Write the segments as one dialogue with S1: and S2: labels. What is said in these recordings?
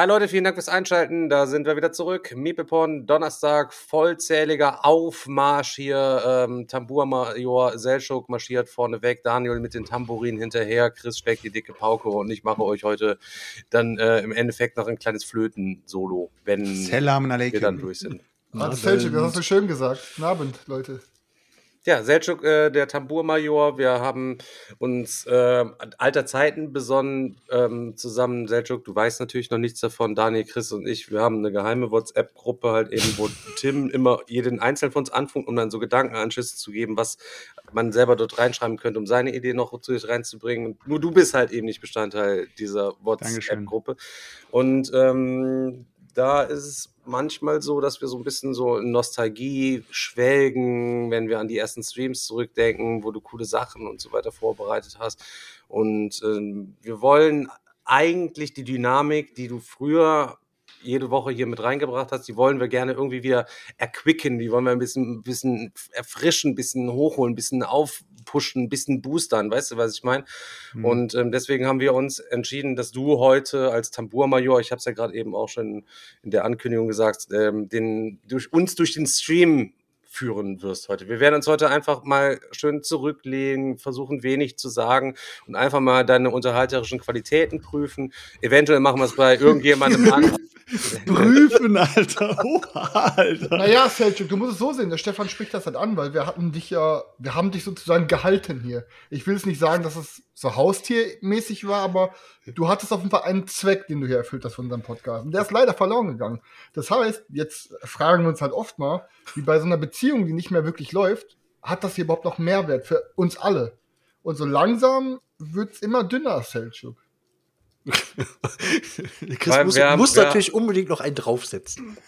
S1: Hi Leute, vielen Dank fürs Einschalten. Da sind wir wieder zurück. Miepelporn, Donnerstag, vollzähliger Aufmarsch hier. Ähm, Tambur Major Selschuk marschiert vorne weg, Daniel mit den Tambourin hinterher, Chris steckt die dicke Pauke und ich mache euch heute dann äh, im Endeffekt noch ein kleines Flöten-Solo, wenn wir dann durch sind.
S2: Ah, Selchuk, das hast du schön gesagt. Guten Abend, Leute.
S1: Ja, Selçuk, äh, der Tambourmajor. Wir haben uns äh, alter Zeiten besonnen ähm, zusammen. Selçuk, du weißt natürlich noch nichts davon. Daniel, Chris und ich, wir haben eine geheime WhatsApp-Gruppe halt eben, wo Tim immer jeden einzeln von uns anfunkt, um dann so Gedankenanschlüsse zu geben, was man selber dort reinschreiben könnte, um seine Idee noch zu reinzubringen. Und nur du bist halt eben nicht Bestandteil dieser WhatsApp-Gruppe. Und ähm, da ist es manchmal so, dass wir so ein bisschen so in Nostalgie schwelgen, wenn wir an die ersten Streams zurückdenken, wo du coole Sachen und so weiter vorbereitet hast. Und ähm, wir wollen eigentlich die Dynamik, die du früher jede Woche hier mit reingebracht hast, die wollen wir gerne irgendwie wieder erquicken, die wollen wir ein bisschen, ein bisschen erfrischen, ein bisschen hochholen, ein bisschen aufpushen, ein bisschen boostern, weißt du, was ich meine? Mhm. Und ähm, deswegen haben wir uns entschieden, dass du heute als Tambourmajor, ich habe es ja gerade eben auch schon in der Ankündigung gesagt, ähm, den durch uns durch den Stream führen wirst heute. Wir werden uns heute einfach mal schön zurücklehnen, versuchen wenig zu sagen und einfach mal deine unterhalterischen Qualitäten prüfen. Eventuell machen wir es bei irgendjemandem an.
S3: prüfen, Alter. Oh, Alter.
S2: Naja, Selchuk, du musst es so sehen. Der Stefan spricht das halt an, weil wir hatten dich ja, wir haben dich sozusagen gehalten hier. Ich will es nicht sagen, dass es so haustiermäßig war, aber du hattest auf jeden Fall einen Zweck, den du hier erfüllt hast von unserem Podcast. Und der ist leider verloren gegangen. Das heißt, jetzt fragen wir uns halt oft mal, wie bei so einer Beziehung, die nicht mehr wirklich läuft, hat das hier überhaupt noch Mehrwert für uns alle? Und so langsam wird es immer dünner, Selchuk.
S3: Chris muss, haben, muss ja, natürlich unbedingt noch einen draufsetzen.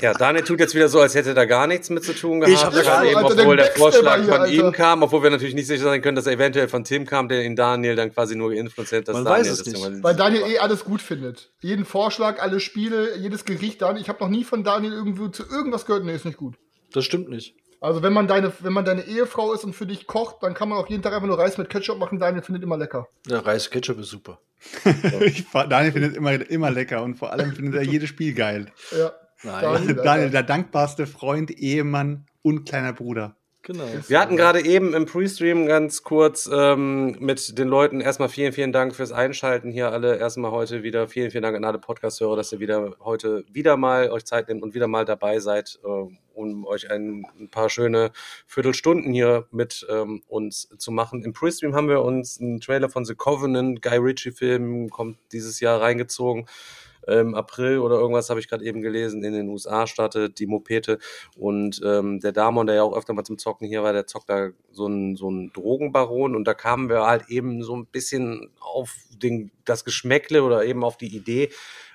S1: Ja, Daniel tut jetzt wieder so, als hätte er da gar nichts mit zu tun gehabt. Ich habe gerade eben, obwohl der Vorschlag hier, von Alter. ihm kam, obwohl wir natürlich nicht sicher sein können, dass er eventuell von Tim kam, der ihn Daniel dann quasi nur geinfluenzt hat.
S2: Man
S1: Daniel
S2: weiß es nicht. Weil Daniel eh alles gut findet. Jeden Vorschlag, alle Spiele, jedes Gericht. Daniel, ich habe noch nie von Daniel irgendwo zu irgendwas gehört. Nee, ist nicht gut.
S3: Das stimmt nicht.
S2: Also wenn man deine, wenn man deine Ehefrau ist und für dich kocht, dann kann man auch jeden Tag einfach nur Reis mit Ketchup machen. Daniel findet immer lecker.
S3: Ja, Reis Ketchup ist super.
S4: Daniel findet immer, immer lecker und vor allem findet er jedes Spiel geil.
S2: Ja.
S4: Daniel, Daniel, der dankbarste Freund, Ehemann und kleiner Bruder.
S1: Genau. Wir hatten gerade eben im Pre-Stream ganz kurz ähm, mit den Leuten erstmal vielen, vielen Dank fürs Einschalten hier alle. Erstmal heute wieder vielen, vielen Dank an alle Podcast-Hörer, dass ihr wieder heute wieder mal euch Zeit nehmt und wieder mal dabei seid, äh, um euch ein, ein, paar schöne Viertelstunden hier mit ähm, uns zu machen. Im Pre-Stream haben wir uns einen Trailer von The Covenant, Guy Ritchie-Film, kommt dieses Jahr reingezogen im April oder irgendwas habe ich gerade eben gelesen, in den USA startet die Mopete und ähm, der Damon, der ja auch öfter mal zum Zocken hier war, der zockt da so ein, so ein Drogenbaron und da kamen wir halt eben so ein bisschen auf den, das Geschmäckle oder eben auf die Idee,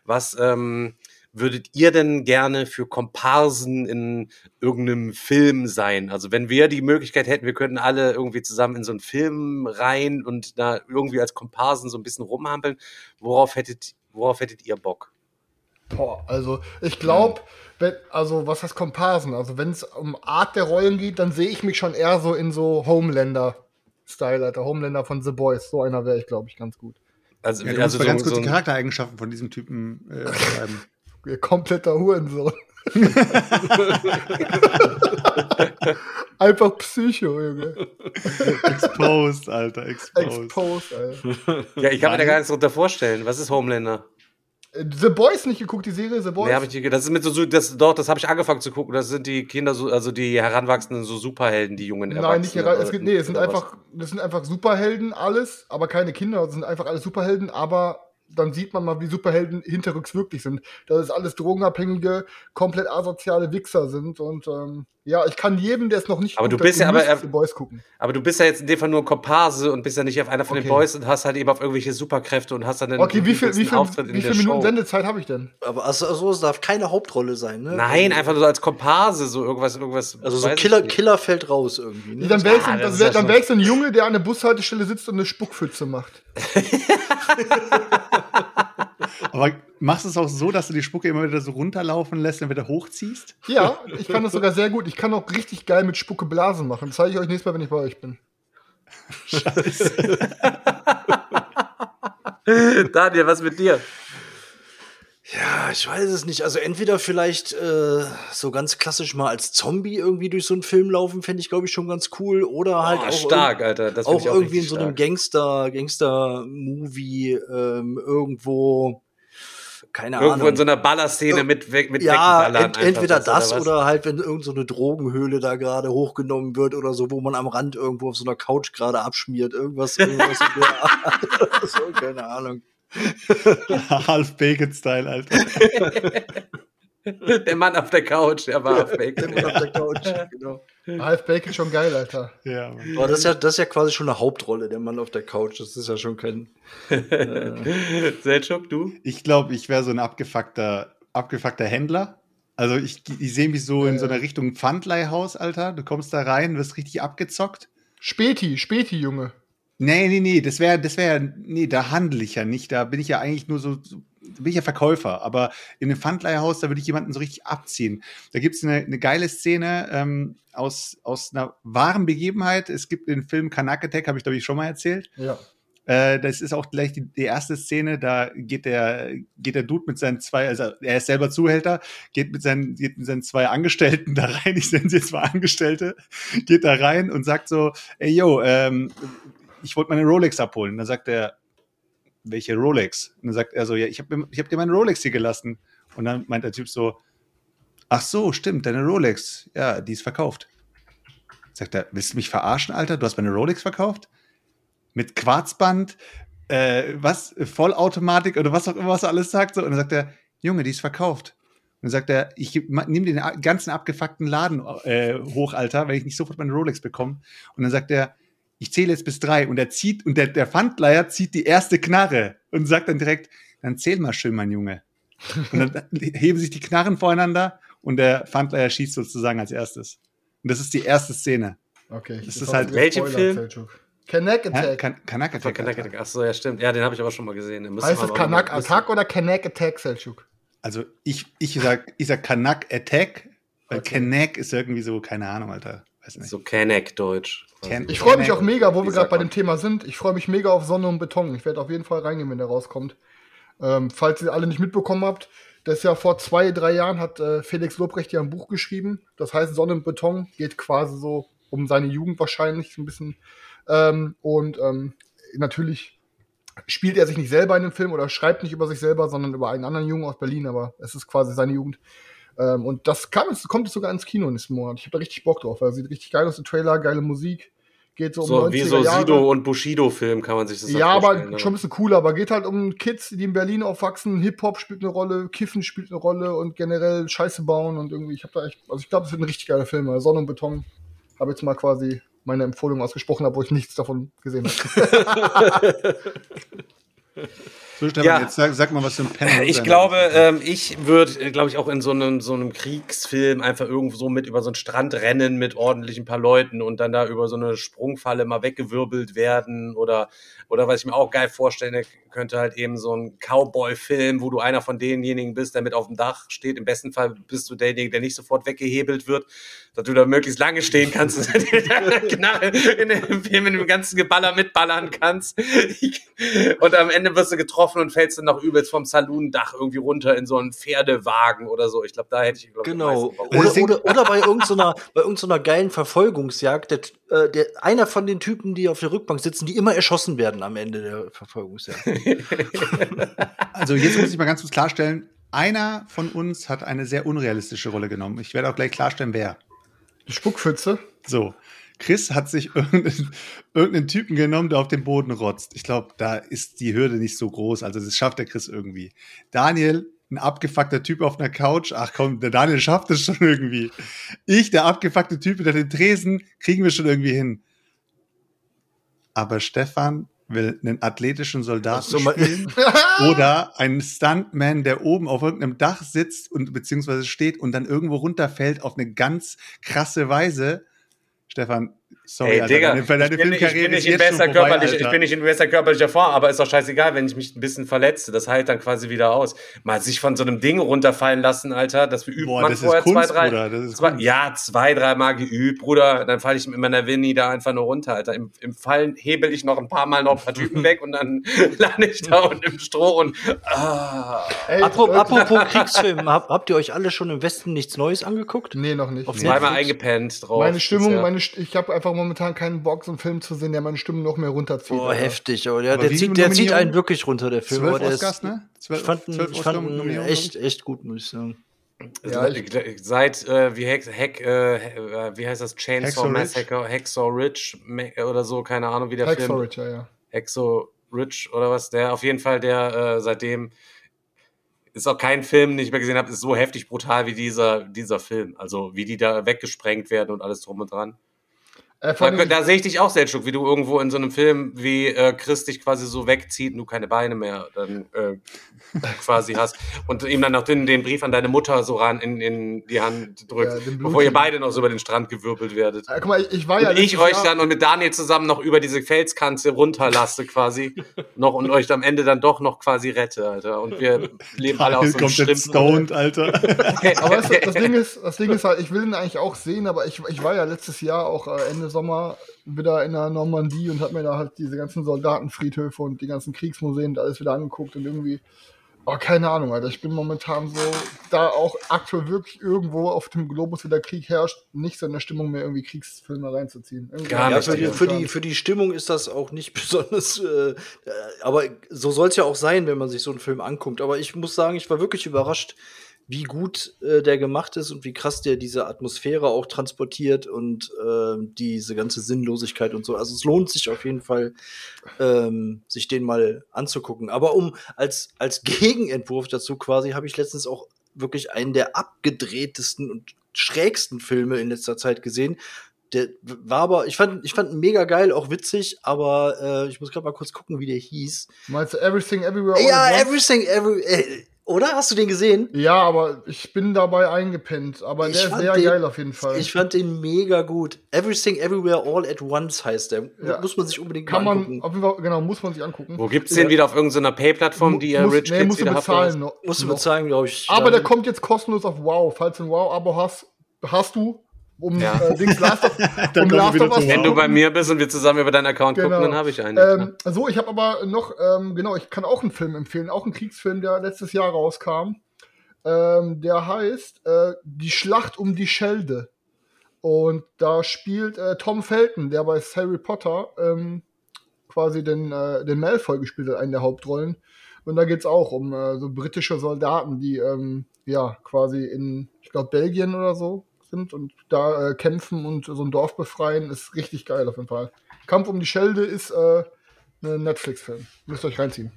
S1: was ähm, würdet ihr denn gerne für Komparsen in irgendeinem Film sein? Also wenn wir die Möglichkeit hätten, wir könnten alle irgendwie zusammen in so einen Film rein und da irgendwie als Komparsen so ein bisschen rumhampeln, worauf hättet Worauf hättet ihr Bock?
S2: Boah, also ich glaube, also was heißt Komparsen? Also wenn es um Art der Rollen geht, dann sehe ich mich schon eher so in so Homelander-Style, Alter. Homelander von The Boys. So einer wäre ich, glaube ich, ganz gut.
S4: Also, ja, du also musst so, ganz kurz so die Charaktereigenschaften von diesem Typen äh, beschreiben.
S2: Kompletter Hurensohn. Einfach Psycho, Junge.
S4: Exposed, Alter, exposed.
S2: Exposed, Alter.
S1: Ja, ich kann mir da gar nichts drunter vorstellen. Was ist Homelander?
S2: The Boys nicht geguckt, die Serie The Boys?
S1: Nee, hab ich nicht, das ist mit so, das, doch, das habe ich angefangen zu gucken. Das sind die Kinder, so, also die Heranwachsenden, so Superhelden, die jungen
S2: Nein, nicht es gibt, nee, es sind einfach, das sind einfach Superhelden alles, aber keine Kinder, das sind einfach alle Superhelden, aber dann sieht man mal, wie Superhelden hinterrücks wirklich sind. Dass es alles drogenabhängige, komplett asoziale Wichser sind und ähm, ja, ich kann jedem, der es noch nicht
S1: Aber du
S2: guckt,
S1: bist ja aber-
S2: The Boys gucken.
S1: Aber du bist ja jetzt in dem Fall nur ein Komparse und bist ja nicht auf einer von
S2: Okay.
S1: den Boys und hast halt eben auf irgendwelche Superkräfte und hast dann den
S2: Okay, wie viel, wie viel,
S1: Auftritt in
S2: wie
S1: der
S2: viele Minuten
S1: Show.
S2: Sendezeit habe ich denn?
S3: Aber also, also, es darf keine Hauptrolle sein, ne?
S1: Nein, einfach nur so als Komparse, so irgendwas, irgendwas.
S3: Also so Killer. Killer fällt raus irgendwie. Ne?
S2: Dann wäre ich,
S1: Ah,
S2: dann wär,
S1: ja
S2: dann ich so ein Junge, der an der Bushaltestelle sitzt und eine Spuckpfütze macht.
S4: Aber machst du es auch so, dass du die Spucke immer wieder so runterlaufen lässt und wieder hochziehst?
S2: Ja, ich kann das sogar sehr gut. Ich kann auch richtig geil mit Spucke Blasen machen. Das zeige ich euch nächstes Mal, wenn ich bei euch bin.
S1: Daniel, was mit dir?
S3: Ja, ich weiß es nicht. Also entweder vielleicht äh, so ganz klassisch mal als Zombie irgendwie durch so einen Film laufen, fände ich, glaube ich, schon ganz cool. Oder halt
S1: Oh,
S3: auch,
S1: stark, Alter. Das
S3: auch
S1: auch
S3: irgendwie in so einem. Gangster, Gangster-Movie ähm, irgendwo, keine
S1: Irgendwo
S3: Ahnung.
S1: in so einer Ballerszene mit, weg, mit
S3: ja,
S1: Wegballern
S3: ent, entweder das
S1: was?
S3: oder, halt, wenn irgend so eine Drogenhöhle da gerade hochgenommen wird oder so, wo man am Rand irgendwo auf so einer Couch gerade abschmiert. Irgendwas, irgendwas so, keine Ahnung.
S4: Half Bacon-Style, Alter.
S1: Der Mann auf der Couch, der war auf Bacon.
S3: Irgendwo auf der Couch, genau.
S2: Half Bacon schon geil, Alter.
S4: Ja.
S3: Aber das ist, ja, das ist ja quasi schon eine Hauptrolle, der Mann auf der Couch. Das ist ja schon kein.
S1: Selchuk, du?
S4: Ich glaube, ich wäre so ein abgefuckter, abgefuckter Händler. Also ich, ich sehe mich so in so einer Richtung Pfandleihhaus, Alter. Du kommst da rein, wirst richtig abgezockt.
S2: Späti, Späti, Junge.
S4: Nee, nee, nee, das wäre, das wäre, nee, da handle ich ja nicht. Da bin ich ja eigentlich nur so, so bin ich ja Verkäufer. Aber in einem Pfandleihhaus, da würde ich jemanden so richtig abziehen. Da gibt es eine, eine geile Szene ähm, aus, aus einer wahren Begebenheit. Es gibt den Film Kanak Attack, habe ich glaube ich schon mal erzählt.
S2: Ja.
S4: Äh, das ist auch gleich die, die erste Szene, da geht der, geht der Dude mit seinen zwei, also er ist selber Zuhälter, geht mit seinen, geht mit seinen zwei Angestellten da rein, ich nenne sie jetzt mal Angestellte, geht da rein und sagt so, ey yo, ähm, ich wollte meine Rolex abholen. Und dann sagt er, welche Rolex? Und dann sagt er so, ja, ich habe ich hab dir meine Rolex hier gelassen. Und dann meint der Typ so, ach so, stimmt, deine Rolex, ja, die ist verkauft. Sagt er, willst du mich verarschen, Alter? Du hast meine Rolex verkauft? Mit Quarzband, äh, was, Vollautomatik oder was auch immer, was er alles sagt. So. Und dann sagt er, Junge, die ist verkauft. Und dann sagt er, ich nehme den ganzen abgefuckten Laden äh, hoch, Alter, weil ich nicht sofort meine Rolex bekomme. Und dann sagt er, ich zähle jetzt bis drei. Und er zieht, und der, der Pfandleiher zieht die erste Knarre und sagt dann direkt, dann zähl mal schön, mein Junge. Und dann heben sich die Knarren voreinander und der Pfandleiher schießt sozusagen als erstes. Und das ist die erste Szene.
S2: Okay.
S4: Das
S2: jetzt
S4: ist halt-
S2: gespoilert,
S1: Film?
S2: Kanak Attack.
S4: kan Kanak Attack.
S1: Kanak. Attack. Achso, ja, stimmt. Ja, den habe ich aber schon mal gesehen. Den
S2: heißt
S1: noch
S2: Kanak. Attack oder Kanak Attack, Selchuk?
S4: Also ich, ich sag, ich sag Kanak Attack, weil
S2: Okay.
S4: Kanak ist irgendwie so, keine Ahnung, Alter. Weiß nicht.
S1: So Kanak Deutsch.
S4: Ken-
S2: Ich freue mich auch mega, wo wir gerade bei dem Thema sind. Ich freue mich mega auf Sonne und Beton. Ich werde auf jeden Fall reingehen, wenn der rauskommt. Ähm, falls ihr alle nicht mitbekommen habt, das ist ja vor zwei, drei Jahren hat äh, Felix Lobrecht ja ein Buch geschrieben. Das heißt Sonne und Beton geht quasi so um seine Jugend wahrscheinlich so ein bisschen. Ähm, und ähm, natürlich spielt er sich nicht selber in dem Film oder schreibt nicht über sich selber, sondern über einen anderen Jungen aus Berlin, aber es ist quasi seine Jugend. Ähm, und das kam jetzt, kommt jetzt sogar ins Kino nächsten Monat. Ich habe da richtig Bock drauf, weil es sieht richtig geil aus, der Trailer, geile Musik. Geht so um
S1: So
S2: 90er
S1: wie so
S2: Jahre.
S1: Sido und Bushido-Film kann man sich das
S2: Ja, aber
S1: ne?
S2: schon ein bisschen cooler. Aber geht halt um Kids, die in Berlin aufwachsen. Hip-Hop spielt eine Rolle, Kiffen spielt eine Rolle und generell Scheiße bauen und irgendwie, ich habe da echt, also ich glaube, es wird ein richtig geiler Film. Also Sonne und Beton. Habe jetzt mal quasi meine Empfehlung ausgesprochen, obwohl ich nichts davon gesehen habe.
S4: Stefan,
S1: Ja.
S4: jetzt sag, sag mal, was für ein Penner
S1: Ich glaube, ähm, ich würde, glaube ich, auch in so einem, so einem Kriegsfilm einfach irgendwo so mit über so einen Strand rennen mit ordentlichen paar Leuten und dann da über so eine Sprungfalle mal weggewirbelt werden oder, oder was ich mir auch geil vorstellen könnte, halt eben so ein Cowboy-Film, wo du einer von denjenigen bist, der mit auf dem Dach steht. Im besten Fall bist du derjenige, der nicht sofort weggehebelt wird, dass du da möglichst lange stehen kannst und in dem Film mit dem ganzen Geballer mitballern kannst. Und am Ende wirst du getroffen und fällst dann noch übelst vom Saloondach irgendwie runter in so einen Pferdewagen oder so. Ich glaube, da hätte ich glaub,
S3: Genau. Oder, oder, oder bei irgendeiner bei irgendeiner geilen Verfolgungsjagd, der, äh, der, einer von den Typen, die auf der Rückbank sitzen, die immer erschossen werden am Ende der Verfolgungsjagd.
S4: Also jetzt muss ich mal ganz kurz klarstellen, einer von uns hat eine sehr unrealistische Rolle genommen. Ich werde auch gleich klarstellen, wer.
S2: Spuckpfütze.
S4: So. Chris hat sich irgendeinen, irgendeinen Typen genommen, der auf dem Boden rotzt. Ich glaube, da ist die Hürde nicht so groß. Also das schafft der Chris irgendwie. Daniel, ein abgefuckter Typ auf einer Couch. Ach komm, der Daniel schafft es schon irgendwie. Ich, der abgefuckte Typ hinter den Tresen, kriegen wir schon irgendwie hin. Aber Stefan will einen athletischen Soldaten
S3: So,
S4: spielen oder einen Stuntman, der oben auf irgendeinem Dach sitzt und beziehungsweise steht und dann irgendwo runterfällt auf eine ganz krasse Weise. Stefan, sorry,
S1: Ey,
S4: Alter,
S1: Digga,
S4: deine, deine
S1: ich, bin, ich, nicht in
S4: jetzt schon
S1: bester
S4: vorbei,
S1: körperlich, ich
S4: Alter.
S1: bin nicht in bester körperlicher Form, aber ist doch scheißegal, wenn ich mich ein bisschen verletze. Das heilt dann quasi wieder aus. Mal sich von so einem Ding runterfallen lassen, Alter, das übt
S4: Boah,
S1: man
S4: das ist
S1: vorher
S4: Kunst,
S1: zwei, drei,
S4: Bruder, das ist
S1: zwei,
S4: Kunst.
S1: ja, zwei, dreimal geübt, Bruder. Dann falle ich mit meiner Winnie da einfach nur runter, Alter. Im, im Fallen hebel ich noch ein paar Mal noch ein paar Typen weg und dann lande ich da unten im Stroh und ah.
S2: Ey,
S3: Apro-
S2: Leute-
S3: Apropos Kriegsfilm, hab, habt ihr euch alle schon im Westen nichts Neues angeguckt?
S2: Nee, noch nicht.
S3: Auf
S2: Nee.
S1: zweimal eingepennt drauf.
S2: Meine Stimmung, meine, ich habe einfach momentan keinen Bock, so einen Film zu sehen, der meine Stimmung noch mehr runterzieht.
S3: Boah,
S2: Alter.
S3: heftig. Aber der,
S4: Aber
S3: der, zieht, der zieht einen wirklich runter, der Film.
S4: Zwölf
S3: der
S4: Oscars,
S3: ist,
S4: ne? Zwölf,
S3: ich fand ihn,
S4: zwölf
S3: ich fand ihn echt, echt gut, muss ich sagen.
S2: Ja,
S1: Seit, äh, wie, Hack, Hack, äh, äh, wie heißt das? Chainsaw
S4: Hacksaw Ridge?
S1: Massacre, Hacksaw Ridge Ma- oder so, keine Ahnung, wie der
S2: Hacksaw
S1: Film.
S2: Ridge, ja, ja.
S1: Hacksaw Ridge oder was, der auf jeden Fall, der äh, seitdem ist auch kein Film, den ich mehr gesehen habe, ist so heftig brutal wie dieser, dieser Film. Also wie die da weggesprengt werden und alles drum und dran.
S2: Äh,
S1: Da, da sehe ich dich auch, Selchuk, wie du irgendwo in so einem Film wie äh, Chris dich quasi so wegzieht und du keine Beine mehr dann äh, quasi hast und ihm dann noch den, den Brief an deine Mutter so ran in, in die Hand drückt,
S2: Ja,
S1: bevor ihr beide noch so über den Strand gewirbelt werdet.
S2: Äh, guck mal, ich, ich war ja
S1: und ich euch
S2: Jahr-
S1: dann und mit Daniel zusammen noch über diese Felskante runterlasse quasi noch und euch am Ende dann doch noch quasi rette, Alter. Und wir leben alle aus so einem
S4: komplett stoned, Alter.
S2: Aber weißt du, das Ding ist, das Ding ist halt, ich will ihn eigentlich auch sehen, aber ich, ich war ja letztes Jahr auch äh, Ende Sommer wieder in der Normandie und hab mir da halt diese ganzen Soldatenfriedhöfe und die ganzen Kriegsmuseen und alles wieder angeguckt und irgendwie, oh, keine Ahnung, Alter, ich bin momentan so, da auch aktuell wirklich irgendwo auf dem Globus wieder Krieg herrscht, nicht so in der Stimmung mehr irgendwie Kriegsfilme reinzuziehen. Irgendwie
S1: Gar
S3: Ja,
S1: nicht,
S3: für die, für, die, für die Stimmung ist das auch nicht besonders. Äh, äh, aber so soll es ja auch sein, wenn man sich so einen Film anguckt. Aber ich muss sagen, ich war wirklich überrascht, wie gut äh, der gemacht ist und wie krass der diese Atmosphäre auch transportiert und äh, diese ganze Sinnlosigkeit und so. Also es lohnt sich auf jeden Fall, ähm, sich den mal anzugucken. Aber um als, als Gegenentwurf dazu quasi habe ich letztens auch wirklich einen der abgedrehtesten und schrägsten Filme in letzter Zeit gesehen. Der war aber, ich fand, ich fand ihn mega geil, auch witzig, aber äh, ich muss gerade mal kurz gucken, wie der hieß.
S2: Meinst du Everything Everywhere?
S3: Ja? Everything, Every, äh, oder? Hast du den gesehen?
S2: Ja, aber ich bin dabei eingepennt. Aber
S3: Ich
S2: der ist
S3: fand
S2: sehr
S3: den-
S2: geil auf jeden Fall.
S3: Ich fand den mega gut. Everything, Everywhere, All at Once heißt der.
S2: Ja.
S3: Muss man sich unbedingt
S2: Kann
S3: mal
S2: man,
S3: angucken.
S2: auf jeden Fall, genau, muss man sich angucken.
S1: Wo gibt's den wieder auf irgendeiner Pay-Plattform, die ihr
S2: Muss-
S1: Rich
S2: nee,
S1: Kids
S2: musst
S1: wieder habt?
S2: bezahlen. noch-
S3: Musst du bezahlen, glaube ich.
S2: Aber
S3: Ja.
S2: der kommt jetzt kostenlos auf Wow. Falls du ein Wow-Abo hast, hast du, um
S1: Ja.
S2: äh, Dings Last of, um Last of Us
S1: Wenn du bei mir bist und wir zusammen über deinen Account
S2: Genau.
S1: gucken, dann habe ich einen.
S2: Ähm, so, ich habe aber noch, ähm, genau, ich kann auch einen Film empfehlen, auch einen Kriegsfilm, der letztes Jahr rauskam. Ähm, der heißt äh, Die Schlacht um die Schelde. Und da spielt äh, Tom Felton, der bei Harry Potter ähm, quasi den, äh, den Malfoy gespielt hat, einen der Hauptrollen. Und da geht's auch um äh, so britische Soldaten, die ähm, ja quasi in, ich glaube, Belgien oder so sind und da äh, kämpfen und so ein Dorf befreien. Ist richtig geil auf jeden Fall. Kampf um die Schelde ist äh, ein Netflix-Film. Müsst ihr euch reinziehen.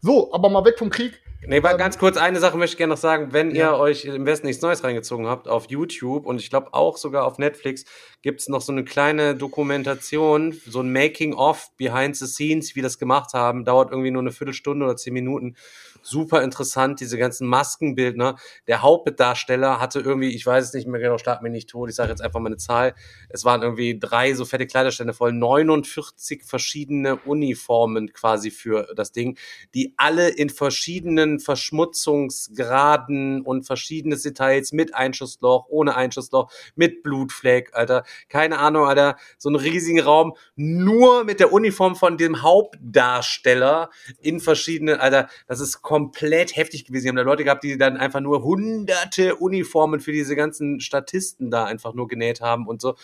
S2: So, aber mal weg vom Krieg.
S1: Nee, war
S2: Ähm,
S1: ganz kurz, eine Sache möchte ich gerne noch sagen. Wenn
S2: Ja.
S1: ihr euch im Westen nichts Neues reingezogen habt, auf YouTube und ich glaube auch sogar auf Netflix, gibt's noch so eine kleine Dokumentation, so ein Making-of, Behind the Scenes, wie das gemacht haben. Dauert irgendwie nur eine Viertelstunde oder zehn Minuten. Super interessant, diese ganzen Maskenbildner. Der Hauptdarsteller hatte irgendwie, ich weiß es nicht mehr genau, schlag mich nicht tot, ich sage jetzt einfach mal eine Zahl. Es waren irgendwie drei so fette Kleiderstände voll, 49 verschiedene Uniformen quasi für das Ding, die alle in verschiedenen Verschmutzungsgraden und verschiedenes Details mit Einschussloch, ohne Einschussloch, mit Blutfleck, Alter. Keine Ahnung, Alter. So einen riesigen Raum nur mit der Uniform von dem Hauptdarsteller in verschiedenen, Alter. Das ist komplett heftig gewesen. Die haben da Leute gehabt, die dann einfach nur hunderte Uniformen für diese ganzen Statisten da einfach nur genäht haben und so.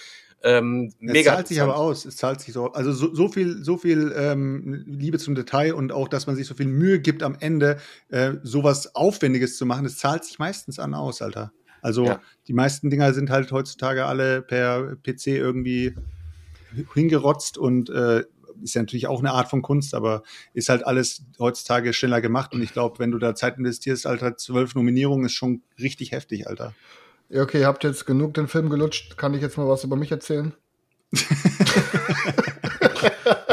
S1: Ähm,
S4: Es
S1: mega.
S4: zahlt sich aber aus. Es zahlt sich so. Also so, so viel, so viel ähm, Liebe zum Detail und auch, dass man sich so viel Mühe gibt am Ende, äh, sowas Aufwendiges zu machen, das zahlt sich meistens an aus, Alter. Also
S1: Ja.
S4: die meisten Dinger sind halt heutzutage alle per PC irgendwie hingerotzt und äh, ist ja natürlich auch eine Art von Kunst, aber ist halt alles heutzutage schneller gemacht. Und ich glaube, wenn du da Zeit investierst, Alter, zwölf Nominierungen ist schon richtig heftig, Alter.
S2: Ja, okay, ihr habt jetzt genug den Film gelutscht. Kann ich jetzt mal was über mich erzählen?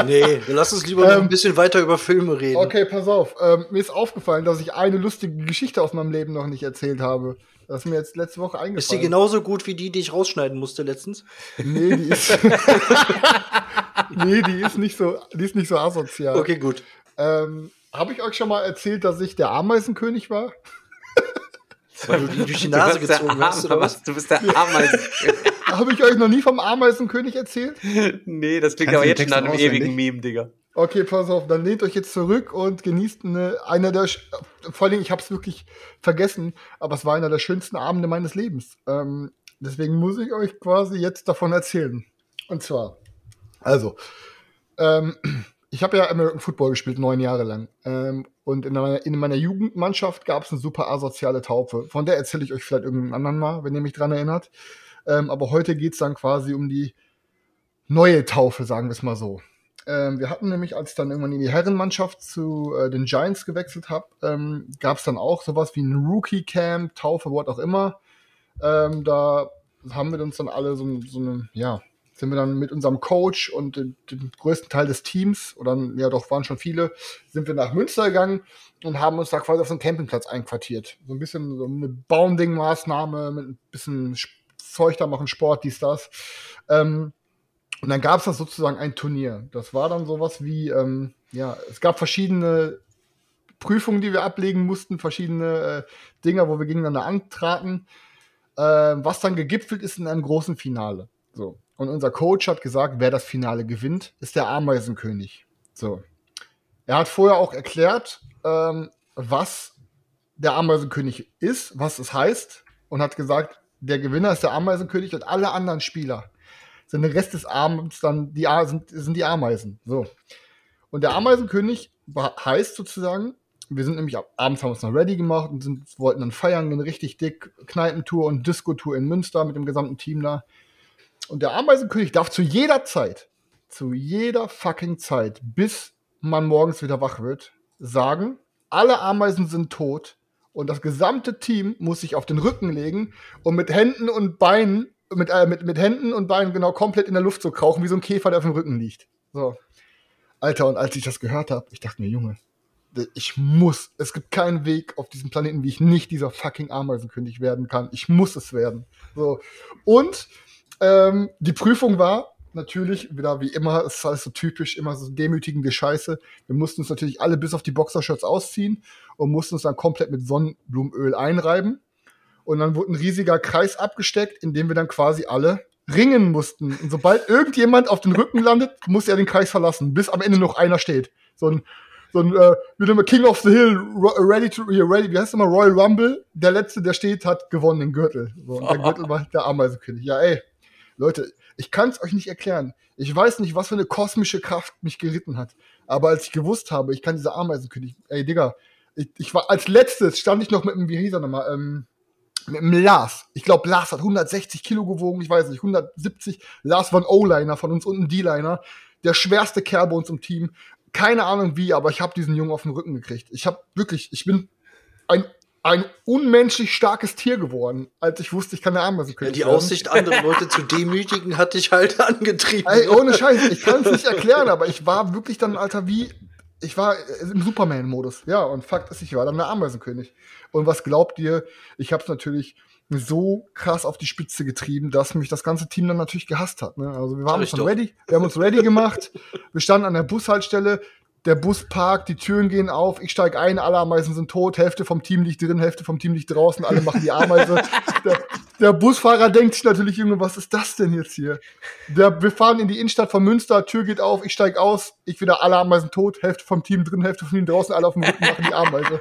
S3: Nee, lass uns lieber noch
S2: Ähm,
S3: ein bisschen weiter über Filme reden.
S2: Okay, pass auf. Ähm, mir ist aufgefallen, dass ich eine lustige Geschichte aus meinem Leben noch nicht erzählt habe. Das ist mir jetzt letzte Woche eingefallen.
S3: Ist die genauso gut wie die, die ich rausschneiden musste letztens?
S2: Nee, die ist. nee, die ist nicht so, die ist nicht so asozial.
S3: Okay, gut.
S2: Ähm, habe ich euch schon mal erzählt, dass ich der Ameisenkönig war?
S3: Weil du die durch die Nase
S1: bist der
S3: gezogen hast, oder was?
S1: Du bist der Ameisen.
S2: Habe ich euch noch nie vom Ameisenkönig erzählt?
S1: nee, das klingt
S4: Kannst
S1: aber jetzt schon nach einem ewigen Meme, Digga.
S2: Okay, pass auf, dann lehnt euch jetzt zurück und genießt eine, einer der, vor allem, ich habe es wirklich vergessen, aber es war einer der schönsten Abende meines Lebens. Ähm, deswegen muss ich euch quasi jetzt davon erzählen. Und zwar, also, ähm, ich habe ja American Football gespielt, neun Jahre lang. Ähm, und in meiner, in meiner Jugendmannschaft gab es eine super asoziale Taufe. Von der erzähle ich euch vielleicht irgendeinen anderen Mal, wenn ihr mich dran erinnert. Ähm, aber heute geht's dann quasi um die neue Taufe, sagen wir es mal so. Ähm, wir hatten nämlich, als ich dann irgendwann in die Herrenmannschaft zu äh, den Giants gewechselt habe, ähm, gab es dann auch sowas wie ein Rookie-Camp, Taufe, was auch immer. Ähm, da haben wir uns dann alle so, so eine, ja, sind wir dann mit unserem Coach und dem, dem größten Teil des Teams, oder ja doch, waren schon viele, sind wir nach Münster gegangen und haben uns da quasi auf so einen Campingplatz einquartiert. So ein bisschen so eine Bounding-Maßnahme mit ein bisschen Zeug da machen, Sport, dies, das. Ähm, und dann gab es da sozusagen ein Turnier. Das war dann sowas wie, ähm, ja, es gab verschiedene Prüfungen, die wir ablegen mussten, verschiedene äh, Dinger, wo wir gegeneinander antraten, äh, was dann gegipfelt ist in einem großen Finale. So. Und unser Coach hat gesagt, wer das Finale gewinnt, ist der Ameisenkönig. So. Er hat vorher auch erklärt, ähm, was der Ameisenkönig ist, was es heißt, und hat gesagt, der Gewinner ist der Ameisenkönig und alle anderen Spieler sind den Rest des Abends dann die sind, sind die Ameisen. So. Und der Ameisenkönig heißt sozusagen, wir sind nämlich ab, abends haben wir uns noch ready gemacht und sind, wollten dann feiern, gehen richtig dick, Kneipentour und Disco-Tour in Münster mit dem gesamten Team da. Und der Ameisenkönig darf zu jeder Zeit, zu jeder fucking Zeit, bis man morgens wieder wach wird, sagen, alle Ameisen sind tot und das gesamte Team muss sich auf den Rücken legen und mit Händen und Beinen, mit, äh, mit, mit Händen und Beinen genau komplett in der Luft so krauchen, wie so ein Käfer, der auf dem Rücken liegt. So. Alter, und als ich das gehört habe, ich dachte mir, Junge, ich muss, es gibt keinen Weg auf diesem Planeten, wie ich nicht dieser fucking Ameisenkönig werden kann. Ich muss es werden. So. Und ähm, die Prüfung war natürlich, wieder wie immer, es ist alles so typisch, immer so demütigende Scheiße. Wir mussten uns natürlich alle bis auf die Boxershirts ausziehen und mussten uns dann komplett mit Sonnenblumenöl einreiben. Und dann wurde ein riesiger Kreis abgesteckt, in dem wir dann quasi alle ringen mussten. Und sobald irgendjemand auf den Rücken landet, muss er den Kreis verlassen, bis am Ende noch einer steht. So ein, so ein äh, wie man, King of the Hill, ro- ready to, ready, wie heißt das mal, Royal Rumble. Der Letzte, der steht, hat gewonnen den Gürtel. So, und der Gürtel war der Ameisenkönig. Ja, ey, Leute, ich kann es euch nicht erklären. Ich weiß nicht, was für eine kosmische Kraft mich geritten hat. Aber als ich gewusst habe, ich kann dieser Ameisenkönig, ey, Digga, ich, ich war als letztes stand ich noch mit dem, wie hieß er nochmal, ähm, mit dem Lars. Ich glaube, Lars hat 160 Kilo gewogen, ich weiß nicht, 170. Lars war ein O-Liner von uns und ein D-Liner. Der schwerste Kerl bei uns im Team. Keine Ahnung wie, aber ich habe diesen Jungen auf den Rücken gekriegt. Ich habe wirklich, ich bin ein, ein unmenschlich starkes Tier geworden, als ich wusste, ich kann der
S3: Ja,
S2: Ameisenkönig
S3: die
S2: werden.
S3: Aussicht, andere Leute zu demütigen, hat dich halt angetrieben.
S2: Ey, ohne Scheiß, ich kann es nicht erklären, aber ich war wirklich dann, Alter, wie. Ich war im Superman-Modus. Ja, und Fakt ist, ich war dann der Ameisenkönig. Und was glaubt ihr? Ich habe es natürlich so krass auf die Spitze getrieben, dass mich das ganze Team dann natürlich gehasst hat. Ne? Also wir waren schon ready, wir haben uns ready gemacht, wir standen an der Bushaltestelle, der Bus parkt, die Türen gehen auf, ich steige ein, alle Ameisen sind tot, Hälfte vom Team liegt drin, Hälfte vom Team liegt draußen, alle machen die Ameise. der, der Busfahrer denkt sich natürlich, Junge, was ist das denn jetzt hier? Der, wir fahren in die Innenstadt von Münster, Tür geht auf, ich steige aus, ich wieder alle Ameisen tot, Hälfte vom Team drin, Hälfte von ihnen draußen, alle auf dem Rücken machen die Ameise.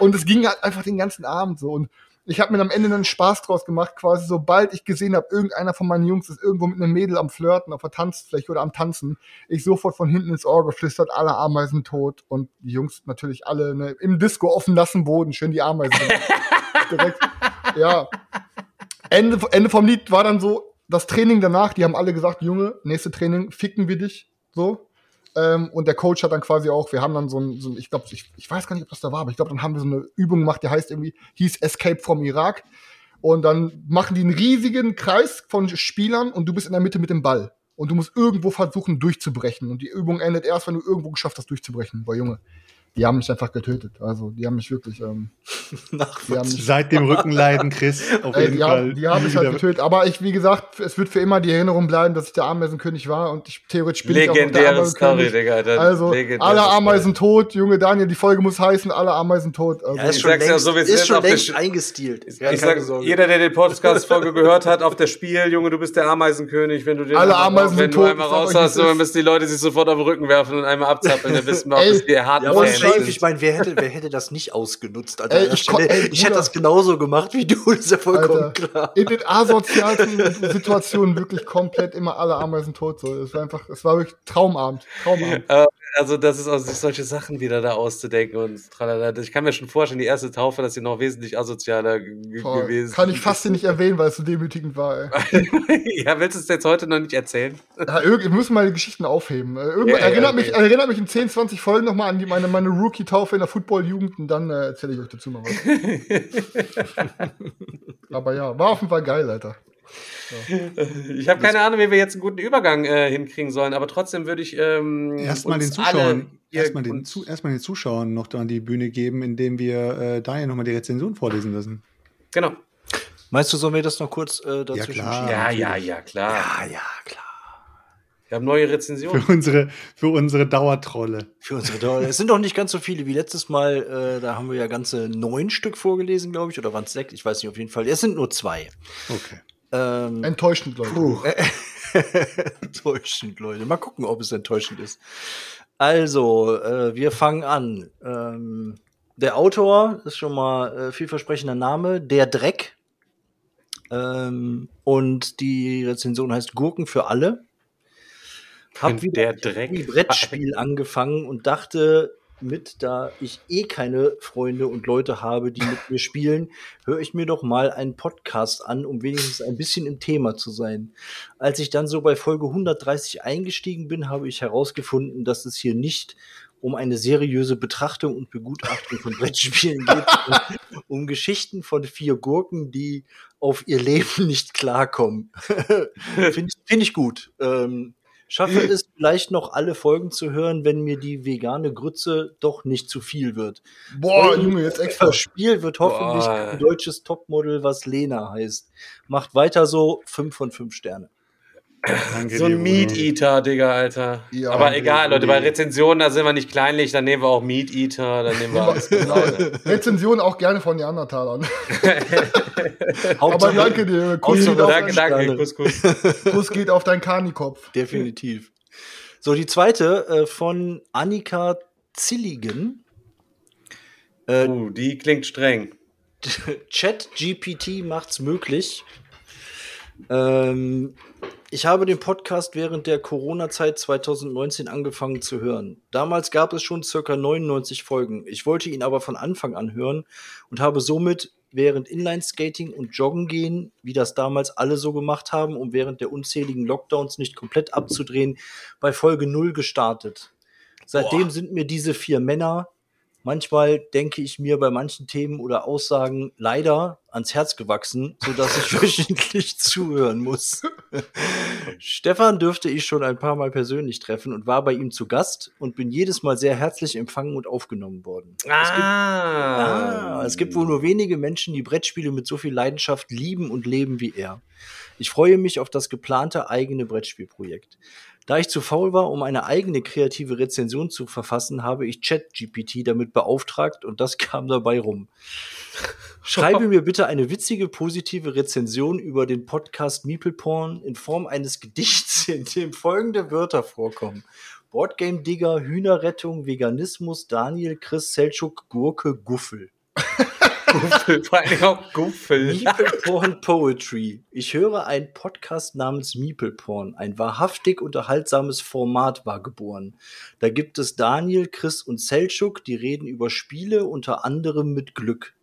S2: Und es ging halt einfach den ganzen Abend so. Und ich habe mir am Ende einen Spaß draus gemacht, quasi sobald ich gesehen habe, irgendeiner von meinen Jungs ist irgendwo mit einem Mädel am Flirten auf der Tanzfläche oder am Tanzen, ich sofort von hinten ins Ohr geflüstert, alle Ameisen tot und die Jungs natürlich alle ne, im Disco auf dem nassen Boden, schön die Ameisen. direkt, ja. Ende, Ende vom Lied war dann so, das Training danach, die haben alle gesagt, Junge, nächste Training, ficken wir dich, so. Ähm, und der Coach hat dann quasi auch, wir haben dann so ein, so ein ich glaube, ich, ich weiß gar nicht, ob das da war, aber ich glaube, dann haben wir so eine Übung gemacht, die heißt irgendwie, hieß Escape from Irak. Und dann machen die einen riesigen Kreis von Spielern und du bist in der Mitte mit dem Ball. Und du musst irgendwo versuchen, durchzubrechen. Und die Übung endet erst, wenn du irgendwo geschafft hast, durchzubrechen. Boah, Junge die haben mich einfach getötet. Also die haben mich wirklich. Ähm, die
S4: haben mich, Seit dem Rückenleiden, Chris,
S2: auf jeden die Fall. Haben, die haben mich halt getötet. Aber ich, wie gesagt, es wird für immer die Erinnerung bleiben, dass ich der Ameisenkönig war und ich theoretisch bin
S1: Legendäre ich auch der Story, Digga.
S2: Also alle Ameisen tot, Junge Daniel, die Folge muss heißen, alle Ameisen tot. Also,
S3: ja, ist schon längst, ja, so, ist, ist schon längst eingestielt.
S1: Ich, ich sag, jeder, der den Podcast-Folge gehört hat, auf das Spiel, Junge, du bist der Ameisenkönig, wenn du den
S2: alle Ameisen
S1: wenn
S2: tot,
S1: du einmal raus hast, dann müssen die Leute sich sofort auf den Rücken werfen und einmal abzappeln, dann wissen wir, ob es die harten
S3: Fans sind. Ich meine, wer hätte, wer hätte das nicht ausgenutzt? Alter, ey, ich, ey, ich hätte das genauso gemacht wie du, das ist ja vollkommen Alter, klar.
S2: In den asozialsten Situationen wirklich komplett immer alle Ameisen tot. So. Es war einfach, es war wirklich Traumabend. Traumabend.
S1: Äh, also, das ist also sich solche Sachen wieder da auszudenken und tralala. Ich kann mir schon vorstellen, die erste Taufe, dass sie noch wesentlich asozialer Voll. gewesen
S2: Kann ich fast nicht erwähnen, weil es so demütigend war,
S1: ey. ja, willst du es jetzt heute noch nicht erzählen?
S2: Ja, wir müssen mal die Geschichten aufheben. Äh, irgendwann ja, erinnert, ja, okay. mich, erinnert mich in 10, 20 Folgen nochmal an die, meine, meine Rookie-Taufe in der Football-Jugend und dann äh, erzähle ich euch dazu noch was. Aber ja, war auf jeden Fall geil, Alter.
S1: Ich habe keine Ahnung, wie wir jetzt einen guten Übergang äh, hinkriegen sollen, aber trotzdem würde ich ähm,
S4: erstmal den Zuschauern erstmal den, zu, erstmal den Zuschauern noch an die Bühne geben, indem wir äh, Daniel nochmal die Rezension vorlesen lassen.
S1: Genau.
S3: Meinst du, sollen wir das noch kurz äh, dazu
S1: ja, klar, Ja, ja, ja, klar.
S3: Ja, ja, klar.
S1: Wir haben neue Rezensionen.
S4: Für unsere, für unsere Dauertrolle.
S3: Für unsere Dauertrolle. Es sind doch nicht ganz so viele wie letztes Mal. Äh, da haben wir ja ganze neun Stück vorgelesen, glaube ich. Oder waren es sechs? Ich weiß nicht, auf jeden Fall. Es sind nur zwei.
S4: Okay.
S2: Ähm, enttäuschend, Leute.
S3: enttäuschend, Leute. Mal gucken, ob es enttäuschend ist. Also, äh, wir fangen an. Ähm, der Autor ist schon mal äh, vielversprechender Name, der Dreck. Ähm, und die Rezension heißt Gurken für alle. Hab wieder ein Brettspiel angefangen und dachte, mit, da ich eh keine Freunde und Leute habe, die mit mir spielen, höre ich mir doch mal einen Podcast an, um wenigstens ein bisschen im Thema zu sein. Als ich dann so bei Folge 130 eingestiegen bin, habe ich herausgefunden, dass es hier nicht um eine seriöse Betrachtung und Begutachtung von Brettspielen geht, um, um Geschichten von vier Gurken, die auf ihr Leben nicht klarkommen. Finde ich, find ich gut. Ähm, schaffe es vielleicht noch alle Folgen zu hören, wenn mir die vegane Grütze doch nicht zu viel wird.
S2: Boah, Junge, jetzt extra.
S3: Das Spiel wird hoffentlich Boah. ein deutsches Topmodel, was Lena heißt. Macht weiter so, fünf von fünf Sterne.
S1: Danke so ein Meat Eater, Digga, Alter. Ja, Aber egal, Leute, bei Rezensionen, da sind wir nicht kleinlich, dann nehmen wir auch Meat Eater, dann nehmen wir alles
S2: Rezensionen auch gerne von Neandertalern. Aber danke dir. Kuss geht, danke, danke. Kuss, Kuss. Kuss geht auf deinen Kanikopf.
S3: Definitiv. So, die zweite äh, von Annika Zilligen.
S1: Äh, uh, die klingt streng.
S3: Chat GPT macht's möglich. Ähm, ich habe den Podcast während der Corona-Zeit 2019 angefangen zu hören. Damals gab es schon circa 99 Folgen. Ich wollte ihn aber von Anfang an hören und habe somit während Inline-Skating und Joggen gehen, wie das damals alle so gemacht haben, um während der unzähligen Lockdowns nicht komplett abzudrehen, bei Folge 0 gestartet. Seitdem Boah. sind mir diese vier Männer, manchmal denke ich mir bei manchen Themen oder Aussagen leider ans Herz gewachsen, sodass ich wöchentlich zuhören muss. Stefan dürfte ich schon ein paar Mal persönlich treffen und war bei ihm zu Gast und bin jedes Mal sehr herzlich empfangen und aufgenommen worden.
S1: Ah.
S3: Ah, es gibt wohl nur wenige Menschen, die Brettspiele mit so viel Leidenschaft lieben und leben wie er. Ich freue mich auf das geplante eigene Brettspielprojekt. Da ich zu faul war, um eine eigene kreative Rezension zu verfassen, habe ich ChatGPT damit beauftragt und das kam dabei rum. Schreibe mir bitte eine witzige, positive Rezension über den Podcast Meeple Porn in Form eines Gedichts, in dem folgende Wörter vorkommen. Boardgame Digger, Hühnerrettung, Veganismus, Daniel, Chris, Selchuk, Gurke, Guffel.
S1: Guffel, vor allem auch Guffel.
S3: Meeple Porn Poetry. Ich höre einen Podcast namens Meeple Porn. Ein wahrhaftig unterhaltsames Format war geboren. Da gibt es Daniel, Chris und Selchuk, die reden über Spiele, unter anderem mit Glück.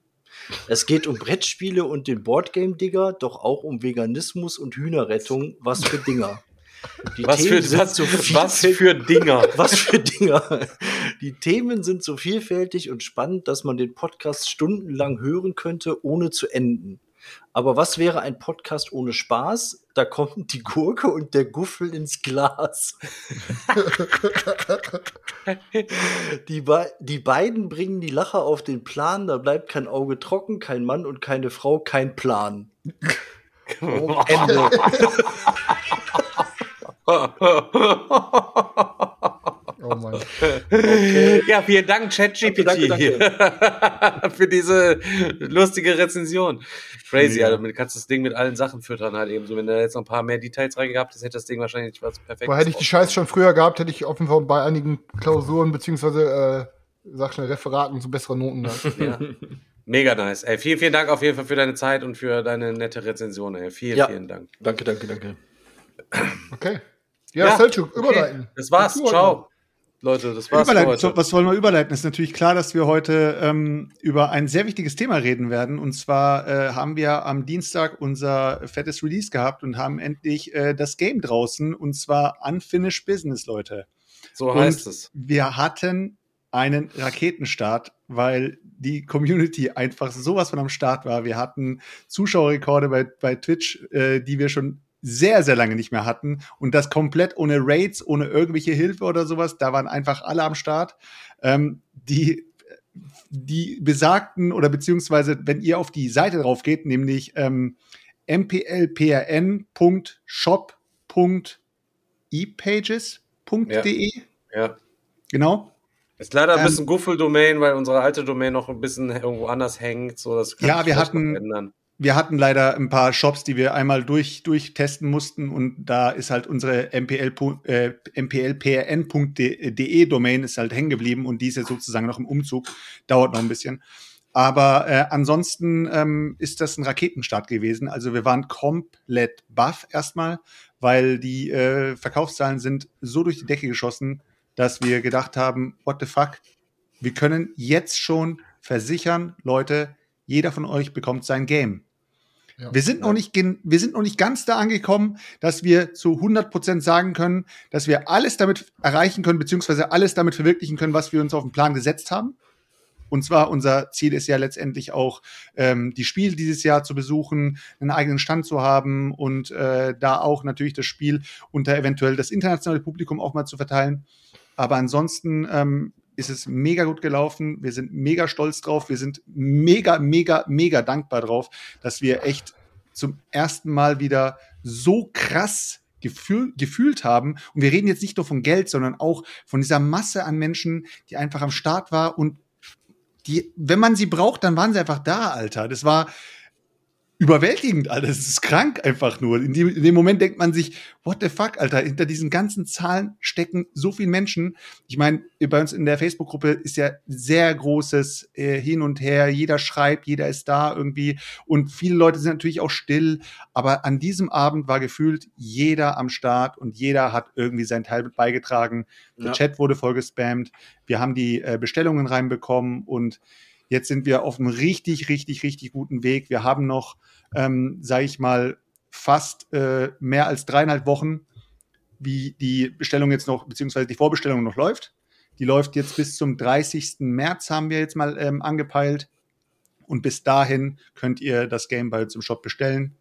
S3: Es geht um Brettspiele und den Boardgame Digger, doch auch um Veganismus und Hühnerrettung. Was für Dinger. Die
S1: Was für,
S3: sind
S1: was,
S3: so
S1: was für Dinger.
S3: was für Dinger. Die Themen sind so vielfältig und spannend, dass man den Podcast stundenlang hören könnte, ohne zu enden. Aber was wäre ein Podcast ohne Spaß? Da kommt die Gurke und der Guffel ins Glas. Die, be die beiden bringen die Lacher auf den Plan, da bleibt kein Auge trocken, kein Mann und keine Frau, kein Plan. Ende.
S2: Oh Mann.
S1: Ja, vielen Dank, ChatGPT, für diese lustige Rezension. Crazy,
S4: Ja.
S1: Alter. Damit kannst du das Ding mit allen Sachen füttern halt eben so. Wenn du jetzt noch ein paar mehr Details reingehabt hättest, hätte das Ding wahrscheinlich was perfektes.
S2: Boah, hätte ich die Scheiße schon früher gehabt, hätte ich Fall bei einigen Klausuren beziehungsweise äh, sag schnell Referaten so bessere Noten gehabt.
S1: Ja. Mega nice. Ey, vielen, vielen Dank auf jeden Fall für deine Zeit und für deine nette Rezension. Ey. Vielen,
S3: Ja.
S1: vielen Dank.
S3: Danke, danke, danke.
S2: Okay. Ja,
S1: Ja,
S2: Selchuk,
S1: okay.
S2: überleiten.
S1: Das war's. Ciao. Leute, das war's
S4: Überleiten,
S1: heute.
S4: was wollen wir überleiten? Ist natürlich klar, dass wir heute ähm, über ein sehr wichtiges Thema reden werden. Und zwar äh, haben wir am Dienstag unser fettes Release gehabt und haben endlich äh, das Game draußen. Und zwar Unfinished Business, Leute.
S1: So
S4: Und
S1: heißt es.
S4: Wir hatten einen Raketenstart, weil die Community einfach sowas von am Start war. Wir hatten Zuschauerrekorde bei, bei Twitch, äh, die wir schon sehr, sehr lange nicht mehr hatten. Und das komplett ohne Raids, ohne irgendwelche Hilfe oder sowas. Da waren einfach alle am Start. Ähm, die, die besagten oder beziehungsweise, wenn ihr auf die Seite drauf geht, nämlich ähm, mplprn.shop.epages.de.
S1: Ja.
S4: Genau.
S1: Ist leider ein
S4: Ähm,
S1: bisschen Guffel-Domain, weil unsere alte Domain noch ein bisschen irgendwo anders hängt. So, das
S4: Ja, wir hatten-. Wir hatten leider ein paar Shops, die wir einmal durch, durchtesten mussten und da ist halt unsere MPL, äh, mplprn.de Domain ist halt hängen geblieben und die ist jetzt sozusagen noch im Umzug. Dauert noch ein bisschen. Aber äh, ansonsten ähm, ist das ein Raketenstart gewesen. Also wir waren komplett baff erstmal, weil die äh, Verkaufszahlen sind so durch die Decke geschossen, dass wir gedacht haben, what the fuck, wir können jetzt schon versichern, Leute, jeder von euch bekommt sein Game.
S2: Ja.
S4: Wir sind, noch nicht, wir sind noch nicht ganz da angekommen, dass wir zu 100% sagen können, dass wir alles damit erreichen können, beziehungsweise alles damit verwirklichen können, was wir uns auf den Plan gesetzt haben. Und zwar unser Ziel ist ja letztendlich auch, ähm, die Spiele dieses Jahr zu besuchen, einen eigenen Stand zu haben und äh, da auch natürlich das Spiel unter eventuell das internationale Publikum auch mal zu verteilen. Aber ansonsten ähm, ist es mega gut gelaufen. Wir sind mega stolz drauf. Wir sind mega, mega, mega dankbar drauf, dass wir echt zum ersten Mal wieder so krass gefühl, gefühlt haben. Und wir reden jetzt nicht nur von Geld, sondern auch von dieser Masse an Menschen, die einfach am Start war und die, wenn man sie braucht, dann waren sie einfach da, Alter. Das war überwältigend, Alter. Das ist krank einfach nur. In dem, in dem Moment denkt man sich, what the fuck, Alter, hinter diesen ganzen Zahlen stecken so viele Menschen. Ich meine, bei uns in der Facebook-Gruppe ist ja sehr großes äh, Hin und Her. Jeder schreibt, jeder ist da irgendwie. Und viele Leute sind natürlich auch still. Aber an diesem Abend war gefühlt jeder am Start und jeder hat irgendwie seinen Teil beigetragen. Der
S3: Ja.
S4: Chat wurde voll gespammt. Wir haben die äh, Bestellungen reinbekommen und Jetzt sind wir auf einem richtig, richtig, richtig guten Weg. Wir haben noch, ähm, sage ich mal, fast äh, mehr als dreieinhalb Wochen, wie die Bestellung jetzt noch, beziehungsweise die Vorbestellung noch läuft. Die läuft jetzt bis zum 30. März, haben wir jetzt mal ähm, angepeilt. Und bis dahin könnt ihr das Game bald zum Shop bestellen.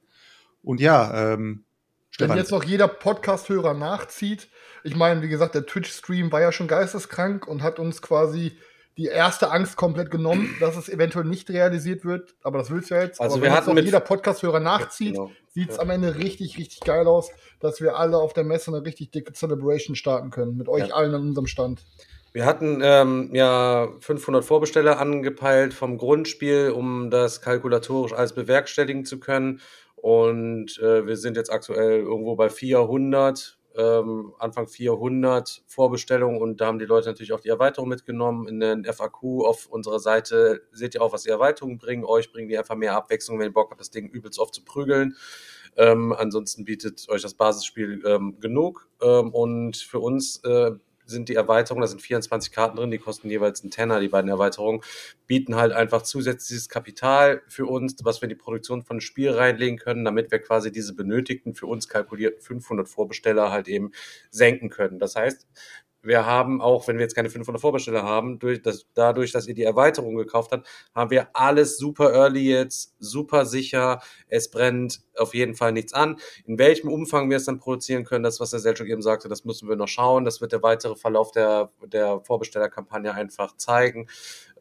S4: Und ja, ähm,
S2: Wenn
S4: Stefan,
S2: jetzt noch jeder Podcast-Hörer nachzieht, ich meine, wie gesagt, der Twitch-Stream war ja schon geisteskrank und hat uns quasi die erste Angst komplett genommen, dass es eventuell nicht realisiert wird. Aber das willst du ja jetzt.
S1: Also
S2: Aber
S1: wir hatten mit-
S2: jeder Podcast-Hörer nachzieht,
S1: Genau.
S2: sieht es
S1: Ja.
S2: am Ende richtig, richtig geil aus, dass wir alle auf der Messe eine richtig dicke Celebration starten können. Mit euch
S1: Ja.
S2: allen an unserem Stand.
S1: Wir hatten ähm, ja 500 Vorbesteller angepeilt vom Grundspiel, um das kalkulatorisch alles bewerkstelligen zu können. Und äh, wir sind jetzt aktuell irgendwo bei 400, ähm, Anfang 400 Vorbestellungen. Und da haben die Leute natürlich auch die Erweiterung mitgenommen. In den FAQ auf unserer Seite seht ihr auch, was die Erweiterungen bringen. Euch bringen die einfach mehr Abwechslung, wenn ihr Bock habt, das Ding übelst oft zu prügeln. Ähm, ansonsten bietet euch das Basisspiel ähm, genug. Ähm, und für uns äh, sind die Erweiterungen, da sind 24 Karten drin, die kosten jeweils einen Tenner, die beiden Erweiterungen, bieten halt einfach zusätzliches Kapital für uns, was wir in die Produktion von Spiel reinlegen können, damit wir quasi diese benötigten, für uns kalkulierten 500 Vorbesteller halt eben senken können. Das heißt, wir haben auch, wenn wir jetzt keine 500 Vorbesteller haben, durch das, dadurch, dass ihr die Erweiterung gekauft habt, haben wir alles super early jetzt, super sicher. Es brennt auf jeden Fall nichts an. In welchem Umfang wir es dann produzieren können, das, was der Selchuk eben sagte, das müssen wir noch schauen. Das wird der weitere Verlauf der, der Vorbestellerkampagne einfach zeigen.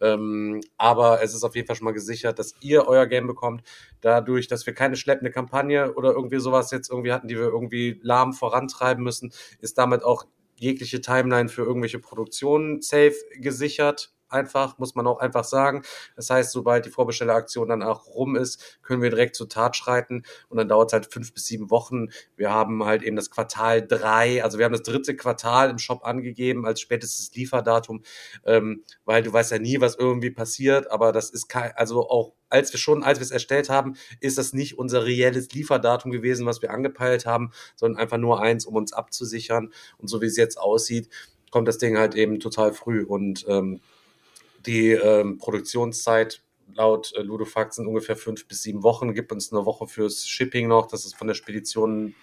S1: Ähm, aber es ist auf jeden Fall schon mal gesichert, dass ihr euer Game bekommt. Dadurch, dass wir keine schleppende Kampagne oder irgendwie sowas jetzt irgendwie hatten, die wir irgendwie lahm vorantreiben müssen, ist damit auch jegliche Timeline für irgendwelche Produktionen safe gesichert. Einfach, muss man auch einfach sagen. Das heißt, sobald die Vorbestelleraktion dann auch rum ist, können wir direkt zur Tat schreiten und dann dauert es halt fünf bis sieben Wochen. Wir haben halt eben das Quartal drei, also wir haben das dritte Quartal im Shop angegeben als spätestes Lieferdatum, ähm, weil du weißt ja nie, was irgendwie passiert, aber das ist kein, also auch als wir schon, als wir es erstellt haben, ist das nicht unser reelles Lieferdatum gewesen, was wir angepeilt haben, sondern einfach nur eins, um uns abzusichern. Und so wie es jetzt aussieht, kommt das Ding halt eben total früh und ähm, die ähm, Produktionszeit laut äh, Ludofax sind ungefähr fünf bis sieben Wochen. Gibt uns eine Woche fürs Shipping noch, dass es von der Spedition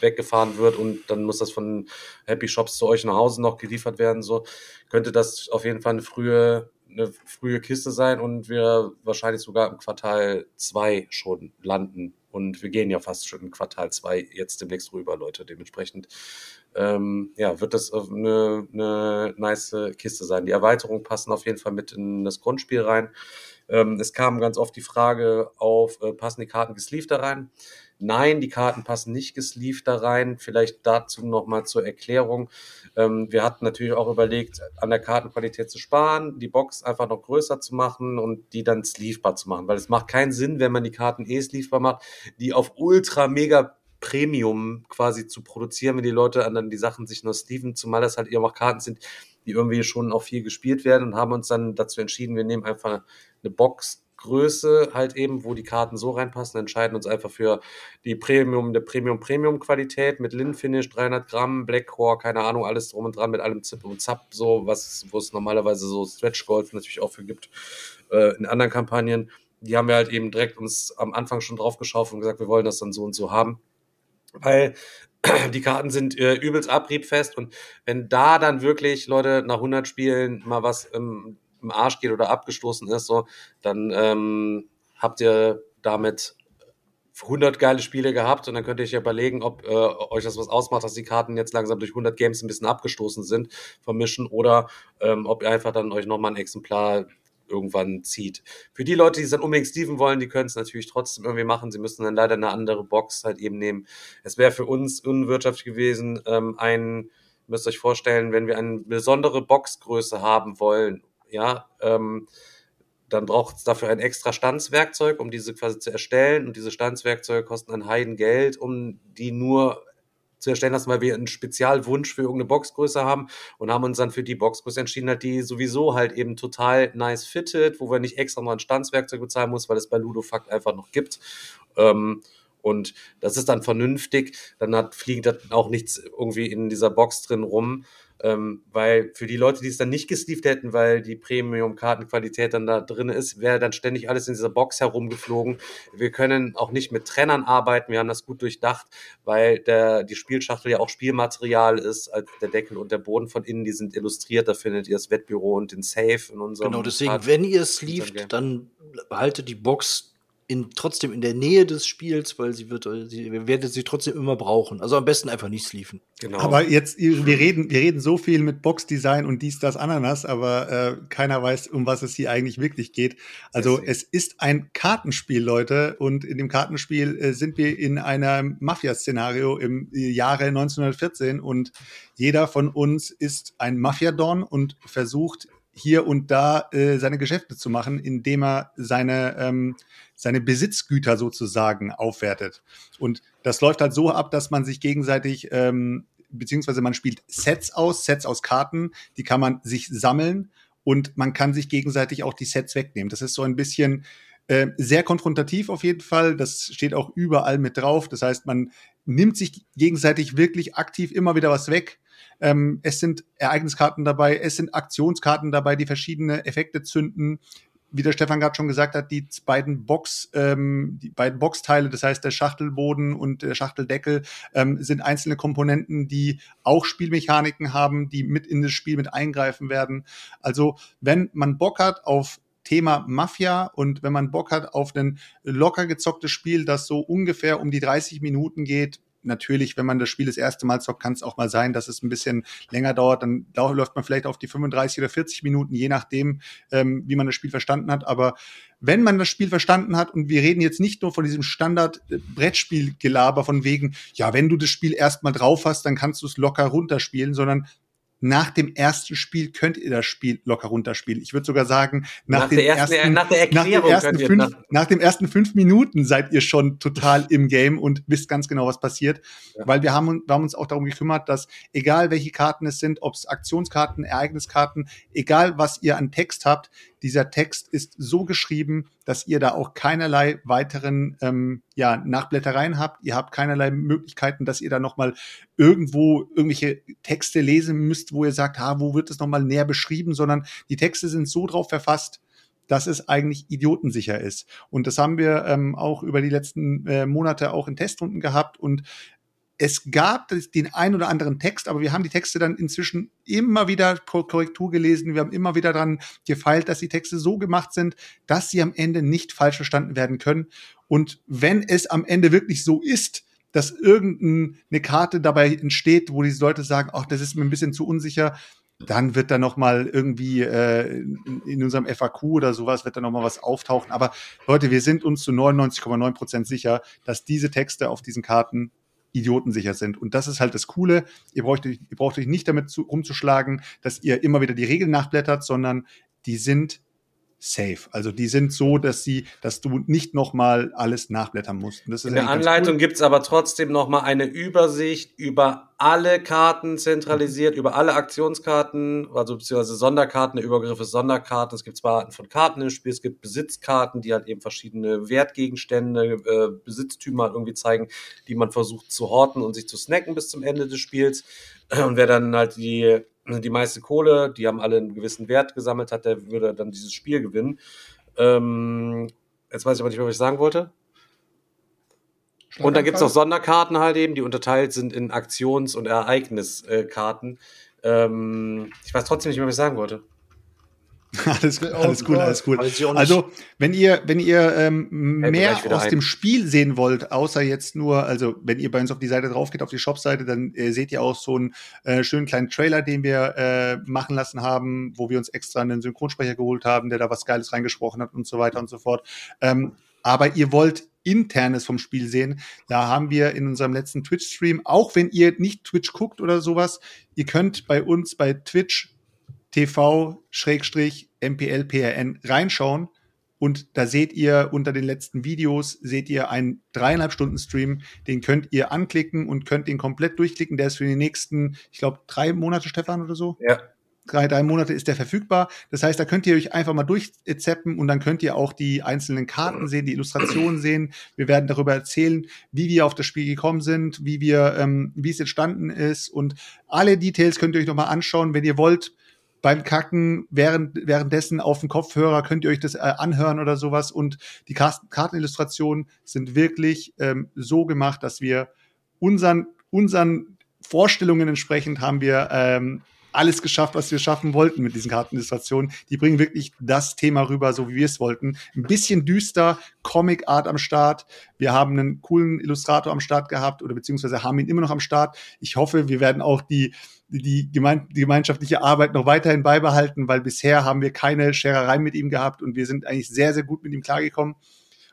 S1: weggefahren wird und dann muss das von Happy Shops zu euch nach Hause noch geliefert werden. So könnte das auf jeden Fall eine frühe, eine frühe Kiste sein und wir wahrscheinlich sogar im Quartal zwei schon landen. Und wir gehen ja fast schon in Quartal zwei jetzt demnächst rüber, Leute. Dementsprechend ähm, ja, wird das eine, eine nice Kiste sein. Die Erweiterungen passen auf jeden Fall mit in das Grundspiel rein. Ähm, es kam ganz oft die Frage auf, äh, passen die Karten gesleeved da rein? Nein, die Karten passen nicht gesleeved da rein. Vielleicht dazu nochmal zur Erklärung. Ähm, wir hatten natürlich auch überlegt, an der Kartenqualität zu sparen, die Box einfach noch größer zu machen und die dann sleevebar zu machen, weil es macht keinen Sinn, wenn man die Karten eh sleevebar macht, die auf ultra mega Premium quasi zu produzieren, wenn die Leute dann die Sachen sich nur sleeven, zumal das halt eben auch Karten sind, die irgendwie schon auch viel gespielt werden und haben uns dann dazu entschieden, wir nehmen einfach eine Boxgröße halt eben, wo die Karten so reinpassen, entscheiden uns einfach für die Premium, der Premium Premium Qualität mit Lin Finish, 300 Gramm, Black Core, keine Ahnung, alles drum und dran mit allem Zip und Zap, so was, wo es normalerweise so Stretch Goals natürlich auch für gibt äh, in anderen Kampagnen. Die haben wir halt eben direkt uns am Anfang schon drauf geschaut und gesagt, wir wollen das dann so und so haben weil die Karten sind äh, übelst abriebfest und wenn da dann wirklich Leute nach 100 Spielen mal was im, im Arsch geht oder abgestoßen ist, so, dann ähm, habt ihr damit 100 geile Spiele gehabt und dann könnt ihr euch überlegen, ob äh, euch das was ausmacht, dass die Karten jetzt langsam durch 100 Games ein bisschen abgestoßen sind, vermischen oder ähm, ob ihr einfach dann euch nochmal ein Exemplar irgendwann zieht. Für die Leute, die es dann unbedingt Steven wollen, die können es natürlich trotzdem irgendwie machen. Sie müssen dann leider eine andere Box halt eben nehmen. Es wäre für uns unwirtschaftlich gewesen, ähm, ein, müsst euch vorstellen, wenn wir eine besondere Boxgröße haben wollen, ja, ähm, dann braucht es dafür ein extra Stanzwerkzeug, um diese quasi zu erstellen. Und diese Stanzwerkzeuge kosten ein Heidengeld, um die nur zu erstellen lassen, weil wir einen Spezialwunsch für irgendeine Boxgröße haben und haben uns dann für die Boxgröße entschieden, halt, die sowieso halt eben total nice fittet, wo wir nicht extra noch ein Stanzwerkzeug bezahlen muss, weil es bei Ludofakt einfach noch gibt. Ähm, und das ist dann vernünftig. Dann hat, fliegt dann auch nichts irgendwie in dieser Box drin rum. Ähm, weil für die Leute, die es dann nicht gesleeved hätten, weil die Premium-Kartenqualität dann da drin ist, wäre dann ständig alles in dieser Box herumgeflogen. Wir können auch nicht mit Trennern arbeiten. Wir haben das gut durchdacht, weil der, die Spielschachtel ja auch Spielmaterial ist, als der Deckel und der Boden von innen, die sind illustriert. Da findet ihr das Wettbüro und den Safe in unserem.
S3: Genau, deswegen,
S1: Kart-
S3: wenn ihr
S1: Game.
S3: sleeved, dann behalte die Box in, trotzdem in der Nähe des Spiels, weil sie wird, sie werdet sie trotzdem immer brauchen. Also am besten einfach nicht sleeven.
S4: Genau. Aber jetzt, wir reden, wir reden so viel mit Boxdesign und dies, das, Ananas, aber äh, keiner weiß, um was es hier eigentlich wirklich geht. Also es ist ein Kartenspiel, Leute, und in dem Kartenspiel äh, sind wir in einem Mafia-Szenario im Jahre 1914 und jeder von uns ist ein Mafiadon und versucht hier und da äh, seine Geschäfte zu machen, indem er seine, ähm, seine Besitzgüter sozusagen aufwertet. Und das läuft halt so ab, dass man sich gegenseitig, ähm, beziehungsweise man spielt Sets aus, Sets aus Karten, die kann man sich sammeln und man kann sich gegenseitig auch die Sets wegnehmen. Das ist so ein bisschen äh, sehr konfrontativ auf jeden Fall. Das steht auch überall mit drauf. Das heißt, man nimmt sich gegenseitig wirklich aktiv immer wieder was weg ähm, es sind Ereigniskarten dabei, es sind Aktionskarten dabei, die verschiedene Effekte zünden. Wie der Stefan gerade schon gesagt hat, die beiden Box, ähm, die beiden Boxteile, das heißt der Schachtelboden und der Schachteldeckel, ähm, sind einzelne Komponenten, die auch Spielmechaniken haben, die mit in das Spiel mit eingreifen werden. Also wenn man Bock hat auf Thema Mafia und wenn man Bock hat auf ein locker gezocktes Spiel, das so ungefähr um die 30 Minuten geht, natürlich, wenn man das Spiel das erste Mal zockt, kann es auch mal sein, dass es ein bisschen länger dauert. Dann läuft man vielleicht auf die 35 oder 40 Minuten, je nachdem, ähm, wie man das Spiel verstanden hat. Aber wenn man das Spiel verstanden hat, und wir reden jetzt nicht nur von diesem Standard-Brettspiel-Gelaber von wegen, ja, wenn du das Spiel erstmal drauf hast, dann kannst du es locker runterspielen, sondern nach dem ersten Spiel könnt ihr das Spiel locker runterspielen. Ich würde sogar sagen, nach, nach, den ersten, ersten, nach, der nach, ersten fünf, nach den ersten fünf Minuten seid ihr schon total im Game und wisst ganz genau, was passiert. Ja. Weil wir haben, wir haben uns auch darum gekümmert, dass egal welche Karten es sind, ob es Aktionskarten, Ereigniskarten, egal was ihr an Text habt, dieser Text ist so geschrieben, dass ihr da auch keinerlei weiteren ähm, ja, Nachblättereien habt. Ihr habt keinerlei Möglichkeiten, dass ihr da nochmal irgendwo irgendwelche Texte lesen müsst, wo ihr sagt, ha, wo wird es nochmal näher beschrieben, sondern die Texte sind so drauf verfasst, dass es eigentlich idiotensicher ist. Und das haben wir ähm, auch über die letzten äh, Monate auch in Testrunden gehabt. Und es gab den ein oder anderen Text, aber wir haben die Texte dann inzwischen immer wieder Korrektur gelesen. Wir haben immer wieder daran gefeilt, dass die Texte so gemacht sind, dass sie am Ende nicht falsch verstanden werden können. Und wenn es am Ende wirklich so ist, dass irgendeine Karte dabei entsteht, wo diese Leute sagen, ach, das ist mir ein bisschen zu unsicher, dann wird da noch mal irgendwie äh, in, in, unserem FAQ oder sowas wird da noch mal was auftauchen. Aber Leute, wir sind uns zu 99,9 Prozent sicher, dass diese Texte auf diesen Karten idiotensicher sind. Und das ist halt das Coole. Ihr braucht, euch, ihr braucht euch nicht damit zu, rumzuschlagen, dass ihr immer wieder die Regeln nachblättert, sondern die sind safe. Also die sind so, dass sie, dass du nicht nochmal alles nachblättern musst.
S1: In der Anleitung cool. gibt's aber trotzdem nochmal eine Übersicht über alle Karten zentralisiert, über alle Aktionskarten, also beziehungsweise Sonderkarten, der Übergriff ist Sonderkarten. Es gibt zwei Arten von Karten im Spiel. Es gibt Besitzkarten, die halt eben verschiedene Wertgegenstände, äh, Besitztümer irgendwie zeigen, die man versucht zu horten und sich zu snacken bis zum Ende des Spiels. Und wer dann halt die die meiste Kohle, die haben alle einen gewissen Wert gesammelt hat, der würde dann dieses Spiel gewinnen. Ähm, jetzt weiß ich aber nicht mehr, was ich sagen wollte. Und dann gibt es noch Sonderkarten halt eben, die unterteilt sind in Aktions- und Ereigniskarten. Ähm, ich weiß trotzdem nicht mehr, was ich sagen wollte.
S4: alles, alles cool, alles cool. Also, wenn ihr, wenn ihr ähm, mehr aus ein. dem Spiel sehen wollt, außer jetzt nur, also wenn ihr bei uns auf die Seite drauf geht, auf die Shop-Seite, dann äh, seht ihr auch so einen äh, schönen kleinen Trailer, den wir äh, machen lassen haben, wo wir uns extra einen Synchronsprecher geholt haben, der da was Geiles reingesprochen hat und so weiter und so fort. Ähm, aber ihr wollt internes vom Spiel sehen. Da haben wir in unserem letzten Twitch-Stream, auch wenn ihr nicht Twitch guckt oder sowas, ihr könnt bei uns bei Twitch TV-MPLPRN reinschauen. Und da seht ihr unter den letzten Videos, seht ihr einen dreieinhalb Stunden Stream. Den könnt ihr anklicken und könnt den komplett durchklicken. Der ist für die nächsten, ich glaube, drei Monate, Stefan, oder so?
S1: Ja.
S4: Drei, drei Monate ist der verfügbar. Das heißt, da könnt ihr euch einfach mal durchzeppen und dann könnt ihr auch die einzelnen Karten sehen, die Illustrationen sehen. Wir werden darüber erzählen, wie wir auf das Spiel gekommen sind, wie wir, ähm, wie es entstanden ist und alle Details könnt ihr euch nochmal anschauen, wenn ihr wollt beim Kacken während, währenddessen auf dem Kopfhörer könnt ihr euch das äh, anhören oder sowas. Und die Kartenillustrationen sind wirklich ähm, so gemacht, dass wir unseren, unseren Vorstellungen entsprechend haben wir ähm, alles geschafft, was wir schaffen wollten mit diesen Kartenillustrationen. Die bringen wirklich das Thema rüber, so wie wir es wollten. Ein bisschen düster, Comic-Art am Start. Wir haben einen coolen Illustrator am Start gehabt oder beziehungsweise haben ihn immer noch am Start. Ich hoffe, wir werden auch die die, gemein, die gemeinschaftliche Arbeit noch weiterhin beibehalten, weil bisher haben wir keine Schererei mit ihm gehabt und wir sind eigentlich sehr, sehr gut mit ihm klargekommen.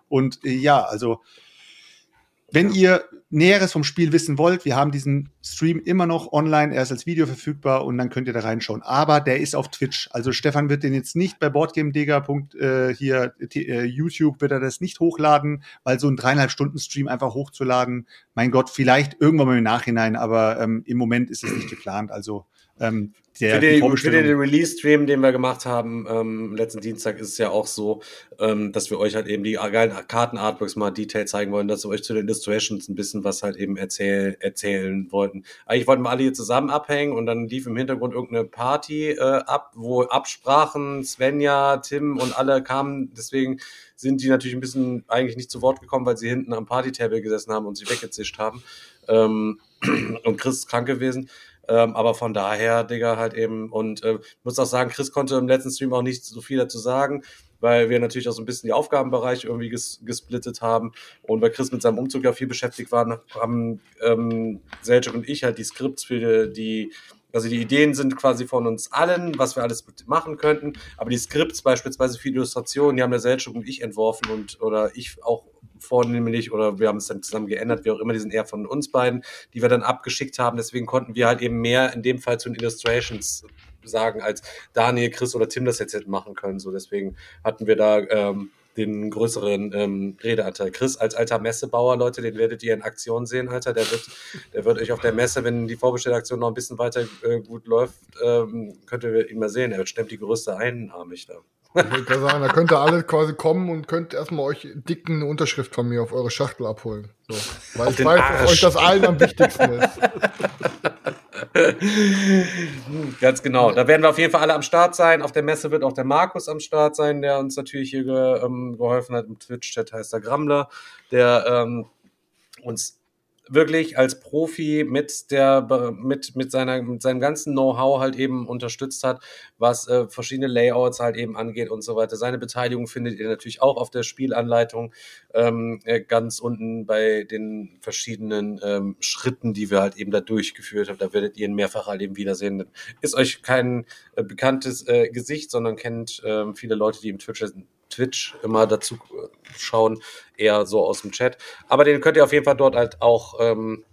S4: Und äh, ja, also wenn ihr Näheres vom Spiel wissen wollt, wir haben diesen Stream immer noch online, er ist als Video verfügbar und dann könnt ihr da reinschauen. Aber der ist auf Twitch. Also Stefan wird den jetzt nicht bei BoardgameDigger. Äh, hier äh, YouTube wird er das nicht hochladen, weil so ein dreieinhalb Stunden Stream einfach hochzuladen, mein Gott, vielleicht irgendwann mal im Nachhinein, aber ähm, im Moment ist es nicht geplant. Also ähm,
S1: für, den, für den Release-Stream, den wir gemacht haben, ähm, letzten Dienstag, ist es ja auch so, ähm, dass wir euch halt eben die geilen Karten-Artworks mal Detail zeigen wollen, dass wir euch zu den Illustrations ein bisschen was halt eben erzähl erzählen wollten. Eigentlich wollten wir alle hier zusammen abhängen und dann lief im Hintergrund irgendeine Party äh, ab, wo Absprachen, Svenja, Tim und alle kamen. Deswegen sind die natürlich ein bisschen eigentlich nicht zu Wort gekommen, weil sie hinten am Party-Table gesessen haben und sich weggezischt haben. Ähm, und Chris ist krank gewesen. Ähm, aber von daher, Digga, halt eben. Und äh, muss auch sagen, Chris konnte im letzten Stream auch nicht so viel dazu sagen, weil wir natürlich auch so ein bisschen die Aufgabenbereiche irgendwie ges gesplittet haben. Und weil Chris mit seinem Umzug ja viel beschäftigt war, haben ähm, Selchuk und ich halt die Skripts für die, also die Ideen sind quasi von uns allen, was wir alles machen könnten. Aber die Skripts beispielsweise für Illustrationen, die haben der Selchuk und ich entworfen und oder ich auch vornehmlich oder wir haben es dann zusammen geändert, wie auch immer, die sind eher von uns beiden, die wir dann abgeschickt haben. Deswegen konnten wir halt eben mehr in dem Fall zu den Illustrations sagen, als Daniel, Chris oder Tim das jetzt hätten machen können. So deswegen hatten wir da ähm, den größeren ähm, Redeanteil. Chris als alter Messebauer, Leute, den werdet ihr in Aktion sehen, Alter. Der wird, der wird euch auf der Messe, wenn die Vorbestellaktion noch ein bisschen weiter äh, gut läuft, ähm, könnt ihr ihn mal sehen. Er stemmt die größte einarmig da.
S2: Ich würde sagen, da könnt ihr alle quasi kommen und könnt erstmal euch dicken eine Unterschrift von mir auf eure Schachtel abholen. So. Weil auf ich weiß, dass euch das allen am wichtigsten ist.
S1: Ganz genau. Da werden wir auf jeden Fall alle am Start sein. Auf der Messe wird auch der Markus am Start sein, der uns natürlich hier ge, ähm, geholfen hat. Im Twitch-Chat heißt er Grammler, der ähm, uns wirklich als Profi mit der mit mit seiner mit seinem ganzen Know-how halt eben unterstützt hat, was äh, verschiedene Layouts halt eben angeht und so weiter. Seine Beteiligung findet ihr natürlich auch auf der Spielanleitung ähm, äh, ganz unten bei den verschiedenen ähm, Schritten, die wir halt eben da durchgeführt haben. Da werdet ihr ihn mehrfach halt eben wiedersehen. Ist euch kein äh, bekanntes äh, Gesicht, sondern kennt äh, viele Leute, die im Twitch Twitch immer dazu äh, schauen, eher so aus dem Chat. Aber den könnt ihr auf jeden Fall dort halt auch ähm,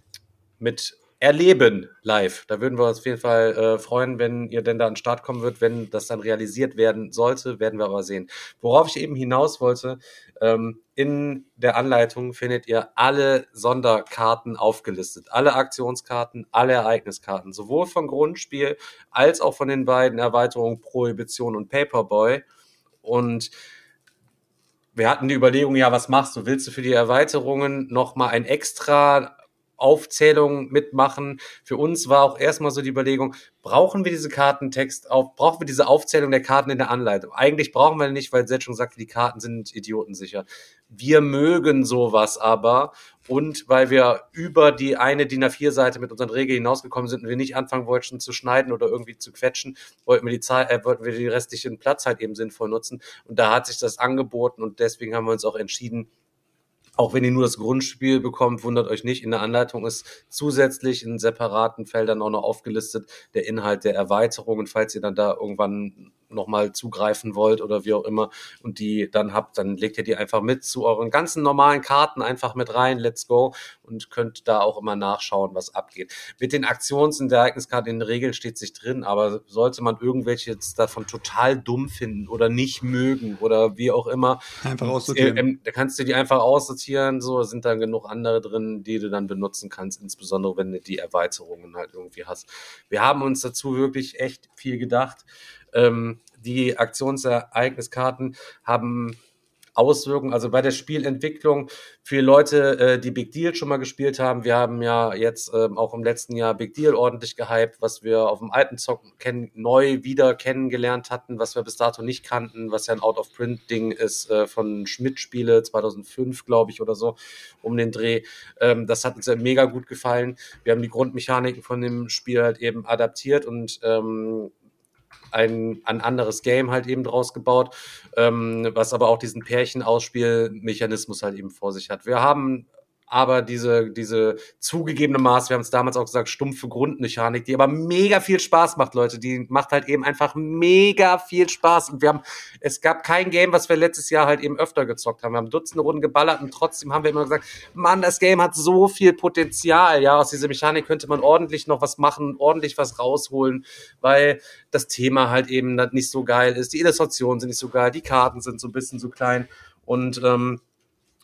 S1: mit erleben live. Da würden wir uns auf jeden Fall äh, freuen, wenn ihr denn da an den Start kommen wird. Wenn das dann realisiert werden sollte, werden wir aber sehen. Worauf ich eben hinaus wollte, ähm, in der Anleitung findet ihr alle Sonderkarten aufgelistet. Alle Aktionskarten, alle Ereigniskarten. Sowohl vom Grundspiel als auch von den beiden Erweiterungen Prohibition und Paperboy. Und wir hatten die Überlegung, ja, was machst du? Willst du für die Erweiterungen nochmal ein extra Aufzählung mitmachen. Für uns war auch erstmal so die Überlegung, brauchen wir diese Kartentext auf, brauchen wir diese Aufzählung der Karten in der Anleitung? Eigentlich brauchen wir nicht, weil Zed schon sagte, die Karten sind idiotensicher. Wir mögen sowas aber und weil wir über die eine DIN A4-Seite mit unseren Regeln hinausgekommen sind und wir nicht anfangen wollten zu schneiden oder irgendwie zu quetschen, wollten wir die Zahl, äh, wollten wir den restlichen Platz halt eben sinnvoll nutzen. Und da hat sich das angeboten und deswegen haben wir uns auch entschieden, auch wenn ihr nur das Grundspiel bekommt, wundert euch nicht. In der Anleitung ist zusätzlich in separaten Feldern auch noch aufgelistet der Inhalt der Erweiterungen, falls ihr dann da irgendwann nochmal zugreifen wollt oder wie auch immer und die dann habt, dann legt ihr die einfach mit zu euren ganzen normalen Karten einfach mit rein, let's go und könnt da auch immer nachschauen, was abgeht. Mit den Aktions- und Ereigniskarten in den Regeln steht sich drin, aber sollte man irgendwelche jetzt davon total dumm finden oder nicht mögen oder wie auch immer,
S4: einfach aussortieren.
S1: Äh, da kannst du die einfach aussortieren, so sind dann genug andere drin, die du dann benutzen kannst, insbesondere wenn du die Erweiterungen halt irgendwie hast. Wir haben uns dazu wirklich echt viel gedacht. Ähm, die Aktionsereigniskarten haben Auswirkungen, also bei der Spielentwicklung für Leute, äh, die Big Deal schon mal gespielt haben. Wir haben ja jetzt ähm, auch im letzten Jahr Big Deal ordentlich gehypt, was wir auf dem alten kennen, neu wieder kennengelernt hatten, was wir bis dato nicht kannten, was ja ein Out-of-Print-Ding ist äh, von Schmidt-Spiele 2005, glaube ich, oder so, um den Dreh. Ähm, das hat uns ja mega gut gefallen. Wir haben die Grundmechaniken von dem Spiel halt eben adaptiert und ähm, ein, ein anderes Game halt eben draus gebaut, ähm, was aber auch diesen Pärchen-Ausspielmechanismus halt eben vor sich hat. Wir haben aber diese, diese zugegebene Maß, wir haben es damals auch gesagt, stumpfe Grundmechanik, die aber mega viel Spaß macht, Leute. Die macht halt eben einfach mega viel Spaß. Und wir haben, es gab kein Game, was wir letztes Jahr halt eben öfter gezockt haben. Wir haben Dutzende Runden geballert und trotzdem haben wir immer gesagt, Mann, das Game hat so viel Potenzial. Ja, aus dieser Mechanik könnte man ordentlich noch was machen, ordentlich was rausholen, weil das Thema halt eben nicht so geil ist. Die Illustrationen sind nicht so geil, die Karten sind so ein bisschen zu klein. Und ähm,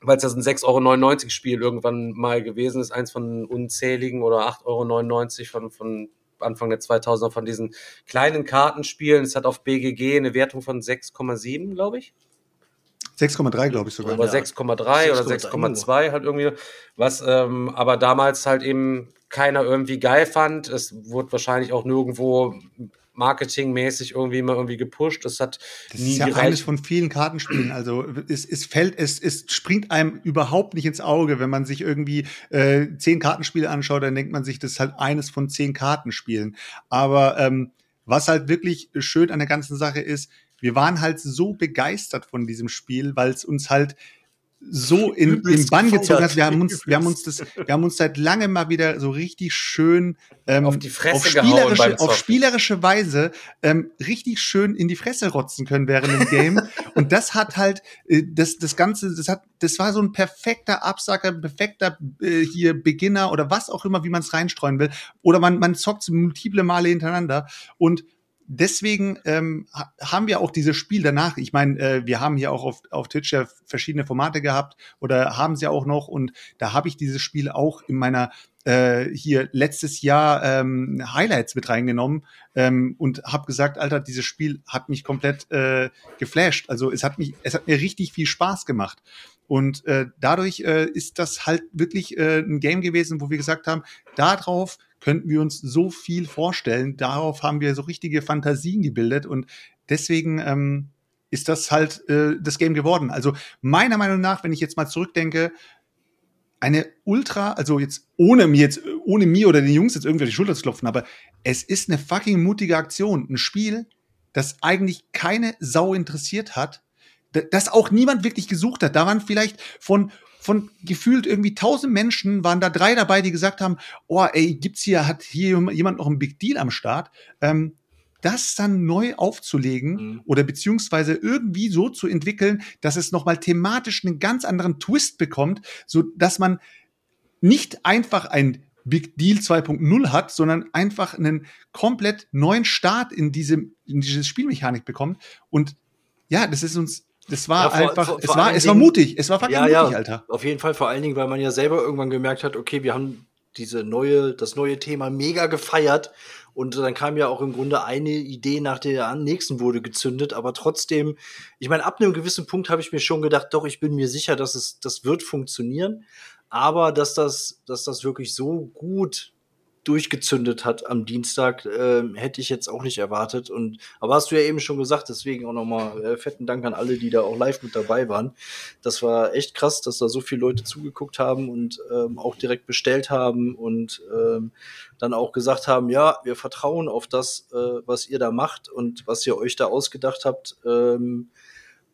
S1: weil es ja so ein 6,99 Euro Spiel irgendwann mal gewesen ist, eins von unzähligen oder 8,99 Euro von, von Anfang der 2000er von diesen kleinen Kartenspielen. Es hat auf BGG eine Wertung von 6,7, glaube ich.
S4: 6,3 glaube ich sogar.
S1: Oder 6,3 oder 6,2 halt irgendwie. Was ähm, aber damals halt eben keiner irgendwie geil fand. Es wurde wahrscheinlich auch nirgendwo marketingmäßig irgendwie immer irgendwie gepusht. Das hat
S4: das nie ist ja eines von vielen Kartenspielen. Also es, es fällt, es, es springt einem überhaupt nicht ins Auge, wenn man sich irgendwie äh, zehn Kartenspiele anschaut, dann denkt man sich, das ist halt eines von zehn Kartenspielen. Aber ähm, was halt wirklich schön an der ganzen Sache ist, wir waren halt so begeistert von diesem Spiel, weil es uns halt so in, in Bann gezogen hat. Wir haben uns, wir haben uns das, wir haben uns seit langem mal wieder so richtig schön ähm,
S1: auf die Fresse
S4: auf spielerische, auf spielerische Weise ähm, richtig schön in die Fresse rotzen können während dem Game. Und das hat halt äh, das das ganze, das hat, das war so ein perfekter Absacker, perfekter äh, hier Beginner oder was auch immer, wie man es reinstreuen will. Oder man man zockt multiple Male hintereinander und deswegen ähm, haben wir auch dieses Spiel danach. Ich meine, äh, wir haben hier auch auf, auf Twitch ja verschiedene Formate gehabt oder haben sie auch noch und da habe ich dieses Spiel auch in meiner äh, hier letztes Jahr ähm, Highlights mit reingenommen ähm, und habe gesagt, Alter, dieses Spiel hat mich komplett äh, geflasht. Also es hat mich, es hat mir richtig viel Spaß gemacht. Und äh, dadurch äh, ist das halt wirklich äh, ein Game gewesen, wo wir gesagt haben, darauf könnten wir uns so viel vorstellen. Darauf haben wir so richtige Fantasien gebildet und deswegen ähm, ist das halt äh, das Game geworden. Also meiner Meinung nach, wenn ich jetzt mal zurückdenke, eine Ultra, also jetzt ohne mir jetzt, ohne mir oder den Jungs jetzt irgendwie die Schulter zu klopfen, aber es ist eine fucking mutige Aktion. Ein Spiel, das eigentlich keine Sau interessiert hat, das auch niemand wirklich gesucht hat. Da waren vielleicht von von gefühlt irgendwie tausend Menschen waren da drei dabei, die gesagt haben, oh, ey, gibt's hier, hat hier jemand noch einen Big Deal am Start? Ähm, das dann neu aufzulegen mhm. oder beziehungsweise irgendwie so zu entwickeln, dass es nochmal thematisch einen ganz anderen Twist bekommt, so dass man nicht einfach ein Big Deal 2.0 hat, sondern einfach einen komplett neuen Start in diese, in diese Spielmechanik bekommt. Und ja, das ist uns das war ja, vor, einfach, vor, es, vor war, es war mutig, es war fucking ja, mutig, ja, Alter.
S3: Auf jeden Fall, vor allen Dingen, weil man ja selber irgendwann gemerkt hat, okay, wir haben diese neue, das neue Thema mega gefeiert und dann kam ja auch im Grunde eine Idee nach der nächsten wurde gezündet, aber trotzdem, ich meine, ab einem gewissen Punkt habe ich mir schon gedacht, doch, ich bin mir sicher, dass es, das wird funktionieren, aber dass das, dass das wirklich so gut durchgezündet hat am Dienstag, äh, hätte ich jetzt auch nicht erwartet. Und aber hast du ja eben schon gesagt, deswegen auch nochmal äh, fetten Dank an alle, die da auch live mit dabei waren. Das war echt krass, dass da so viele Leute zugeguckt haben und ähm, auch direkt bestellt haben und ähm, dann auch gesagt haben, ja, wir vertrauen auf das, äh, was ihr da macht und was ihr euch da ausgedacht habt. Ähm,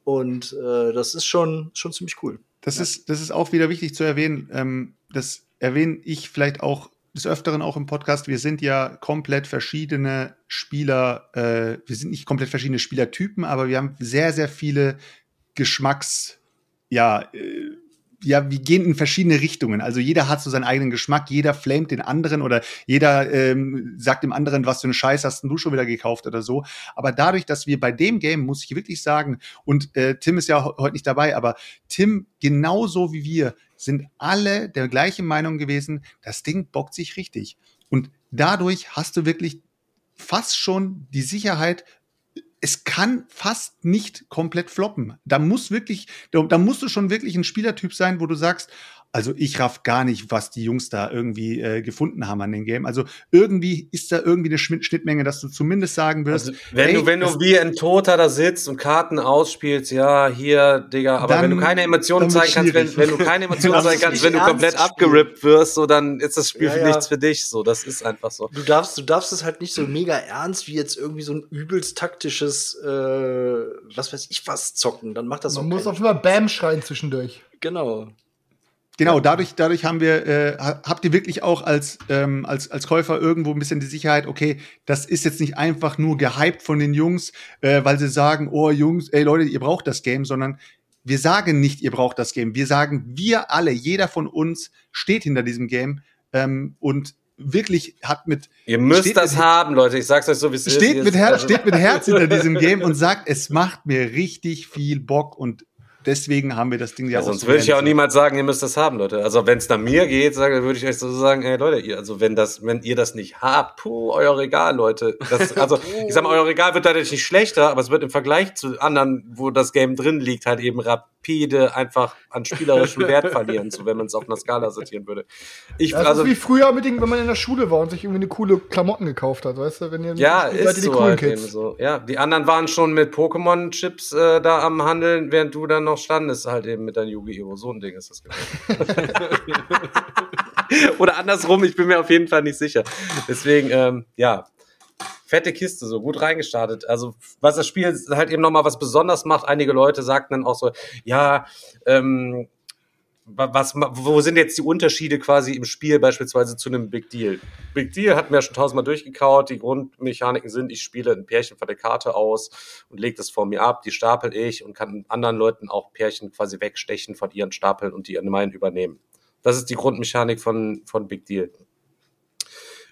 S3: und äh, das ist schon schon ziemlich cool.
S4: Das ja. ist das ist auch wieder wichtig zu erwähnen. Ähm, das erwähne ich vielleicht auch des Öfteren auch im Podcast, wir sind ja komplett verschiedene Spieler, äh, wir sind nicht komplett verschiedene Spielertypen, aber wir haben sehr, sehr viele Geschmacks, ja, äh, ja, wir gehen in verschiedene Richtungen. Also jeder hat so seinen eigenen Geschmack, jeder flamet den anderen oder jeder ähm, sagt dem anderen, was für einen Scheiß hast du schon wieder gekauft oder so. Aber dadurch, dass wir bei dem Game, muss ich wirklich sagen, und äh, Tim ist ja heute nicht dabei, aber Tim genauso wie wir sind alle der gleichen Meinung gewesen, das Ding bockt sich richtig. Und dadurch hast du wirklich fast schon die Sicherheit, es kann fast nicht komplett floppen. Da muss wirklich, da, da musst du schon wirklich ein Spielertyp sein, wo du sagst, also ich raff gar nicht, was die Jungs da irgendwie äh, gefunden haben an dem Game. Also irgendwie ist da irgendwie eine Schnittmenge, dass du zumindest sagen wirst.
S1: Also, wenn
S4: ey,
S1: du, wenn du wie ein Toter da sitzt und Karten ausspielst, ja, hier, Digga, aber
S4: Dann-
S1: wenn du keine Emotionen zeigen kannst, wenn, wenn du keine Emotionen zeigen kannst, wenn du komplett abgerippt wirst, so, dann ist das Spiel
S3: Ja,
S1: für
S3: ja.
S1: nichts für dich, so, das ist einfach so.
S3: Du darfst, du darfst es halt nicht so mega ernst wie jetzt irgendwie so ein übelst taktisches, äh, was weiß ich was zocken. Dann macht das
S2: Man
S3: auch
S2: muss
S3: keinen
S2: auf jeden Fall Bam schreien zwischendurch.
S3: Genau.
S4: Genau, dadurch, dadurch haben wir, äh, ha- habt ihr wirklich auch als, ähm, als, als Käufer irgendwo ein bisschen die Sicherheit, okay, das ist jetzt nicht einfach nur gehypt von den Jungs, äh, weil sie sagen, oh Jungs, ey Leute, ihr braucht das Game, sondern wir sagen nicht, ihr braucht das Game. Wir sagen, wir alle, jeder von uns steht hinter diesem Game ähm, und wirklich hat mit
S1: Ihr müsst das
S4: mit-
S1: haben, Leute, ich sag's euch so, wie es ist.
S4: steht
S1: Ihr-
S4: mit, Her
S1: also-
S4: steht mit Herz hinter diesem Game und sagt, es macht mir richtig viel Bock und deswegen haben wir das Ding ja,
S1: Ja,
S4: auch
S1: sonst
S4: so
S1: würde ich ja auch niemals sagen, ihr müsst das haben, Leute. Also wenn es nach mir geht, sage, würde ich euch so sagen, ey Leute, ihr, also wenn das, wenn ihr das nicht habt, puh, euer Regal, Leute. Das, also ich sag mal, euer Regal wird dadurch nicht schlechter, aber es wird im Vergleich zu anderen, wo das Game drin liegt, halt eben rapide einfach an spielerischem Wert verlieren, so wenn man es auf einer Skala sortieren würde. Ich,
S2: Das
S1: also
S2: ist wie früher mit den, wenn man in der Schule war und sich irgendwie eine coole Klamotten gekauft hat, weißt du? Wenn ihr
S1: Ja,
S2: seid
S1: ist
S2: die
S1: so
S2: coolen
S1: halt so. Ja, die anderen waren schon mit Pokémon-Chips äh, da am Handeln, während du dann noch standest, halt eben mit deinem Yu-Gi-Oh! So ein Ding ist das gewesen. Oder andersrum, ich bin mir auf jeden Fall nicht sicher. Deswegen, ähm, ja, fette Kiste, so gut reingestartet. Also, was das Spiel halt eben nochmal was besonders macht, einige Leute sagten dann auch so, ja, ähm, was, wo sind jetzt die Unterschiede quasi im Spiel beispielsweise zu einem Big Deal? Big Deal wir ja schon tausendmal durchgekaut. Die Grundmechaniken sind, ich spiele ein Pärchen von der Karte aus und lege das vor mir ab, die stapel ich und kann anderen Leuten auch Pärchen quasi wegstechen von ihren Stapeln und die an meinen übernehmen. Das ist die Grundmechanik von, von Big Deal.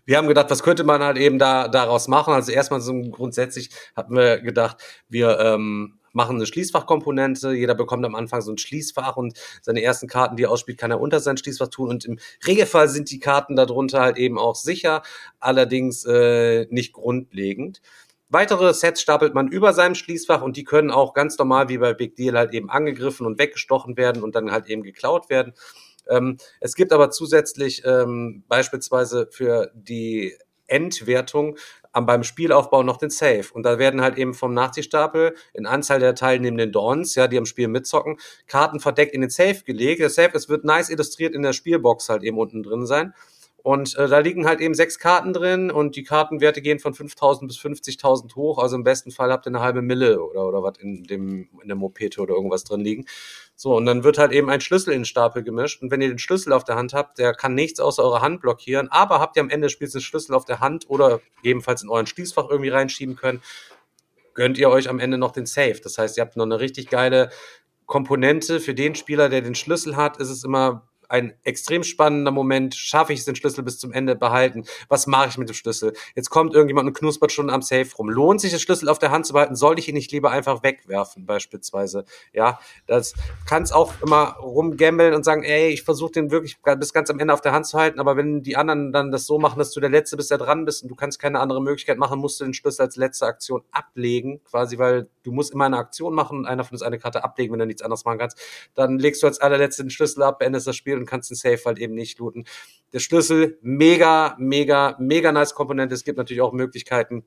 S1: Wir haben gedacht, was könnte man halt eben da daraus machen? Also erstmal so grundsätzlich hatten wir gedacht, wir ähm, machen eine Schließfachkomponente. Jeder bekommt am Anfang so ein Schließfach und seine ersten Karten, die er ausspielt, kann er unter sein Schließfach tun. Und im Regelfall sind die Karten darunter halt eben auch sicher, allerdings äh, nicht grundlegend. Weitere Sets stapelt man über seinem Schließfach und die können auch ganz normal wie bei Big Deal halt eben angegriffen und weggestochen werden und dann halt eben geklaut werden. Ähm, es gibt aber zusätzlich ähm, beispielsweise für die Endwertung am, beim Spielaufbau noch den Save. Und da werden halt eben vom Nachziehstapel in Anzahl der teilnehmenden Dons, ja, die am Spiel mitzocken, Karten verdeckt in den Safe gelegt. Der Safe, es wird nice illustriert in der Spielbox halt eben unten drin sein. Und äh, da liegen halt eben sechs Karten drin und die Kartenwerte gehen von 5.000 bis 50.000 hoch. Also im besten Fall habt ihr eine halbe Mille oder, oder was in dem in der Mopete oder irgendwas drin liegen. So, und dann wird halt eben ein Schlüssel in den Stapel gemischt. Und wenn ihr den Schlüssel auf der Hand habt, der kann nichts außer eure Hand blockieren. Aber habt ihr am Ende des Spiels den Schlüssel auf der Hand oder ebenfalls in euren Schließfach irgendwie reinschieben können, gönnt ihr euch am Ende noch den Safe. Das heißt, ihr habt noch eine richtig geile Komponente. Für den Spieler, der den Schlüssel hat, ist es immer ein extrem spannender Moment. Schaffe ich es, den Schlüssel bis zum Ende behalten? Was mache ich mit dem Schlüssel? Jetzt kommt irgendjemand und knuspert schon am Safe rum. Lohnt sich, den Schlüssel auf der Hand zu behalten? Soll ich ihn nicht lieber einfach wegwerfen, beispielsweise? Ja, das kannst auch immer rumgambeln und sagen, ey, ich versuche den wirklich bis ganz am Ende auf der Hand zu halten, aber wenn die anderen dann das so machen, dass du der Letzte bist, der dran bist und du kannst keine andere Möglichkeit machen, musst du den Schlüssel als letzte Aktion ablegen, quasi, weil du musst immer eine Aktion machen und einer von uns eine Karte ablegen, wenn du nichts anderes machen kannst. Dann legst du als allerletzte den Schlüssel ab, beendest das Spiel und kannst den Safe halt eben nicht looten. Der Schlüssel, mega, mega, mega nice Komponente. Es gibt natürlich auch Möglichkeiten,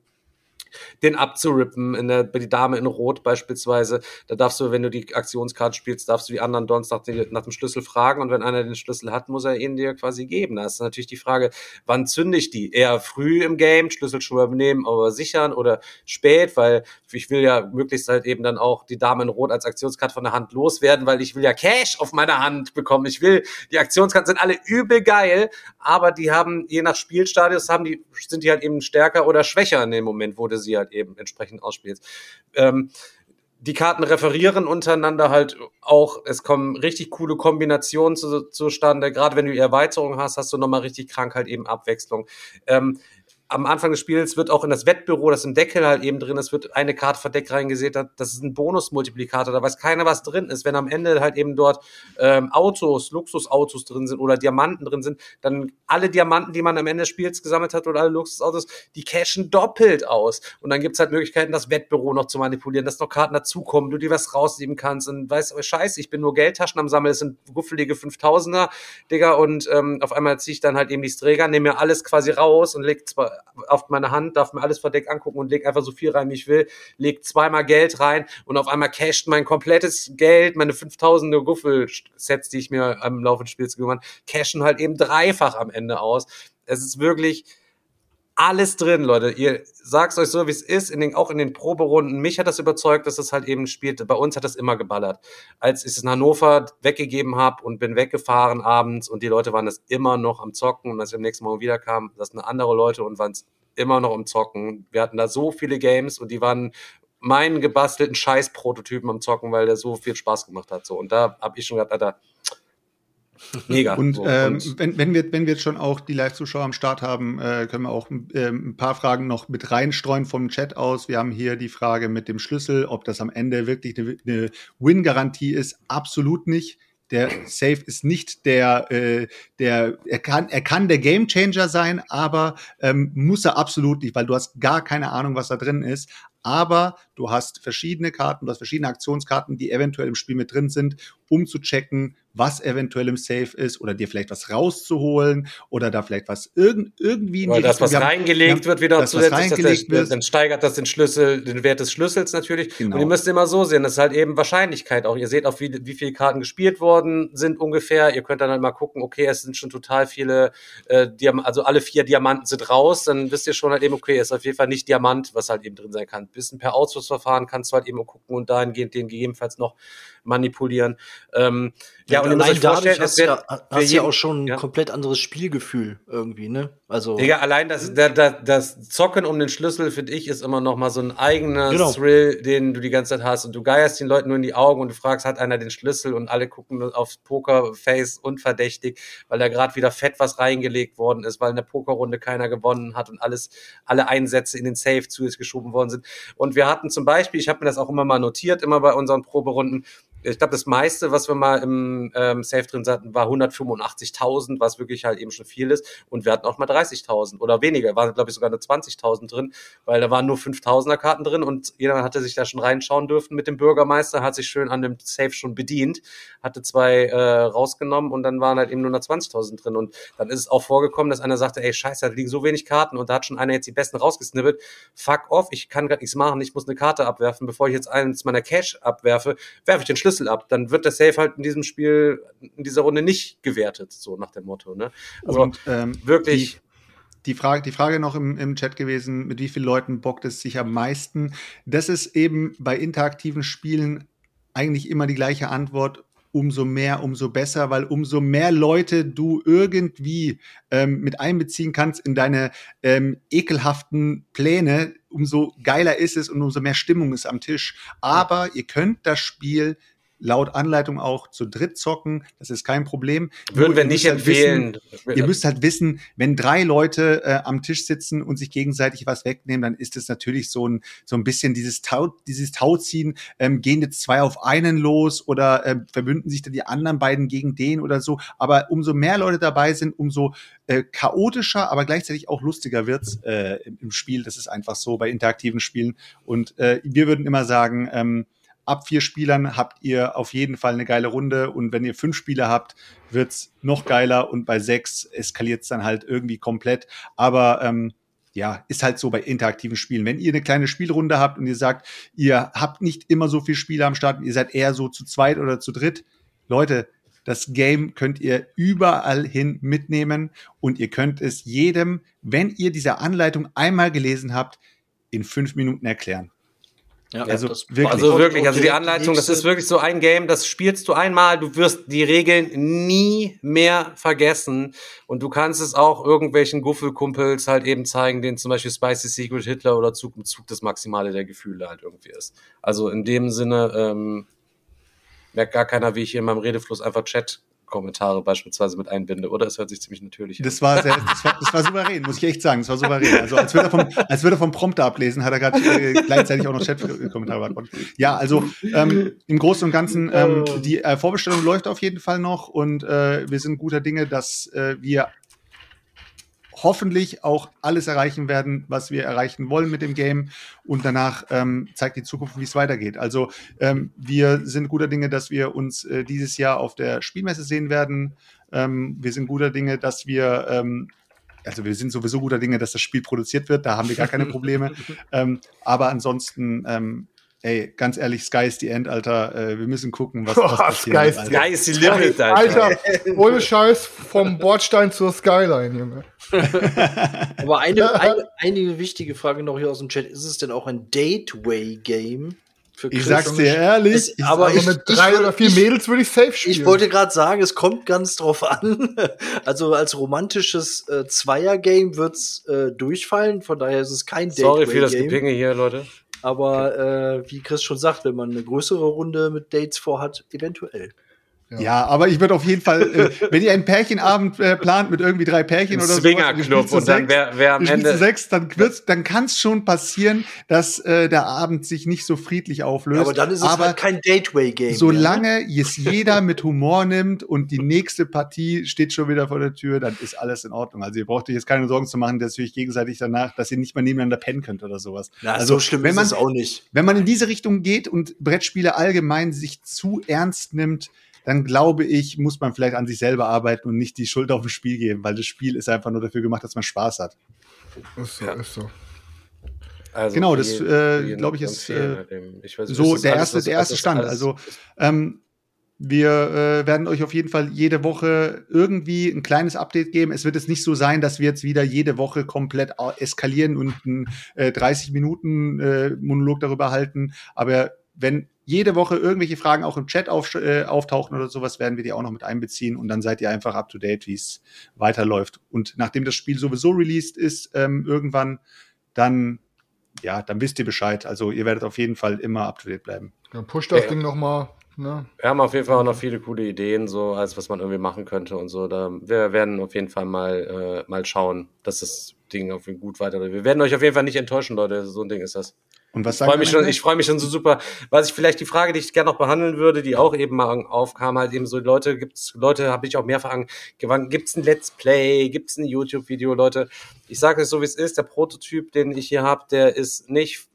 S1: den abzurippen, in der, bei die Dame in Rot beispielsweise. Da darfst du, wenn du die Aktionskarte spielst, darfst du die anderen Dons nach, die, nach dem Schlüssel fragen und wenn einer den Schlüssel hat, muss er ihn dir quasi geben. Da ist natürlich die Frage, wann zünde ich die? Eher früh im Game, Schlüssel schon übernehmen, aber sichern oder spät, weil ich will ja möglichst halt eben dann auch die Dame in Rot als Aktionskarte von der Hand loswerden, weil ich will ja Cash auf meiner Hand bekommen. Ich will, die Aktionskarten sind alle übel geil, aber die haben, je nach Spielstadius, haben die, sind die halt eben stärker oder schwächer in dem Moment, wo du sie halt eben entsprechend ausspielst. Ähm, die Karten referieren untereinander halt auch. Es kommen richtig coole Kombinationen zu, zustande. Gerade wenn du die Erweiterung hast, hast du nochmal richtig krank halt eben Abwechslung. Ähm, am Anfang des Spiels wird auch in das Wettbüro, das im Deckel halt eben drin ist, wird eine Karte verdeckt reingesehen. Das ist ein Bonusmultiplikator. Da weiß keiner, was drin ist. Wenn am Ende halt eben dort ähm, Autos, Luxusautos drin sind oder Diamanten drin sind, dann alle Diamanten, die man am Ende des Spiels gesammelt hat oder alle Luxusautos, die cashen doppelt aus. Und dann gibt's halt Möglichkeiten, das Wettbüro noch zu manipulieren, dass noch Karten dazukommen, du dir was rausnehmen kannst und weißt, oh, scheiße, ich bin nur Geldtaschen am Sammeln, es sind guffelige 5000er, Digga, und ähm, auf einmal ziehe ich dann halt eben die Träger, nehme mir alles quasi raus und leg zwar auf meine Hand, darf mir alles verdeckt angucken und leg einfach so viel rein, wie ich will, leg zweimal Geld rein und auf einmal casht mein komplettes Geld, meine 5000er Guffel-Sets, die ich mir am Laufe des Spiels gewonnen cashen halt eben dreifach am Ende aus. Es ist wirklich alles drin, Leute. Ihr sagt euch so, wie es ist, in den, auch in den Proberunden. Mich hat das überzeugt, dass es halt eben spielt. Bei uns hat das immer geballert. Als ich es in Hannover weggegeben habe und bin weggefahren abends und die Leute waren das immer noch am Zocken und als ich am nächsten Morgen wiederkam, das sind andere Leute und waren es immer noch am Zocken. Wir hatten da so viele Games und die waren meinen gebastelten Scheiß-Prototypen am Zocken, weil der so viel Spaß gemacht hat. So. Und da habe ich schon gedacht, Alter, Mega.
S4: Und, so, ähm, und wenn, wenn, wir, wenn wir jetzt schon auch die Live-Zuschauer am Start haben, äh, können wir auch äh, ein paar Fragen noch mit reinstreuen vom Chat aus. Wir haben hier die Frage mit dem Schlüssel, ob das am Ende wirklich eine, eine Win-Garantie ist. Absolut nicht. Der Safe ist nicht der, äh, der, er kann, er kann der Gamechanger sein, aber ähm, muss er absolut nicht, weil du hast gar keine Ahnung, was da drin ist aber du hast verschiedene Karten, du hast verschiedene Aktionskarten, die eventuell im Spiel mit drin sind, um zu checken, was eventuell im Safe ist oder dir vielleicht was rauszuholen oder da vielleicht was irgend, irgendwie
S1: Weil das, was haben, reingelegt haben, wird, wieder zusätzlich, reingelegt das, wird. dann steigert das den Schlüssel, den Wert des Schlüssels natürlich. Genau. Und ihr müsst immer so sehen, das ist halt eben Wahrscheinlichkeit auch. Ihr seht auch, wie, wie viele Karten gespielt worden sind ungefähr. Ihr könnt dann halt mal gucken, okay, es sind schon total viele, äh, Diam also alle vier Diamanten sind raus, dann wisst ihr schon halt eben, okay, es ist auf jeden Fall nicht Diamant, was halt eben drin sein kann bisschen per Ausschlussverfahren kannst du halt eben gucken und dahingehend den gegebenenfalls noch manipulieren. Ähm,
S3: ja, ja, und euch vorstellen, hast, wird, ja, hast ja auch schon ein ja. komplett anderes Spielgefühl irgendwie, ne?
S1: Also. Digga, allein das, das, das Zocken um den Schlüssel, finde ich, ist immer noch mal so ein eigener genau. Thrill, den du die ganze Zeit hast. Und du geierst den Leuten nur in die Augen und du fragst, hat einer den Schlüssel? Und alle gucken aufs Pokerface unverdächtig, weil da gerade wieder fett was reingelegt worden ist, weil in der Pokerrunde keiner gewonnen hat und alles, alle Einsätze in den Safe zu geschoben worden sind. Und wir hatten zum Beispiel, ich habe mir das auch immer mal notiert, immer bei unseren Proberunden, ich glaube, das meiste, was wir mal im ähm, Safe drin hatten, war 185.000, was wirklich halt eben schon viel ist. Und wir hatten auch mal 30.000 oder weniger, waren glaube ich sogar nur 20.000 drin, weil da waren nur 5.000er Karten drin und jeder hatte sich da schon reinschauen dürfen mit dem Bürgermeister, hat sich schön an dem Safe schon bedient, hatte zwei äh, rausgenommen und dann waren halt eben nur noch 20.000 drin. Und dann ist es auch vorgekommen, dass einer sagte, ey scheiße, da liegen so wenig Karten und da hat schon einer jetzt die besten rausgesnippet. Fuck off, ich kann gerade nichts machen, ich muss eine Karte abwerfen, bevor ich jetzt eins meiner Cash abwerfe, werfe ich den Schlüssel Schlüssel ab, dann wird der Safe halt in diesem Spiel, in dieser Runde nicht gewertet, so nach dem Motto. Ne?
S4: Also Und, ähm, wirklich. Die die Frage, die Frage noch im, im Chat gewesen, mit wie vielen Leuten bockt es sich am meisten? Das ist eben bei interaktiven Spielen eigentlich immer die gleiche Antwort. Umso mehr, umso besser, weil umso mehr Leute du irgendwie ähm, mit einbeziehen kannst in deine ähm, ekelhaften Pläne, umso geiler ist es und umso mehr Stimmung ist am Tisch. Aber ihr könnt das Spiel laut Anleitung auch zu dritt zocken. Das ist kein Problem.
S1: Würden wir nicht halt empfehlen.
S4: Wissen, ihr müsst halt wissen, wenn drei Leute äh, am Tisch sitzen und sich gegenseitig was wegnehmen, dann ist es natürlich so ein, so ein bisschen dieses, Tau, dieses Tauziehen. Ähm, gehen jetzt zwei auf einen los oder äh, verbünden sich dann die anderen beiden gegen den oder so. Aber umso mehr Leute dabei sind, umso äh, chaotischer, aber gleichzeitig auch lustiger wird's äh, im, im Spiel. Das ist einfach so bei interaktiven Spielen. Und äh, wir würden immer sagen, ähm, ab vier Spielern habt ihr auf jeden Fall eine geile Runde und wenn ihr fünf Spieler habt, wird's noch geiler und bei sechs eskaliert's dann halt irgendwie komplett. Aber ähm, ja, ist halt so bei interaktiven Spielen. Wenn ihr eine kleine Spielrunde habt und ihr sagt, ihr habt nicht immer so viele Spieler am Start, ihr seid eher so zu zweit oder zu dritt, Leute, das Game könnt ihr überall hin mitnehmen und ihr könnt es jedem, wenn ihr diese Anleitung einmal gelesen habt, in fünf Minuten erklären.
S1: Ja, also wirklich. Also wirklich, also die Anleitung, das ist wirklich so ein Game, das spielst du einmal, du wirst die Regeln nie mehr vergessen und du kannst es auch irgendwelchen Guffelkumpels halt eben zeigen, denen zum Beispiel Spicy Secret Hitler oder Zug im Zug das Maximale der Gefühle halt irgendwie ist. Also in dem Sinne ähm, merkt gar keiner, wie ich hier in meinem Redefluss einfach Chat YouTube-Kommentare beispielsweise mit einbinde, oder? Es hört sich ziemlich natürlich an.
S4: Das war, sehr, das, war, das war souverän, muss ich echt sagen. Das war souverän. Also als würde er vom, als würde er vom Prompter ablesen, hat er gerade äh, gleichzeitig auch noch Chat-Kommentare beantwortet. Ja, also ähm, im Großen und Ganzen, ähm, die äh, Vorbestellung läuft auf jeden Fall noch und äh, wir sind guter Dinge, dass äh, wir hoffentlich auch alles erreichen werden, was wir erreichen wollen mit dem Game. Und danach ähm, zeigt die Zukunft, wie es weitergeht. Also ähm, wir sind guter Dinge, dass wir uns äh, dieses Jahr auf der Spielmesse sehen werden. Ähm, wir sind guter Dinge, dass wir ähm, also wir sind sowieso guter Dinge, dass das Spiel produziert wird, da haben wir gar keine Probleme. ähm, aber ansonsten, ähm, ey, ganz ehrlich, Sky is the End, Alter. Äh, wir müssen gucken, was, was
S2: Boah,
S4: passiert.
S2: Sky is the
S1: Sky ist die Limit, Alter.
S2: Alter, ohne Scheiß vom Bordstein zur Skyline, Junge.
S3: Aber eine, eine, eine wichtige Frage noch hier aus dem Chat. Ist es denn auch ein Gateway-Game? für
S4: Ich sag's dir ehrlich,
S3: Es-
S4: ich-
S3: aber
S2: Also
S3: ich,
S2: mit
S3: ich
S2: drei
S3: würd-
S2: oder vier
S3: ich,
S2: Mädels würde ich safe spielen.
S3: Ich wollte gerade sagen, es kommt ganz drauf an. Also als romantisches äh, Zweier-Game wird's äh, durchfallen, von daher ist es kein
S1: Sorry für das. Gepinge hier, Leute.
S3: Aber äh, wie Chris schon sagt, wenn man eine größere Runde mit Dates vorhat, eventuell.
S4: Ja, aber ich würde auf jeden Fall, äh, wenn ihr einen Pärchenabend äh, plant mit irgendwie drei Pärchen
S1: Ein
S4: oder so,
S1: Swingerclub und dann wer, wer am Ende.
S4: sechs, dann wird's, dann kann es schon passieren, dass äh, der Abend sich nicht so friedlich auflöst.
S3: aber dann ist es
S4: aber
S3: halt kein Gateway-Game.
S4: solange es jeder mit Humor nimmt und die nächste Partie steht schon wieder vor der Tür, dann ist alles in Ordnung. Also ihr braucht euch jetzt keine Sorgen zu machen, dass ihr euch gegenseitig danach, dass ihr nicht mehr nebeneinander pennen könnt oder sowas.
S3: Na,
S4: also
S3: so schlimm
S4: wenn
S3: ist
S4: man,
S3: es auch nicht.
S4: wenn man in diese Richtung geht und Brettspiele allgemein sich zu ernst nimmt, dann glaube ich, muss man vielleicht an sich selber arbeiten und nicht die Schuld auf das Spiel geben, weil das Spiel ist einfach nur dafür gemacht, dass man Spaß hat.
S2: Ist so,
S1: Ja.
S2: ist so.
S1: Also
S4: Genau, das, äh,
S1: für jeden
S4: glaub ich, ist, äh,
S1: ich weiß,
S4: so
S1: ist
S4: der
S1: alles,
S4: erste,
S1: was-
S4: der erste Stand. Also ähm, wir äh, werden euch auf jeden Fall jede Woche irgendwie ein kleines Update geben. Es wird jetzt nicht so sein, dass wir jetzt wieder jede Woche komplett eskalieren und einen äh, 30 Minuten äh, Monolog darüber halten. Aber wenn jede Woche irgendwelche Fragen auch im Chat auf, äh, auftauchen oder sowas, werden wir die auch noch mit einbeziehen und dann seid ihr einfach up to date, wie es weiterläuft. Und nachdem das Spiel sowieso released ist, ähm, irgendwann, dann ja, dann wisst ihr Bescheid. Also ihr werdet auf jeden Fall immer up to date bleiben.
S2: Dann push das
S1: Ja.
S2: Ding noch mal. Ne?
S1: Wir haben auf jeden Fall auch noch viele coole Ideen, so als was man irgendwie machen könnte und so. Da wir werden auf jeden Fall mal äh, mal schauen, dass das Ding auf jeden Fall gut weiterläuft. Wir werden euch auf jeden Fall nicht enttäuschen, Leute. So ein Ding ist das.
S4: Und was
S1: Ich
S4: sagt
S1: freue mich schon, ich freue mich schon so super. Was ich vielleicht die Frage, die ich gerne noch behandeln würde, die auch eben mal aufkam, halt eben so Leute, gibt's Leute, habe ich auch mehrfach angewandt, gibt's ein Let's Play, gibt's ein YouTube-Video, Leute. Ich sage es so, wie es ist. Der Prototyp, den ich hier habe, der ist nicht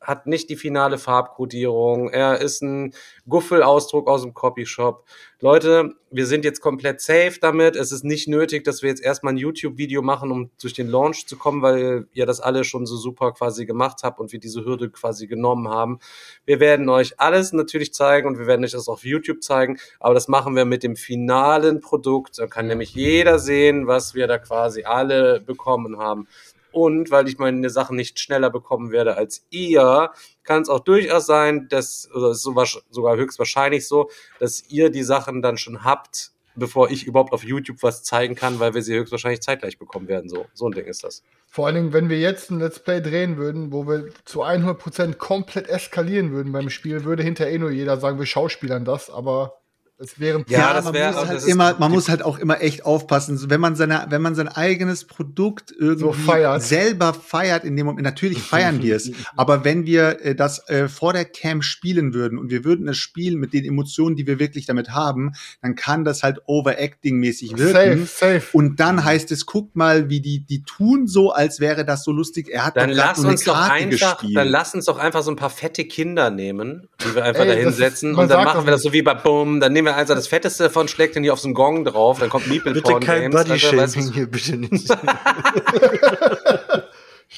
S1: hat nicht die finale Farbkodierung. Er ist ein Guffelausdruck aus dem Copyshop. Leute, wir sind jetzt komplett safe damit. Es ist nicht nötig, dass wir jetzt erstmal ein YouTube-Video machen, um durch den Launch zu kommen, weil ihr das alle schon so super quasi gemacht habt und wir diese Hürde quasi genommen haben. Wir werden euch alles natürlich zeigen und wir werden euch das auf YouTube zeigen, aber das machen wir mit dem finalen Produkt. Da kann nämlich jeder sehen, was wir da quasi alle bekommen haben. Und weil ich meine Sachen nicht schneller bekommen werde als ihr, kann es auch durchaus sein, dass, oder ist sogar höchstwahrscheinlich so, dass ihr die Sachen dann schon habt, bevor ich überhaupt auf YouTube was zeigen kann, weil wir sie höchstwahrscheinlich zeitgleich bekommen werden. So, so ein Ding ist das.
S2: Vor allen Dingen, wenn wir jetzt ein Let's Play drehen würden, wo wir zu 100% komplett eskalieren würden beim Spiel, würde hinterher eh nur jeder sagen, wir schauspielern das, aber es wären
S1: Ja, das
S4: man
S1: wär-
S4: muss
S1: das
S4: halt
S1: ist-
S4: immer, man muss halt auch immer echt aufpassen. So, Wenn man seine, wenn man sein eigenes Produkt irgendwie
S2: So feiert.
S4: selber feiert in dem Moment, natürlich feiern wir es. aber wenn wir äh, das äh, vor der Cam spielen würden und wir würden es spielen mit den Emotionen, die wir wirklich damit haben, dann kann das halt Overacting-mäßig wirken.
S2: safe, safe.
S4: Und dann heißt es, guckt mal, wie die, die tun so, als wäre das so lustig. Er hat
S1: Dann lass uns doch
S4: Karte
S1: einfach,
S4: gespielt.
S1: dann lass uns doch einfach so ein paar fette Kinder nehmen, die wir einfach
S2: Ey,
S1: da hinsetzen und dann machen wir das so wie bei Boom, dann nehmen wir also das fetteste davon, schlägt den hier auf so einen Gong drauf, dann kommt Meeple
S3: Bitte
S1: Porn
S3: kein
S1: Games, du,
S3: Body-Shaming hier, bitte nicht.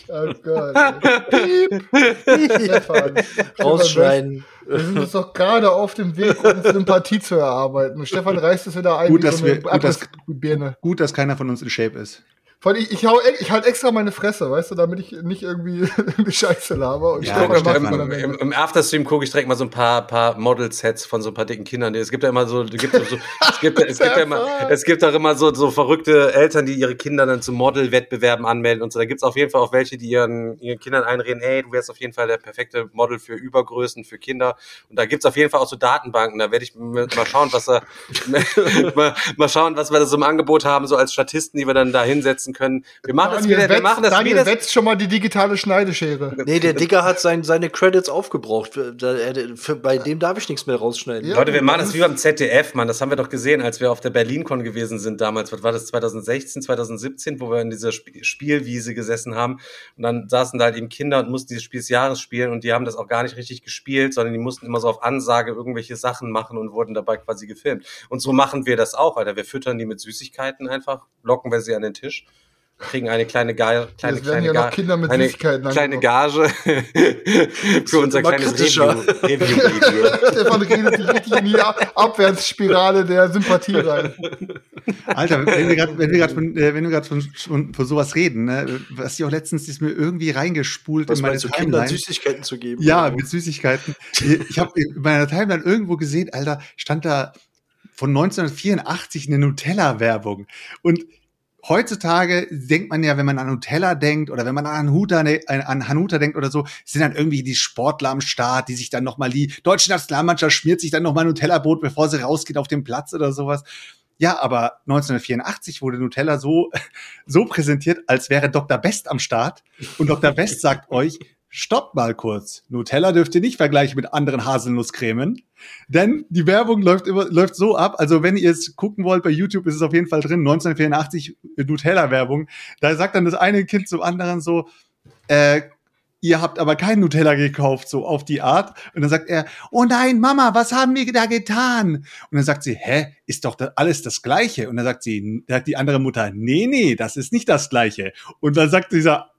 S2: Oh Gott. Piep. Stefan.
S3: Rausschneiden.
S2: Wir sind jetzt doch gerade auf dem Weg, uns Sympathie zu erarbeiten. Stefan reißt es wieder ein
S4: Gut,
S2: wie
S4: dass
S2: so
S4: wir- gut, dass-. Gut, dass keiner von uns in Shape ist.
S2: Vor allem, ich, ich, hau, e- ich halt extra meine Fresse, weißt du, damit ich nicht irgendwie, irgendwie Scheiße laber. Und
S4: Ja,
S2: am
S1: Im. Im Afterstream gucke ich direkt mal so ein paar, paar Model-Sets von so ein paar dicken Kindern. Es gibt ja immer so, es gibt, so es gibt, es gibt ja immer, es gibt auch immer so, so verrückte Eltern, die ihre Kinder dann zu Model-Wettbewerben anmelden und so. Da gibt's auf jeden Fall auch welche, die ihren, ihren Kindern einreden, ey, du wärst auf jeden Fall der perfekte Model für Übergrößen, für Kinder. Und da gibt's auf jeden Fall auch so Datenbanken. Da werde ich mal schauen, was da, mal, mal schauen, was wir da so im Angebot haben, so als Statisten, die wir dann da hinsetzen können. Wir machen das
S2: Daniel,
S1: wieder, wir
S2: wetzt-
S1: machen das
S2: Daniel
S1: wieder.
S2: wetzt schon mal die digitale Schneideschere.
S3: Nee, der Digger hat sein, seine Credits aufgebraucht. Bei dem darf ich nichts mehr rausschneiden.
S2: Ja.
S1: Leute, wir machen das wie beim ZDF, Mann. Das haben wir doch gesehen, als wir auf der BerlinCon gewesen sind damals. Was war das? 2016, 2017, wo wir in dieser Sp Spielwiese gesessen haben. Und dann saßen da halt eben Kinder und mussten dieses Spiel des Jahres spielen. Und die haben das auch gar nicht richtig gespielt, sondern die mussten immer so auf Ansage irgendwelche Sachen machen und wurden dabei quasi gefilmt. Und so machen wir das auch, Alter. Wir füttern die mit Süßigkeiten einfach, locken wir sie an den Tisch, kriegen eine kleine, Ga kleine,
S2: Jetzt werden
S1: kleine,
S2: ja noch
S1: Ga
S2: Kinder mit
S1: eine
S2: Süßigkeiten
S1: kleine. Gage für unser kleines
S3: kritischer.
S1: Review- Review-Video.
S2: Stefan redet sich richtig in die Abwärtsspirale der Sympathie rein.
S4: Alter, wenn wir gerade wenn wir gerade von, äh, wenn wir gerade von, von, von sowas reden, ne, was ich auch letztens ist mir irgendwie reingespult
S3: Was
S4: in meine
S3: du, Kindern
S4: Timeline.
S3: Süßigkeiten zu geben?
S4: Ja, mit Süßigkeiten. Ich habe in meiner Timeline irgendwo gesehen, Alter, stand da von 1984 eine Nutella-Werbung. Und heutzutage denkt man ja, wenn man an Nutella denkt oder wenn man an Hanuta, ne- an Hanuta denkt oder so, sind dann irgendwie die Sportler am Start, die sich dann nochmal, die deutsche Nationalmannschaft schmiert sich dann nochmal Nutella-Brot, bevor sie rausgeht auf den Platz oder sowas. Ja, aber 1984 wurde Nutella so, so präsentiert, als wäre Dr. Best am Start. Und Dr. Best sagt euch, stoppt mal kurz. Nutella dürft ihr nicht vergleichen mit anderen Haselnusskremen. Denn die Werbung läuft immer, läuft so ab. Also wenn ihr es gucken wollt, bei YouTube ist es auf jeden Fall drin. 1984 Nutella-Werbung. Da sagt dann das eine Kind zum anderen so, äh, ihr habt aber kein Nutella gekauft, so auf die Art. Und dann sagt er, oh nein, Mama, was haben wir da getan? Und dann sagt sie, hä, ist doch alles das Gleiche? Und dann sagt sie, sagt die andere Mutter, nee, nee, das ist nicht das Gleiche. Und dann sagt dieser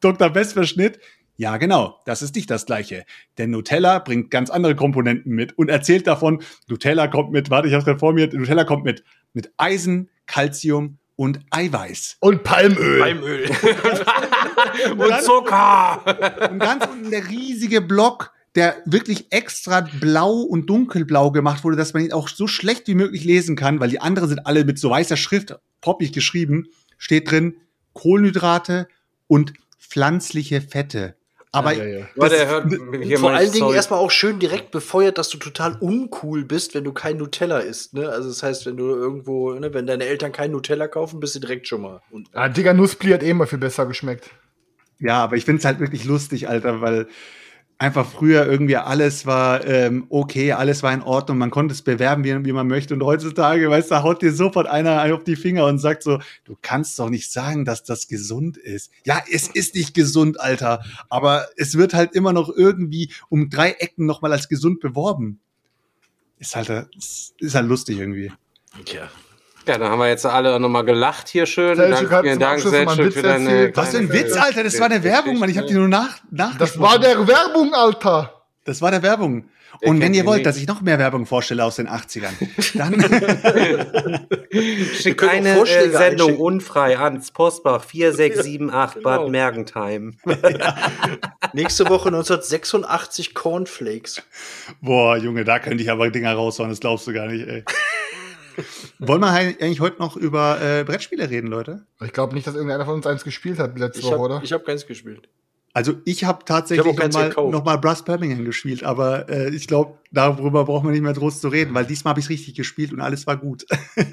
S4: Dr. Bestverschnitt, ja, genau, das ist nicht das Gleiche. Denn Nutella bringt ganz andere Komponenten mit und erzählt davon, Nutella kommt mit, warte, ich hab's gerade vor mir, Nutella kommt mit, mit Eisen, Calcium und Eiweiß.
S2: Und Palmöl.
S3: Palmöl.
S1: Und Zucker!
S4: Und ganz unten der riesige Block, der wirklich extra blau und dunkelblau gemacht wurde, dass man ihn auch so schlecht wie möglich lesen kann, weil die anderen sind alle mit so weißer Schrift poppig geschrieben, steht drin Kohlenhydrate und pflanzliche Fette. Aber
S2: Ja, ja, ja.
S1: Leute, hört hier
S3: Vor allen Dingen erstmal auch schön direkt befeuert, dass du total uncool bist, wenn du kein Nutella isst. Ne? Also das heißt, wenn du irgendwo, ne, wenn deine Eltern kein Nutella kaufen, bist du direkt schon mal. Und,
S2: Ah, Digga, Nussbli hat eh immer viel besser geschmeckt.
S4: Ja, aber ich find's halt wirklich lustig, Alter, weil einfach früher irgendwie alles war ähm, okay, alles war in Ordnung, man konnte es bewerben, wie, wie man möchte. Und heutzutage, weißt du, haut dir sofort einer auf die Finger und sagt so, du kannst doch nicht sagen, dass das gesund ist. Ja, es ist nicht gesund, Alter, aber es wird halt immer noch irgendwie um drei Ecken nochmal als gesund beworben. Ist halt, äh, ist halt lustig irgendwie.
S3: tja.
S1: Ja, dann haben wir jetzt alle nochmal gelacht hier schön.
S2: Selçuk
S1: Dank, vielen
S2: zum
S1: Dank,
S2: Witz
S1: für deine
S2: erzählt.
S4: Was für ein Witz, Alter, das war eine Werbung, Mann. Ich habe die nur nach, nach
S2: Das war der Werbung, Alter.
S4: Das war der Werbung.
S1: Wer
S4: Und wenn ihr wollt,
S1: nicht?
S4: dass ich noch mehr Werbung vorstelle aus den 80ern, dann
S1: Schickt eine äh, Sendung
S3: einschicken.
S1: unfrei ans Postbach 4678
S3: Genau.
S1: Bad Mergentheim.
S3: Nächste Woche 1986 Cornflakes.
S4: Boah, Junge, da könnte ich aber Dinger raushauen, das glaubst du gar nicht, ey. Wollen wir eigentlich heute noch über äh, Brettspiele reden, Leute?
S2: Ich glaube nicht, dass irgendeiner von uns eins gespielt hat letzte
S3: Ich
S2: Woche,
S3: habe
S2: oder?
S3: hab keins gespielt.
S4: Also ich habe
S3: Ich hab
S4: tatsächlich nochmal noch mal Brass Birmingham gespielt, aber äh, ich glaube, darüber braucht man nicht mehr groß zu reden, weil diesmal habe ich richtig gespielt und alles war gut.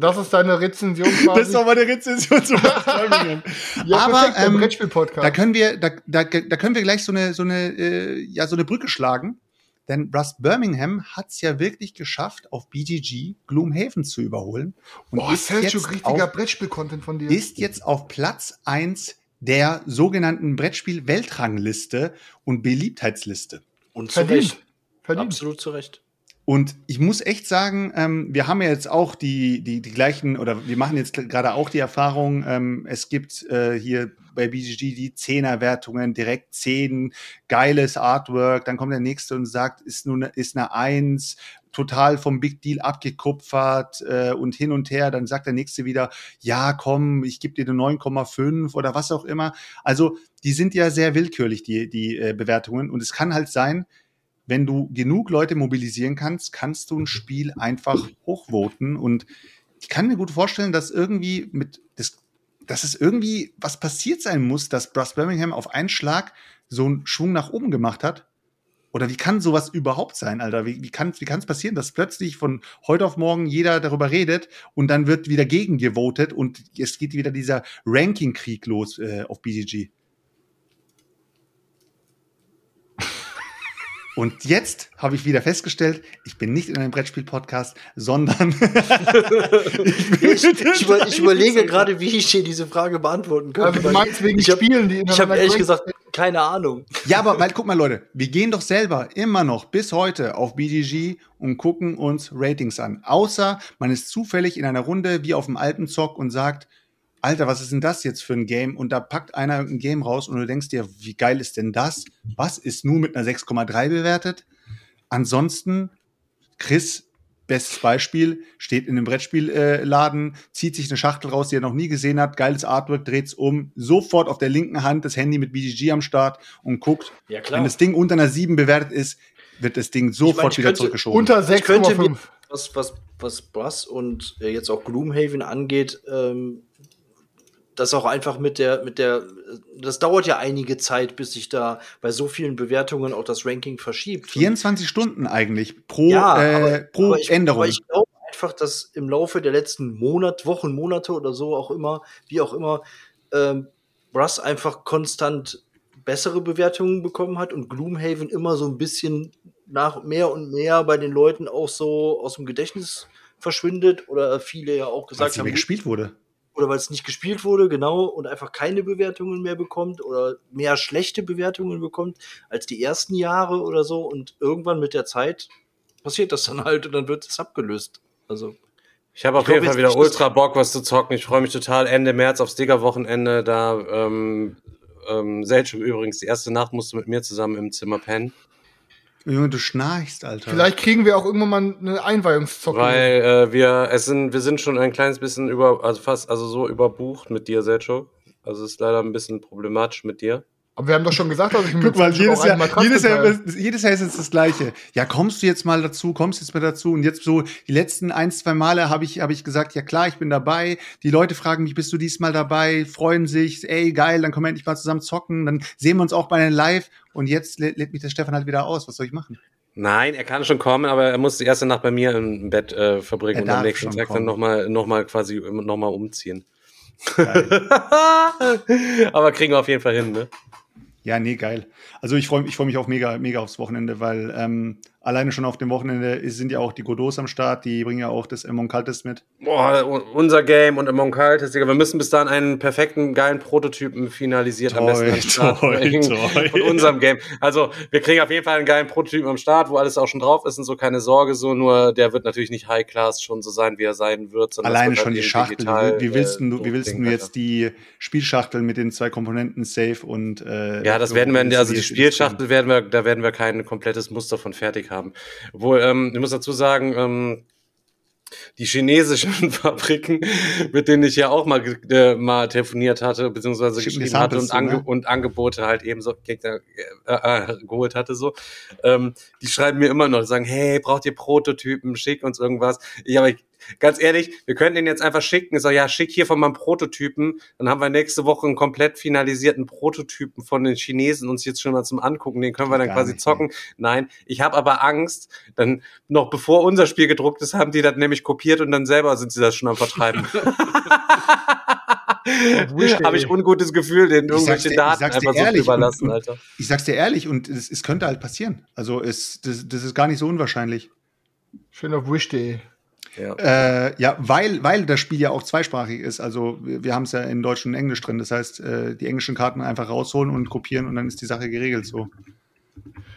S2: Das ist deine Rezension quasi.
S4: Das war meine Rezension zu Brass Birmingham.
S2: ja,
S4: aber, ähm,
S2: Brettspiel-Podcast.
S4: Da können wir, da, da, da können wir gleich so eine, so eine, äh, ja, so eine Brücke schlagen. Denn Russ Birmingham hat es ja wirklich geschafft, auf BGG Gloomhaven zu überholen. Und
S2: Boah,
S4: ist,
S2: Selchuk,
S4: jetzt
S2: richtiger
S4: auf,
S2: Brettspiel-Content von dir.
S4: ist jetzt auf Platz eins der sogenannten Brettspiel-Weltrangliste und Beliebtheitsliste.
S3: Und zu
S2: Verdient.
S3: Recht.
S2: Verdient.
S3: Absolut zu Recht.
S4: Und ich muss echt sagen, ähm, wir haben ja jetzt auch die, die, die gleichen, oder wir machen jetzt gerade auch die Erfahrung, ähm, es gibt äh, hier bei BGG die Zehnerwertungen, direkt 10, geiles Artwork, dann kommt der nächste und sagt, ist nur eine, ist eine Eins, total vom Big Deal abgekupfert äh, und hin und her, dann sagt der nächste wieder, ja, komm, ich gebe dir eine 9,5 oder was auch immer. Also, die sind ja sehr willkürlich, die, die äh, Bewertungen. Und es kann halt sein, wenn du genug Leute mobilisieren kannst, kannst du ein Spiel einfach hochvoten. Und ich kann mir gut vorstellen, dass irgendwie mit das, dass es irgendwie was passiert sein muss, dass Brass Birmingham auf einen Schlag so einen Schwung nach oben gemacht hat. Oder wie kann sowas überhaupt sein, Alter? Wie, wie kann es passieren, dass plötzlich von heute auf morgen jeder darüber redet und dann wird wieder gegen gewotet und es geht wieder dieser Ranking-Krieg los äh, auf BGG? Und jetzt habe ich wieder festgestellt, ich bin nicht in einem Brettspiel-Podcast, sondern
S3: ich, ich, über, ich, überlege gerade, wie ich hier diese Frage beantworten kann.
S2: Also du meinst wegen
S3: ich hab,
S2: Spielen, die
S3: Ich habe ehrlich gesagt keine Ahnung.
S4: Ja, aber weil, guck mal, Leute, wir gehen doch selber immer noch bis heute auf BGG und gucken uns Ratings an. Außer man ist zufällig in einer Runde wie auf dem alten Zock und sagt, Alter, was ist denn das jetzt für ein Game? Und da packt einer ein Game raus und du denkst dir, wie geil ist denn das? Was ist nur mit einer 6,3 bewertet? Ansonsten, Chris, bestes Beispiel, steht in einem Brettspielladen, zieht sich eine Schachtel raus, die er noch nie gesehen hat, geiles Artwork, dreht's um, sofort auf der linken Hand das Handy mit BGG am Start und guckt.
S3: Ja, klar.
S4: Wenn das Ding unter einer 7 bewertet ist, wird das Ding sofort
S3: Ich meine, ich
S4: wieder
S3: könnte
S4: zurückgeschoben.
S2: Unter
S3: Ich könnte mir,
S2: 6,5.
S3: was, was, was Brass und äh, jetzt auch Gloomhaven angeht, ähm, das auch einfach mit der, mit der, das dauert ja einige Zeit, bis sich da bei so vielen Bewertungen auch das Ranking verschiebt.
S4: 24 Stunden eigentlich pro,
S3: ja,
S4: äh,
S3: aber,
S4: pro
S3: aber ich,
S4: Änderung.
S3: Aber ich glaube einfach, dass im Laufe der letzten Monat, Wochen, Monate oder so auch immer, wie auch immer, ähm, Brass einfach konstant bessere Bewertungen bekommen hat und Gloomhaven immer so ein bisschen nach mehr und mehr bei den Leuten auch so aus dem Gedächtnis verschwindet oder viele ja auch gesagt
S4: sie
S3: haben,
S4: gespielt wurde.
S3: Oder weil es nicht gespielt wurde, genau, und einfach keine Bewertungen mehr bekommt oder mehr schlechte Bewertungen bekommt als die ersten Jahre oder so. Und irgendwann mit der Zeit passiert das dann halt und dann wird es abgelöst. Also,
S1: Ich habe auf
S3: Ich
S1: jeden Fall wieder ultra Bock, was zu zocken. Ich freue mich total. Ende März aufs Digger-Wochenende. Da, ähm, ähm, Selchuk übrigens, die erste Nacht musst du mit mir zusammen im Zimmer pennen.
S4: Junge, du schnarchst, Alter.
S2: Vielleicht kriegen wir auch irgendwann mal eine Einweihungszocke.
S1: Weil äh, wir, es sind, wir sind schon ein kleines bisschen über, also fast, also so überbucht mit dir, Selchuk. Also es ist leider ein bisschen problematisch mit dir.
S2: Aber wir haben doch schon gesagt, dass ich mir
S4: Guck mal, jedes Jahr, jedes, Jahr, jedes Jahr ist es das Gleiche. Ja, kommst du jetzt mal dazu, kommst jetzt mal dazu. Und jetzt so, die letzten ein, zwei Male habe ich, habe ich gesagt, ja klar, ich bin dabei. Die Leute fragen mich, bist du diesmal dabei? Freuen sich, ey, geil, dann können wir endlich mal zusammen zocken. Dann sehen wir uns auch bei den Live. Und jetzt lä- lädt mich der Stefan halt wieder aus. Was soll ich machen?
S1: Nein, er kann schon kommen, aber er muss die erste Nacht bei mir im Bett äh, verbringen
S4: Er
S1: und am nächsten Tag
S4: kommen.
S1: dann nochmal noch mal quasi nochmal umziehen. Aber kriegen wir auf jeden Fall hin, ne?
S4: Ja, nee, geil. Also ich freue ich freu mich auch mega, mega aufs Wochenende, weil ähm, alleine schon auf dem Wochenende sind ja auch die Godos am Start, die bringen ja auch das Among Cultist mit.
S1: Boah, unser Game und Among Cultists, Digga, wir müssen bis dahin einen perfekten, geilen Prototypen finalisiert am besten am
S4: toll,
S1: bringen
S4: toll.
S1: von unserem Game. Also, wir kriegen auf jeden Fall einen geilen Prototypen am Start, wo alles auch schon drauf ist und so, keine Sorge, so, nur der wird natürlich nicht High Class schon so sein, wie er sein wird. sondern
S4: Alleine schon die
S1: halt
S4: Schachtel.
S1: digital,
S4: wie, willst
S1: äh,
S4: du, wie willst du jetzt
S1: Alter.
S4: die Spielschachtel mit den zwei Komponenten Safe und äh,
S1: Ja, das werden wir, also die Spielschachtel werden wir, da werden wir kein komplettes Muster von fertig haben. Obwohl, ähm, ich muss dazu sagen, ähm, die chinesischen Fabriken, mit denen ich ja auch mal, äh, mal telefoniert hatte, beziehungsweise geschrieben hatte und, ange
S4: ne?
S1: und Angebote halt eben so äh, äh, geholt hatte, so, ähm, die schreiben mir immer noch, sagen, hey, braucht ihr Prototypen, schick uns irgendwas. Ich, aber ich, ganz ehrlich, wir könnten den jetzt einfach schicken. Ich sag, ja, schick hier von meinem Prototypen. Dann haben wir nächste Woche einen komplett finalisierten Prototypen von den Chinesen uns jetzt schon mal zum Angucken. Den können wir dann
S4: Gar
S1: quasi
S4: nicht,
S1: zocken. Nein, ich habe aber Angst, dann noch bevor unser Spiel gedruckt ist, haben die das nämlich kopiert und dann selber sind sie das schon am Vertreiben. habe ich ungutes Gefühl,
S4: sag's
S1: irgendwelche
S4: dir- ich
S1: Daten einfach so überlassen,
S4: und- und-
S1: Alter.
S4: Ich sag's dir ehrlich, und es, es könnte halt passieren. Also es, das, das ist gar nicht so unwahrscheinlich.
S2: Schön auf Wish.de.
S1: Ja.
S4: Äh, ja, weil, weil das Spiel ja auch zweisprachig ist. Also wir, wir haben es ja in Deutsch und Englisch drin. Das heißt, äh, die englischen Karten einfach rausholen und kopieren und dann ist die Sache geregelt so.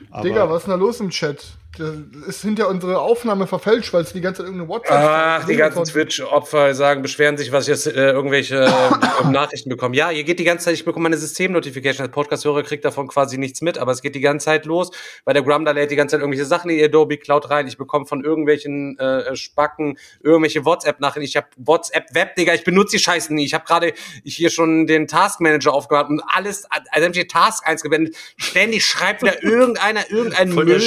S4: Aber
S2: Digga, was ist denn da los im Chat? Ist hinter unsere Aufnahme verfälscht, weil es die ganze Zeit irgendeine WhatsApp
S1: Ach, die ganzen Twitch-Opfer sagen, beschweren sich, was ich jetzt äh, irgendwelche äh, Nachrichten bekomme. Ja, hier geht die ganze Zeit, ich bekomme meine System-Notification. Als Podcast-Hörer kriegt davon quasi nichts mit, aber es geht die ganze Zeit los, weil der Grumda lädt die ganze Zeit irgendwelche Sachen in die Adobe Cloud rein. Ich bekomme von irgendwelchen äh, Spacken irgendwelche WhatsApp-Nachrichten. Ich habe WhatsApp-Web, Digga, ich benutze die Scheißen nie. Ich habe gerade hier schon den Task-Manager aufgemacht und alles, also hab ich Task eingewendet. Ständig schreibt wieder irgendeiner irgendeinen Müll.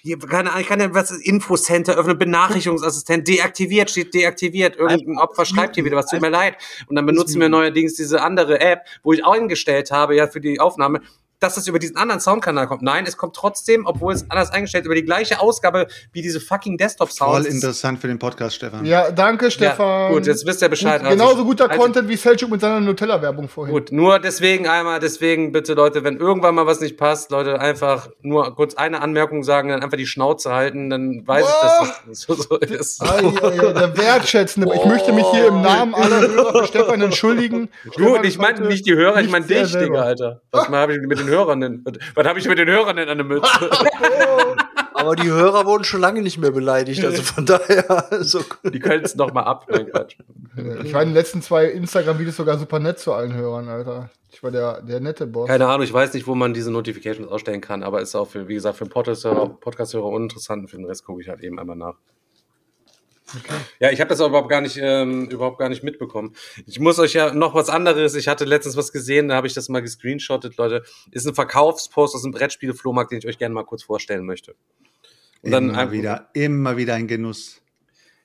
S1: Hier, keine Ahnung, ich kann ja was Infocenter öffnen, Benachrichtigungsassistent, deaktiviert, steht deaktiviert, irgendein Opfer schreibt hier wieder was, tut mir leid. Und dann benutzen wir neuerdings diese andere App, wo ich eingestellt habe, ja, für die Aufnahme, dass das über diesen anderen Soundkanal kommt. Nein, es kommt trotzdem, obwohl es anders eingestellt ist, über die gleiche Ausgabe wie diese fucking
S4: Voll
S1: Desktop-Sounds.
S4: interessant für den Podcast, Stefan.
S2: Ja, danke, Stefan.
S1: gut, jetzt wisst ihr Bescheid.
S2: Gut,
S1: Also,
S2: genauso guter
S1: also-
S2: Content wie Selchuk mit seiner Nutella-Werbung vorhin.
S1: Gut, nur deswegen einmal, deswegen bitte Leute, wenn irgendwann mal was nicht passt, Leute, einfach nur kurz eine Anmerkung sagen, dann einfach die Schnauze halten, dann weiß ich, dass das so, so ist.
S2: Ei, ei, ei, der Wertschätzende. Ich möchte mich hier im Namen aller Hörer für Stefan entschuldigen.
S1: Gut,
S2: Stefan
S1: ich meinte
S2: konnte
S1: nicht die Hörer, ich meine dich. Digga, Alter. Was habe ich mit den Hörern denn? Was habe ich mit den Hörern denn an der Mütze?
S3: Aber die Hörer wurden schon lange nicht mehr beleidigt, also von daher. Also,
S1: Die können es noch mal ab. Nein, Quatsch.
S2: Ich war in den letzten zwei Instagram-Videos sogar super nett zu allen Hörern, Alter. Ich war der, der nette Boss.
S1: Keine Ahnung, ich weiß nicht, wo man diese Notifications ausstellen kann, aber ist auch für, wie gesagt, für Podcast-Hörer Podcast uninteressant und für den Rest gucke ich halt eben einmal nach. Ja, ich habe das überhaupt gar nicht, ähm, überhaupt gar nicht mitbekommen. Ich muss euch ja noch was anderes. Ich hatte letztens was gesehen, da habe ich das mal gescreenshottet, Leute. Ist ein Verkaufspost aus dem Brettspiele-Flohmarkt, den ich euch gerne mal kurz vorstellen möchte. Und dann
S4: immer
S1: einfach-
S4: wieder, immer wieder ein Genuss.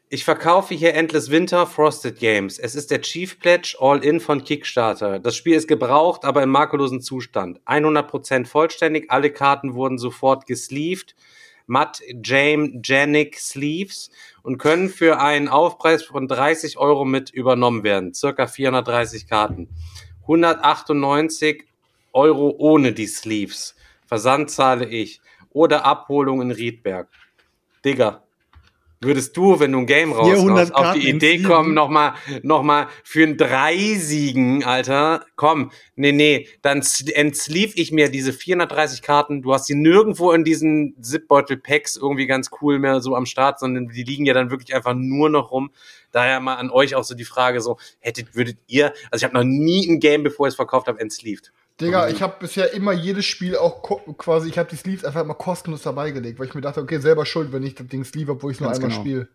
S1: Ich verkaufe hier Endless Winter Frosted Games. Es ist der Chief Pledge All-In von Kickstarter. Das Spiel ist gebraucht, aber im makellosen Zustand. 100% vollständig. Alle Karten wurden sofort gesleeved. Matt James Janik Sleeves und können für einen Aufpreis von 30 Euro mit übernommen werden. Circa 430 Karten. 198 Euro ohne die Sleeves. Versand zahle ich. Oder Abholung in Riedberg. Digga, würdest du, wenn du ein Game
S4: 400
S1: raushaust, auf die Idee kommen, nochmal noch mal für ein drei Siegen, Alter? Komm, nee, nee, dann entsleeve ich mir diese 430 Karten. Du hast sie nirgendwo in diesen Zipbeutel-Packs irgendwie ganz cool mehr so am Start, sondern die liegen ja dann wirklich einfach nur noch rum. Daher mal an euch auch so die Frage so, hättet, würdet ihr, also ich habe noch nie ein Game, bevor ich es verkauft habe, entsleeved.
S2: Digga, ich habe bisher immer jedes Spiel auch quasi, ich habe die Sleeves einfach immer kostenlos dabei gelegt, weil ich mir dachte, okay, selber schuld, wenn ich das Ding sleeve, obwohl ich es nur einmal
S4: genau.
S2: spiele.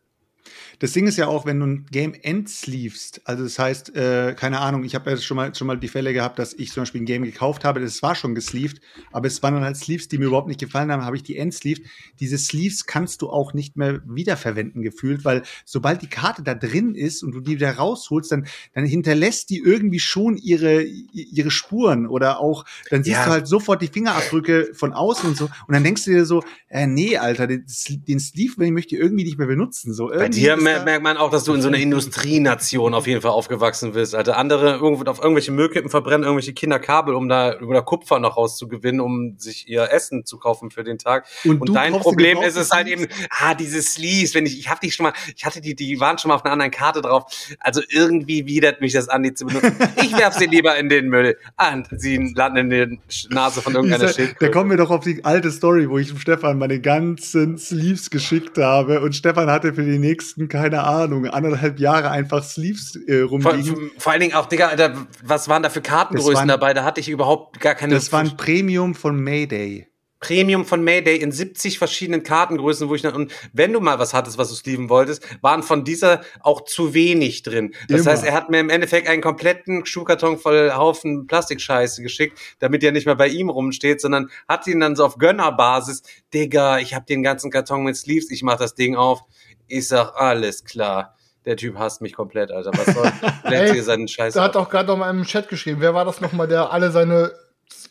S4: Das Ding ist ja auch, wenn du ein Game entsleevest, also das heißt, äh, keine Ahnung, ich habe ja schon mal, schon mal die Fälle gehabt, dass ich zum Beispiel ein Game gekauft habe, das war schon gesleeved, aber es waren dann halt Sleeves, die mir überhaupt nicht gefallen haben, habe ich die entsleeved. Diese Sleeves kannst du auch nicht mehr wiederverwenden gefühlt, weil sobald die Karte da drin ist und du die wieder rausholst, dann, dann hinterlässt die irgendwie schon ihre, ihre Spuren oder auch, dann siehst
S1: Ja.
S4: du halt sofort die Fingerabdrücke von außen und so und dann denkst du dir so, äh, nee, Alter, den, den Sleeve, möchte ich irgendwie nicht mehr benutzen. So,
S1: Bei dir mer merkt man auch, dass du in so einer Industrienation auf jeden Fall aufgewachsen bist. Alter, andere irgendwo auf irgendwelche Müllkippen verbrennen irgendwelche Kinder Kabel, um da oder Kupfer noch rauszugewinnen, um sich ihr Essen zu kaufen für den Tag.
S4: Und
S1: Und, dein Problem
S4: gebrauchte
S1: ist es halt eben, ah, diese Sleeves, wenn ich, ich hatte die schon mal, ich hatte die, die waren schon mal auf einer anderen Karte drauf. Also irgendwie widert mich das an, die zu benutzen. Ich werf sie lieber in den Müll. Ah, und sie landen in der Nase von irgendeiner
S4: Dieser- Da kommen wir doch auf die alte Story, wo ich dem Stefan meine ganzen Sleeves geschickt habe und Stefan hatte für die nächsten, keine Ahnung, anderthalb Jahre einfach Sleeves äh,
S1: Vor,
S4: rumliegen.
S1: vor allen Dingen auch, Digga, Alter, was waren da für Kartengrößen
S4: waren-
S1: dabei? Da hatte ich überhaupt gar keine
S4: Das war ein Premium von Mayday.
S1: Premium von Mayday in 70 verschiedenen Kartengrößen, wo ich dann, und wenn du mal was hattest, was du sleeven wolltest, waren von dieser auch zu wenig drin. Das
S4: Immer.
S1: heißt, er hat mir im Endeffekt einen kompletten Schuhkarton voll Haufen Plastikscheiße geschickt, damit der nicht mehr bei ihm rumsteht, sondern hat ihn dann so auf Gönnerbasis, Digga, ich hab den ganzen Karton mit Sleeves, ich mach das Ding auf. Ich sag, alles klar. Der Typ hasst mich komplett, Alter. Was soll? Lädt
S2: Ey,
S1: hier seinen Scheiß
S2: Da hat auch gerade noch mal im Chat geschrieben, wer war das nochmal, der alle seine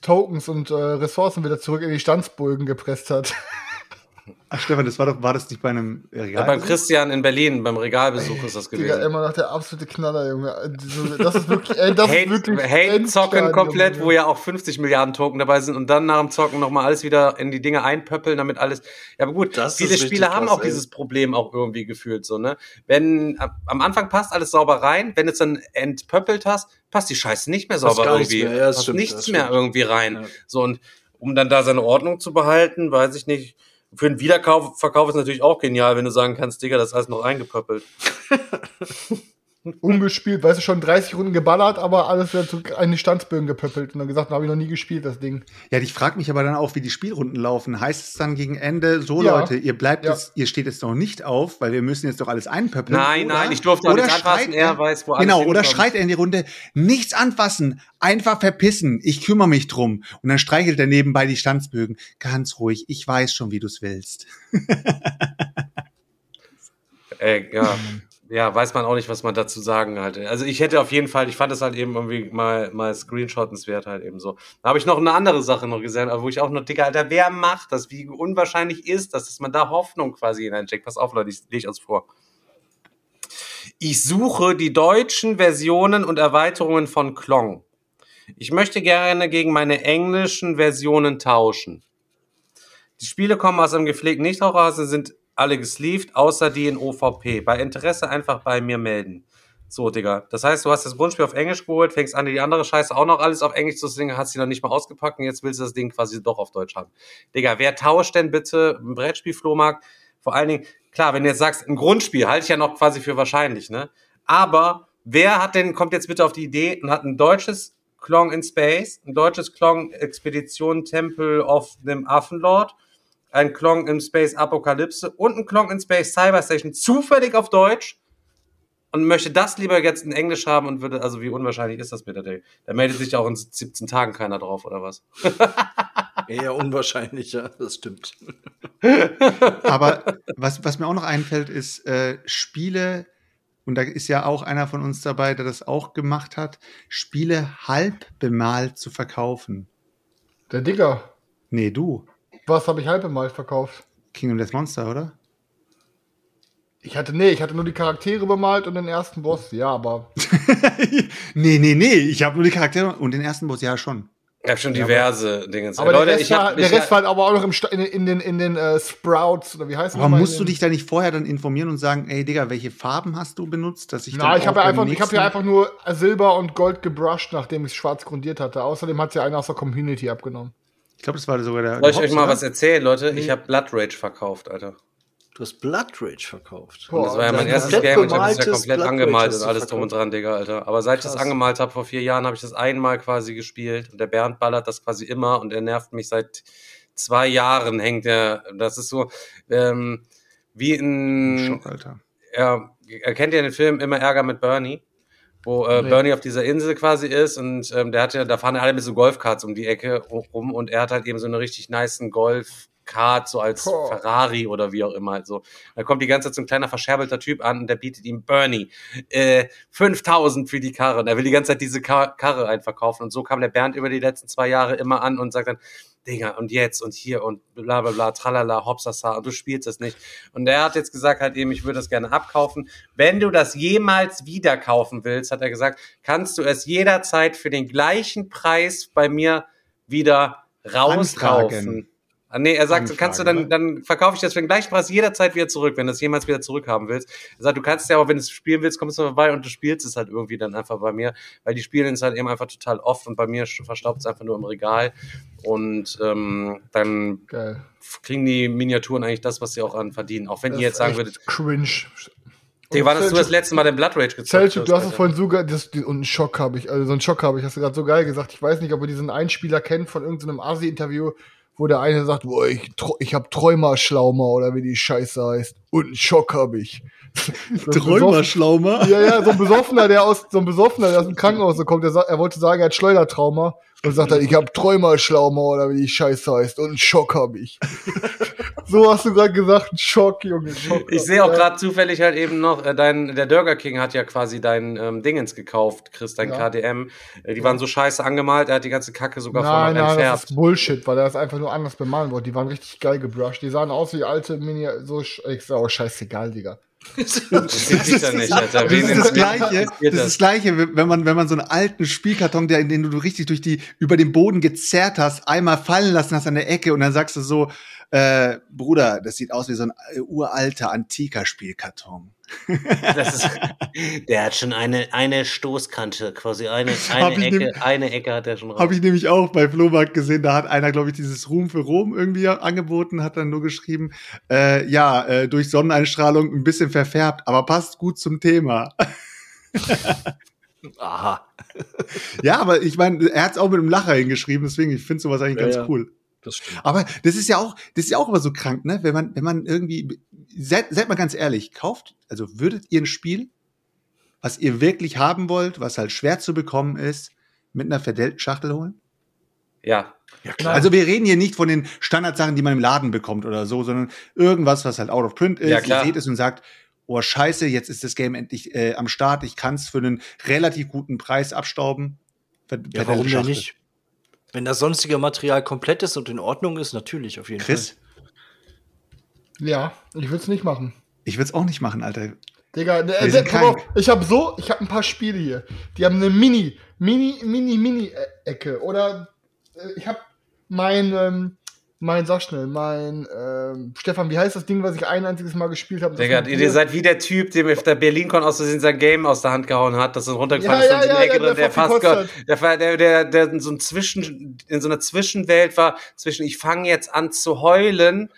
S2: Tokens und äh, Ressourcen wieder zurück in die Standsbulgen gepresst hat?
S4: Ach Stefan, das war doch, war das nicht bei einem
S1: Ja,
S4: Regal?
S1: beim Christian in Berlin, beim Regalbesuch ist das
S2: Digga,
S1: gewesen.
S2: immer noch der absolute Knaller, Junge. Also, Das ist wirklich, ey, das ist
S1: Hate,
S2: wirklich
S1: Hate zocken komplett,
S2: Junge.
S1: wo ja auch 50 Milliarden Token dabei sind und dann nach dem Zocken nochmal alles wieder in die Dinge einpöppeln, damit alles. Ja, aber gut,
S3: Das ist
S1: viele Spiele haben auch
S3: ey.
S1: dieses Problem auch irgendwie gefühlt so, ne? Wenn am Anfang passt alles sauber rein, wenn du es dann entpöppelt hast, passt die Scheiße nicht mehr sauber irgendwie.
S3: mehr, ja,
S1: passt
S3: stimmt,
S1: nichts mehr irgendwie rein.
S3: Ja.
S1: So und um dann da seine Ordnung zu behalten, weiß ich nicht. Für einen Wiederkauf Verkauf ist natürlich auch genial, wenn du sagen kannst, Digga, das ist alles noch eingepöppelt.
S2: Ungespielt, weißt du, schon 30 Runden geballert, aber alles wieder zu an die Standsbögen gepöppelt und dann gesagt, habe ich noch nie gespielt, das Ding.
S4: Ja, ich frage mich aber dann auch, wie die Spielrunden laufen. Heißt es dann gegen Ende, so
S2: Ja.
S4: Leute, ihr bleibt
S2: Ja.
S4: jetzt, ihr steht jetzt noch nicht auf, weil wir müssen jetzt doch alles einpöppeln?
S1: Nein,
S4: oder,
S1: nein, ich durfte
S4: oder
S1: nichts anfassen,
S4: schreit
S1: er weiß, wo alles
S4: Genau, oder schreit er in die Runde, nichts anfassen, einfach verpissen, ich kümmere mich drum. Und dann streichelt er nebenbei die Standsbögen. Ganz ruhig, ich weiß schon, wie du es willst.
S1: Ey, ja. Ja, weiß man auch nicht, was man dazu sagen halt. Also ich hätte auf jeden Fall, ich fand es halt eben irgendwie mal, mal screenshottenswert halt eben so. Da habe ich noch eine andere Sache noch gesehen, wo ich auch noch, Digga, Alter, wer macht das? Wie unwahrscheinlich ist das, dass man da Hoffnung quasi hineinsteckt? Pass auf, Leute, ich lege uns vor. Ich suche die deutschen Versionen und Erweiterungen von Klong. Ich möchte gerne gegen meine englischen Versionen tauschen. Die Spiele kommen aus einem gepflegten Nichtraucherhause, sind alle gesleeved, außer die in OVP. Bei Interesse einfach bei mir melden. So, Digga. Das heißt, du hast das Grundspiel auf Englisch geholt, fängst an, die andere Scheiße auch noch alles auf Englisch zu singen, hast sie noch nicht mal ausgepackt und jetzt willst du das Ding quasi doch auf Deutsch haben. Digga, wer tauscht denn bitte im Brettspiel-Flohmarkt? Vor allen Dingen, klar, wenn du jetzt sagst, ein Grundspiel, halte ich ja noch quasi für wahrscheinlich, ne? Aber wer hat denn, kommt jetzt bitte auf die Idee und hat ein deutsches Klong in Space, ein deutsches Klong Expedition Temple of dem Affenlord, ein Klong in Space Apokalypse und ein Klong in Space Cyber Station zufällig auf Deutsch und möchte das lieber jetzt in Englisch haben und würde, also wie unwahrscheinlich ist das bitte? Der, da meldet sich auch in 17 Tagen keiner drauf oder was?
S3: Eher unwahrscheinlich, ja, das stimmt.
S4: Aber was, was mir auch noch einfällt, ist äh, Spiele, und da ist ja auch einer von uns dabei, der das auch gemacht hat, Spiele halb bemalt zu verkaufen.
S2: Der Digger.
S4: Nee, du.
S2: Was habe ich halb bemalt verkauft?
S4: Kingdom Death Monster, oder?
S2: Ich hatte, nee, ich hatte nur die Charaktere bemalt und den ersten Boss. Ja, aber
S4: nee, nee, nee. Ich habe nur die Charaktere und den ersten Boss, ja schon.
S1: Ich habe schon diverse Dinge.
S2: Aber
S1: Leute,
S2: der Rest,
S1: ich hab,
S2: war, der Rest war aber auch noch im, Sta- in, in den, in den äh, Sprouts oder wie heißt das?
S4: Aber musst du dich da nicht vorher dann informieren und sagen, ey Digga, welche Farben hast du benutzt, dass ich dann
S2: Na, ich
S4: auch
S2: habe ja einfach, ich habe ja einfach nur Silber und Gold gebrusht, nachdem ich schwarz grundiert hatte. Außerdem hat ja einer aus der Community abgenommen.
S4: Ich glaube, das war sogar der.
S1: Soll ich euch mal
S4: oder?
S1: was erzählen, Leute? Ich habe Blood Rage verkauft, Alter.
S3: Du hast Blood Rage verkauft.
S2: Boah,
S1: Das war ja mein erstes Game und ich habe es ja komplett
S3: Blood
S1: angemalt und alles drum und dran, Digga, Alter. Aber seit ich das
S3: Krass.
S1: angemalt habe vor vier Jahren, habe ich das einmal quasi gespielt. Und der Bernd ballert das quasi immer und er nervt mich seit zwei Jahren, hängt er. Das ist so ähm, wie ein.
S4: Schock, Alter.
S1: Er, er kennt ja den Film Immer Ärger mit Bernie. Wo äh,
S2: Nee.
S1: Bernie auf dieser Insel quasi ist und ähm, der hat ja, da fahren ja alle mit so Golfkarts um die Ecke rum und er hat halt eben so eine richtig nicen Golfkart, so als
S2: Boah.
S1: Ferrari oder wie auch immer halt so. Da kommt die ganze Zeit so ein kleiner verscherbelter Typ an und der bietet ihm Bernie äh, 5000 für die Karre und er will die ganze Zeit diese Kar Karre einverkaufen und so kam der Bernd über die letzten zwei Jahre immer an und sagt dann, Digga, und jetzt und hier und bla bla bla, tralala, hopsasa, und du spielst es nicht. Und er hat jetzt gesagt halt eben, ich würde das gerne abkaufen. Wenn du das jemals wieder kaufen willst, hat er gesagt, kannst du es jederzeit für den gleichen Preis bei mir wieder rauskaufen.
S4: Anfragen.
S1: Ah, nee, er sagt,
S4: Anfragen,
S1: kannst du dann,
S4: oder?
S1: dann verkaufe ich das für den gleichen Preis jederzeit wieder zurück, wenn du es jemals wieder zurückhaben willst. Er sagt, du kannst ja aber, wenn du es spielen willst, kommst du vorbei und du spielst es halt irgendwie dann einfach bei mir, weil die spielen es halt eben einfach total oft und bei mir verstaubt es einfach nur im Regal und ähm, dann
S2: Geil.
S1: kriegen die Miniaturen eigentlich das, was sie auch an verdienen. Auch wenn
S2: Das
S1: ihr jetzt sagen würdet,
S2: Cringe.
S1: Digga, war das du das letzte Mal den Blood Rage gezockt
S2: Selchuk, du hast es vorhin so geil, das, und einen Schock habe ich, also so einen Schock habe ich, hast du gerade so geil gesagt. Ich weiß nicht, ob ihr diesen Einspieler kennt von irgendeinem Asi-Interview, wo der eine sagt, boah, ich, ich hab Träumerschlaumer oder wie die Scheiße heißt. Und einen Schock habe ich.
S4: Träumerschlaumer.
S2: Ja, ja, so ein Besoffener, der aus, so ein Besoffener, der aus dem Krankenhaus so kommt, der sagt, er wollte sagen, er hat Schleudertrauma. Und sagt dann, ich hab Träumerschlaumer oder wie die Scheiße heißt. Und einen Schock habe ich. so hast du gerade gesagt, ein Schock, Junge. Schock.
S1: Ich sehe auch gerade zufällig halt eben noch, äh, dein, der Burger King hat ja quasi dein ähm, Dingens gekauft, Chris, dein
S2: Ja.
S1: KDM. Äh, die waren so scheiße angemalt, er hat die ganze Kacke sogar
S2: Nein,
S1: vorne
S2: nein, das ist Bullshit, weil er das einfach nur anders bemalen wollte. Die waren richtig geil gebrusht. Die sahen aus wie alte Mini, so, ich sag auch scheißegal, Digga.
S1: Das nicht, Alter.
S4: Ist das Gleiche, das ist das Gleiche, wenn man, wenn man so einen alten Spielkarton, der, den du richtig durch die, über den Boden gezerrt hast, einmal fallen lassen hast an der Ecke und dann sagst du so, Äh, Bruder, das sieht aus wie so ein äh, uralter, antiker Spielkarton.
S5: Das ist, der hat schon eine, eine Stoßkante, quasi eine, eine Ecke,
S4: dem-
S5: eine Ecke hat er schon raus.
S4: Habe ich nämlich auch bei Flohmarkt gesehen, da hat einer, glaube ich, dieses Ruhm für Rom irgendwie angeboten, hat dann nur geschrieben, äh, ja, äh, durch Sonneneinstrahlung ein bisschen verfärbt, aber passt gut zum Thema.
S3: Aha.
S4: ja, aber ich meine, er hat es auch mit einem Lacher hingeschrieben, deswegen, ich finde sowas eigentlich
S3: Ja,
S4: ganz
S3: ja.
S4: cool.
S3: Das stimmt.
S4: Aber das ist ja auch, das ist ja auch immer so krank, ne? Wenn man, wenn man irgendwie, seid, seid mal ganz ehrlich, kauft, also würdet ihr ein Spiel, was ihr wirklich haben wollt, was halt schwer zu bekommen ist, mit einer verdellten Schachtel holen?
S1: Ja.
S3: Ja,
S4: Also wir reden hier nicht von den Standardsachen, die man im Laden bekommt oder so, sondern irgendwas, was halt out of print ist.
S1: Ja, klar.
S4: Ihr seht es und sagt, oh scheiße, jetzt ist das Game endlich äh, am Start. Ich kann es für einen relativ guten Preis abstauben. Ver-
S3: Ja,
S4: verdellte
S3: warum denn
S4: Schachtel.
S3: nicht? Wenn das sonstige Material komplett ist und in Ordnung ist, natürlich auf jeden
S4: Chris,
S2: Ja, ich würde es nicht machen.
S4: ich würde es auch nicht machen, Alter.
S2: Digga, ne, äh,
S4: sind
S2: pass auf, ich habe so, ich habe ein paar Spiele hier. Die haben eine Mini, Mini, Mini, Mini-Ecke. Oder äh, ich habe mein, ähm, mein, sag schnell, mein, ähm, Stefan, wie heißt das Ding, was ich ein einziges Mal gespielt habe?
S1: Digga, ihr
S2: dir-
S1: seid wie der Typ, dem auf der BerlinCon aus Versehen sein Game aus der Hand gehauen hat, das dann runtergefallen
S2: Ja,
S1: ist
S2: ja,
S1: und in die
S2: ja,
S1: Ecke
S2: ja,
S1: drin,
S2: der
S1: der fast, der, der, der, der in so, ein Zwischen, in so einer Zwischenwelt war, zwischen ich fange jetzt an zu heulen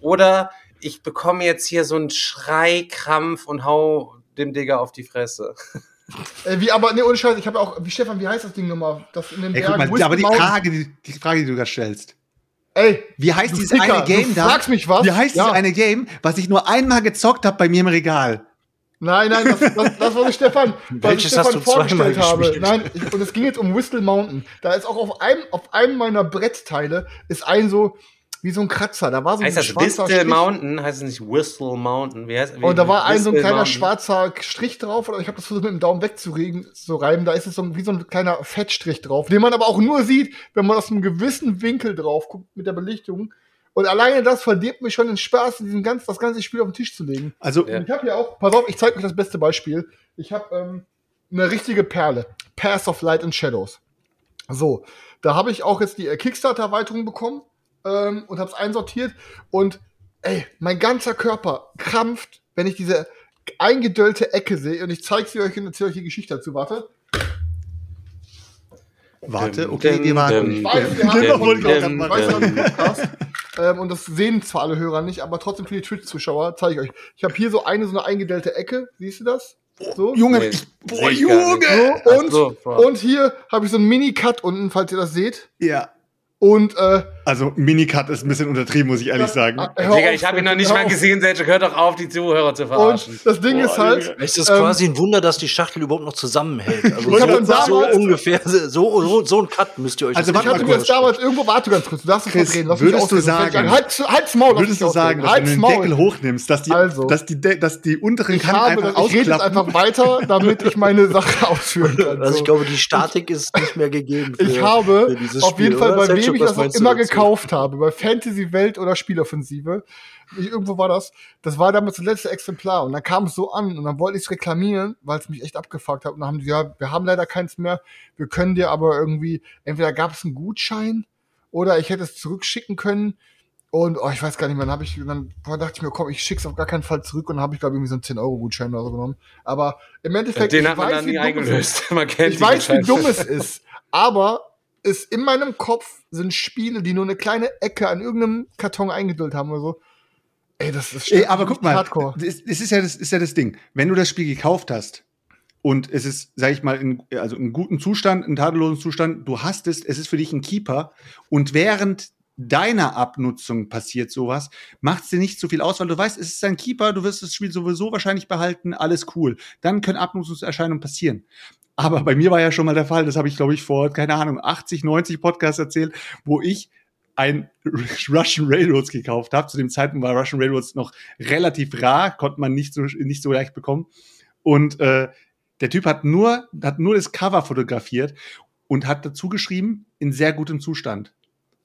S1: oder ich bekomme jetzt hier so einen Schreikrampf und hau dem Digga auf die Fresse.
S2: Äh, wie, aber, ne, ohne Scheiß, ich habe auch, wie Stefan, wie heißt das Ding nochmal? Das in den
S4: Ey,
S2: Bergen,
S4: mal, aber die. Frage, die, die Frage, die du gerade stellst.
S2: Ey,
S4: Wie heißt dieses
S2: Ficker,
S4: eine Game da?
S2: fragst mich was?
S4: Wie heißt
S2: Ja.
S4: dieses eine Game, was ich nur einmal gezockt habe bei mir im Regal?
S2: Nein, nein, das, das, das was ich Stefan, was ich
S3: Welches
S2: Stefan vorgestellt habe. Nein, ich, und es ging jetzt um Whistle Mountain. Da ist auch auf einem, auf einem meiner Brettteile ist ein so, wie so ein Kratzer. Da war so
S1: Heißt
S2: ein
S1: das
S2: schwarzer
S1: Whistle
S2: Strich.
S1: Mountain? Heißt es nicht Whistle Mountain? Wie heißt, wie,
S2: Und da war ein so ein kleiner
S1: Mountain?
S2: schwarzer Strich drauf, oder ich habe das versucht mit dem Daumen wegzuregen, zu reiben. Da ist es so wie so ein kleiner Fettstrich drauf, den man aber auch nur sieht, wenn man aus einem gewissen Winkel drauf guckt mit der Belichtung. Und alleine das verdirbt mir schon den Spaß, diesen ganz, das ganze Spiel auf den Tisch zu legen.
S4: Also,
S1: Ja.
S2: Ich habe hier auch, pass auf, ich zeige euch das beste Beispiel. Ich habe ähm, eine richtige Perle. Pass of Light and Shadows. So, da habe ich auch jetzt die äh, Kickstarter-Erweiterung bekommen ähm, und habe es einsortiert. Und ey, mein ganzer Körper krampft, wenn ich diese eingedöllte Ecke sehe. Und ich zeige sie euch und erzähle euch die Geschichte dazu. Warte.
S4: warte, okay, wir warten.
S2: Ich weiß, wir haben Podcast, ähm, und das sehen zwar alle Hörer nicht, aber trotzdem für die Twitch-Zuschauer zeige ich euch. Ich habe hier so eine so eine eingedellte Ecke. Siehst du das? So.
S4: Junge,
S1: Nee,
S4: ich, boah. Junge!
S2: So, und,
S1: so,
S2: und hier habe ich so einen Mini-Cut unten, falls ihr das seht.
S4: Ja.
S2: Und äh,
S4: Also, Minicut ist ein bisschen untertrieben, muss ich ehrlich sagen.
S2: äh,
S1: Digga,
S2: auf,
S1: ich habe ihn noch nicht mal gesehen, Selchuk. Hör doch auf, die Zuhörer zu verarschen.
S2: Und das Ding ist halt,
S3: Es ist
S2: Ähm,
S3: quasi ein Wunder, dass die Schachtel überhaupt noch zusammenhält. Also
S2: Ich hab
S3: so,
S2: dann
S3: so
S2: damals-
S3: ungefähr, so, so, so ein Cut müsst ihr euch
S4: Also
S3: das
S2: ich
S4: warte
S2: hatte
S4: mal
S2: mir
S4: kurz.
S2: das damals irgendwo, warte ganz kurz, du darfst es
S4: Chris,
S2: verdrehen, lass mich
S4: würdest du
S2: ausreden,
S4: sagen-
S2: Halt, halt's Maul, lass
S4: Würdest du sagen, dass wenn
S2: halt's
S4: du den
S2: Maul.
S4: Deckel hochnimmst, dass die,
S2: Also.
S4: dass die, dass die unteren
S2: Ich
S4: Kanten
S2: habe,
S4: einfach
S2: ich rede jetzt einfach weiter, damit ich meine Sache ausführen kann.
S3: Also
S2: So.
S3: ich glaube, die Statik ist nicht mehr gegeben.
S2: Ich habe auf jeden Fall, bei
S3: Selchuk,
S2: wem ich das auch immer gekauft habe, bei Fantasy Welt oder Spieloffensive, irgendwo war das, das war damals das letzte Exemplar und dann kam es so an und dann wollte ich es reklamieren, weil es mich echt abgefuckt hat und dann haben die, ja, wir haben leider keins mehr, wir können dir aber irgendwie, entweder gab es einen Gutschein oder ich hätte es zurückschicken können und oh, ich weiß gar nicht mehr, dann habe ich, dann dachte ich mir, komm, ich schick's auf gar keinen Fall zurück und dann habe ich glaube ich irgendwie so einen 10-Euro-Gutschein oder so genommen, aber im Endeffekt,
S1: Den
S2: ich
S1: hat man
S2: weiß,
S1: dann
S2: wie
S1: nie eingelöst. Man kennt
S2: Ich weiß, wie dumm es ist, aber es in meinem Kopf sind Spiele, die nur eine kleine Ecke an irgendeinem Karton eingeduldet haben oder so. Ey, das ist
S4: Ey, aber guck mal,
S2: Hardcore.
S4: das, ist ja das ist ja das Ding. Wenn du das Spiel gekauft hast und es ist, sag ich mal, in, also in gutem Zustand, in tadellosen Zustand, du hast es, es ist für dich ein Keeper und während deiner Abnutzung passiert sowas, macht es dir nicht so viel aus, weil du weißt, es ist ein Keeper, du wirst das Spiel sowieso wahrscheinlich behalten, alles cool. Dann können Abnutzungserscheinungen passieren. Aber bei mir war ja schon mal der Fall, das habe ich, glaube ich, vor, keine Ahnung, 80, 90 Podcasts erzählt, wo ich ein Russian Railroads gekauft habe. Zu dem Zeitpunkt war Russian Railroads noch relativ rar, konnte man nicht so, nicht so leicht bekommen. Und äh, der Typ hat nur, hat nur das Cover fotografiert und hat dazu geschrieben, in sehr gutem Zustand.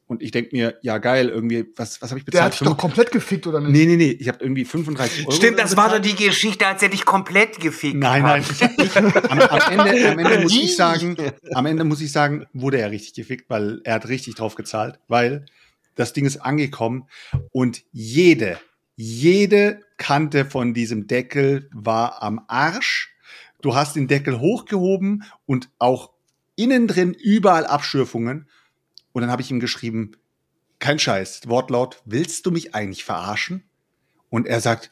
S4: Und ich denk mir, ja geil, irgendwie, was, was habe ich
S2: Der
S4: bezahlt?
S2: hat dich doch komplett gefickt, oder nicht?
S4: nee, nee, nee, ich habe irgendwie 35 Euro.
S5: Stimmt, das war doch
S4: bezahlt.
S5: die Geschichte, als er dich komplett gefickt
S4: Nein,
S5: hat.
S4: nein. Ich, ich, am, am, Ende, am Ende muss ich sagen, am Ende muss ich sagen, wurde er richtig gefickt, weil er hat richtig drauf gezahlt, weil Das Ding ist angekommen und jede, jede Kante von diesem Deckel war am Arsch. Du hast den Deckel hochgehoben und auch innen drin überall Abschürfungen. Und dann habe ich ihm geschrieben, kein Scheiß, Wortlaut, willst du mich eigentlich verarschen? Und er sagt,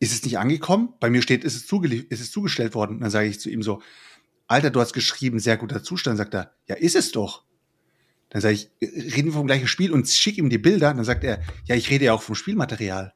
S4: ist es nicht angekommen? Bei mir steht, ist es, ist es zugestellt worden. Und dann sage ich zu ihm so, Alter, du hast geschrieben, sehr guter Zustand. Sagt er, ja, ist es doch. Dann sage ich, reden wir vom gleichen Spiel und schick ihm die Bilder. Dann sagt er, ja, ich rede ja auch vom Spielmaterial.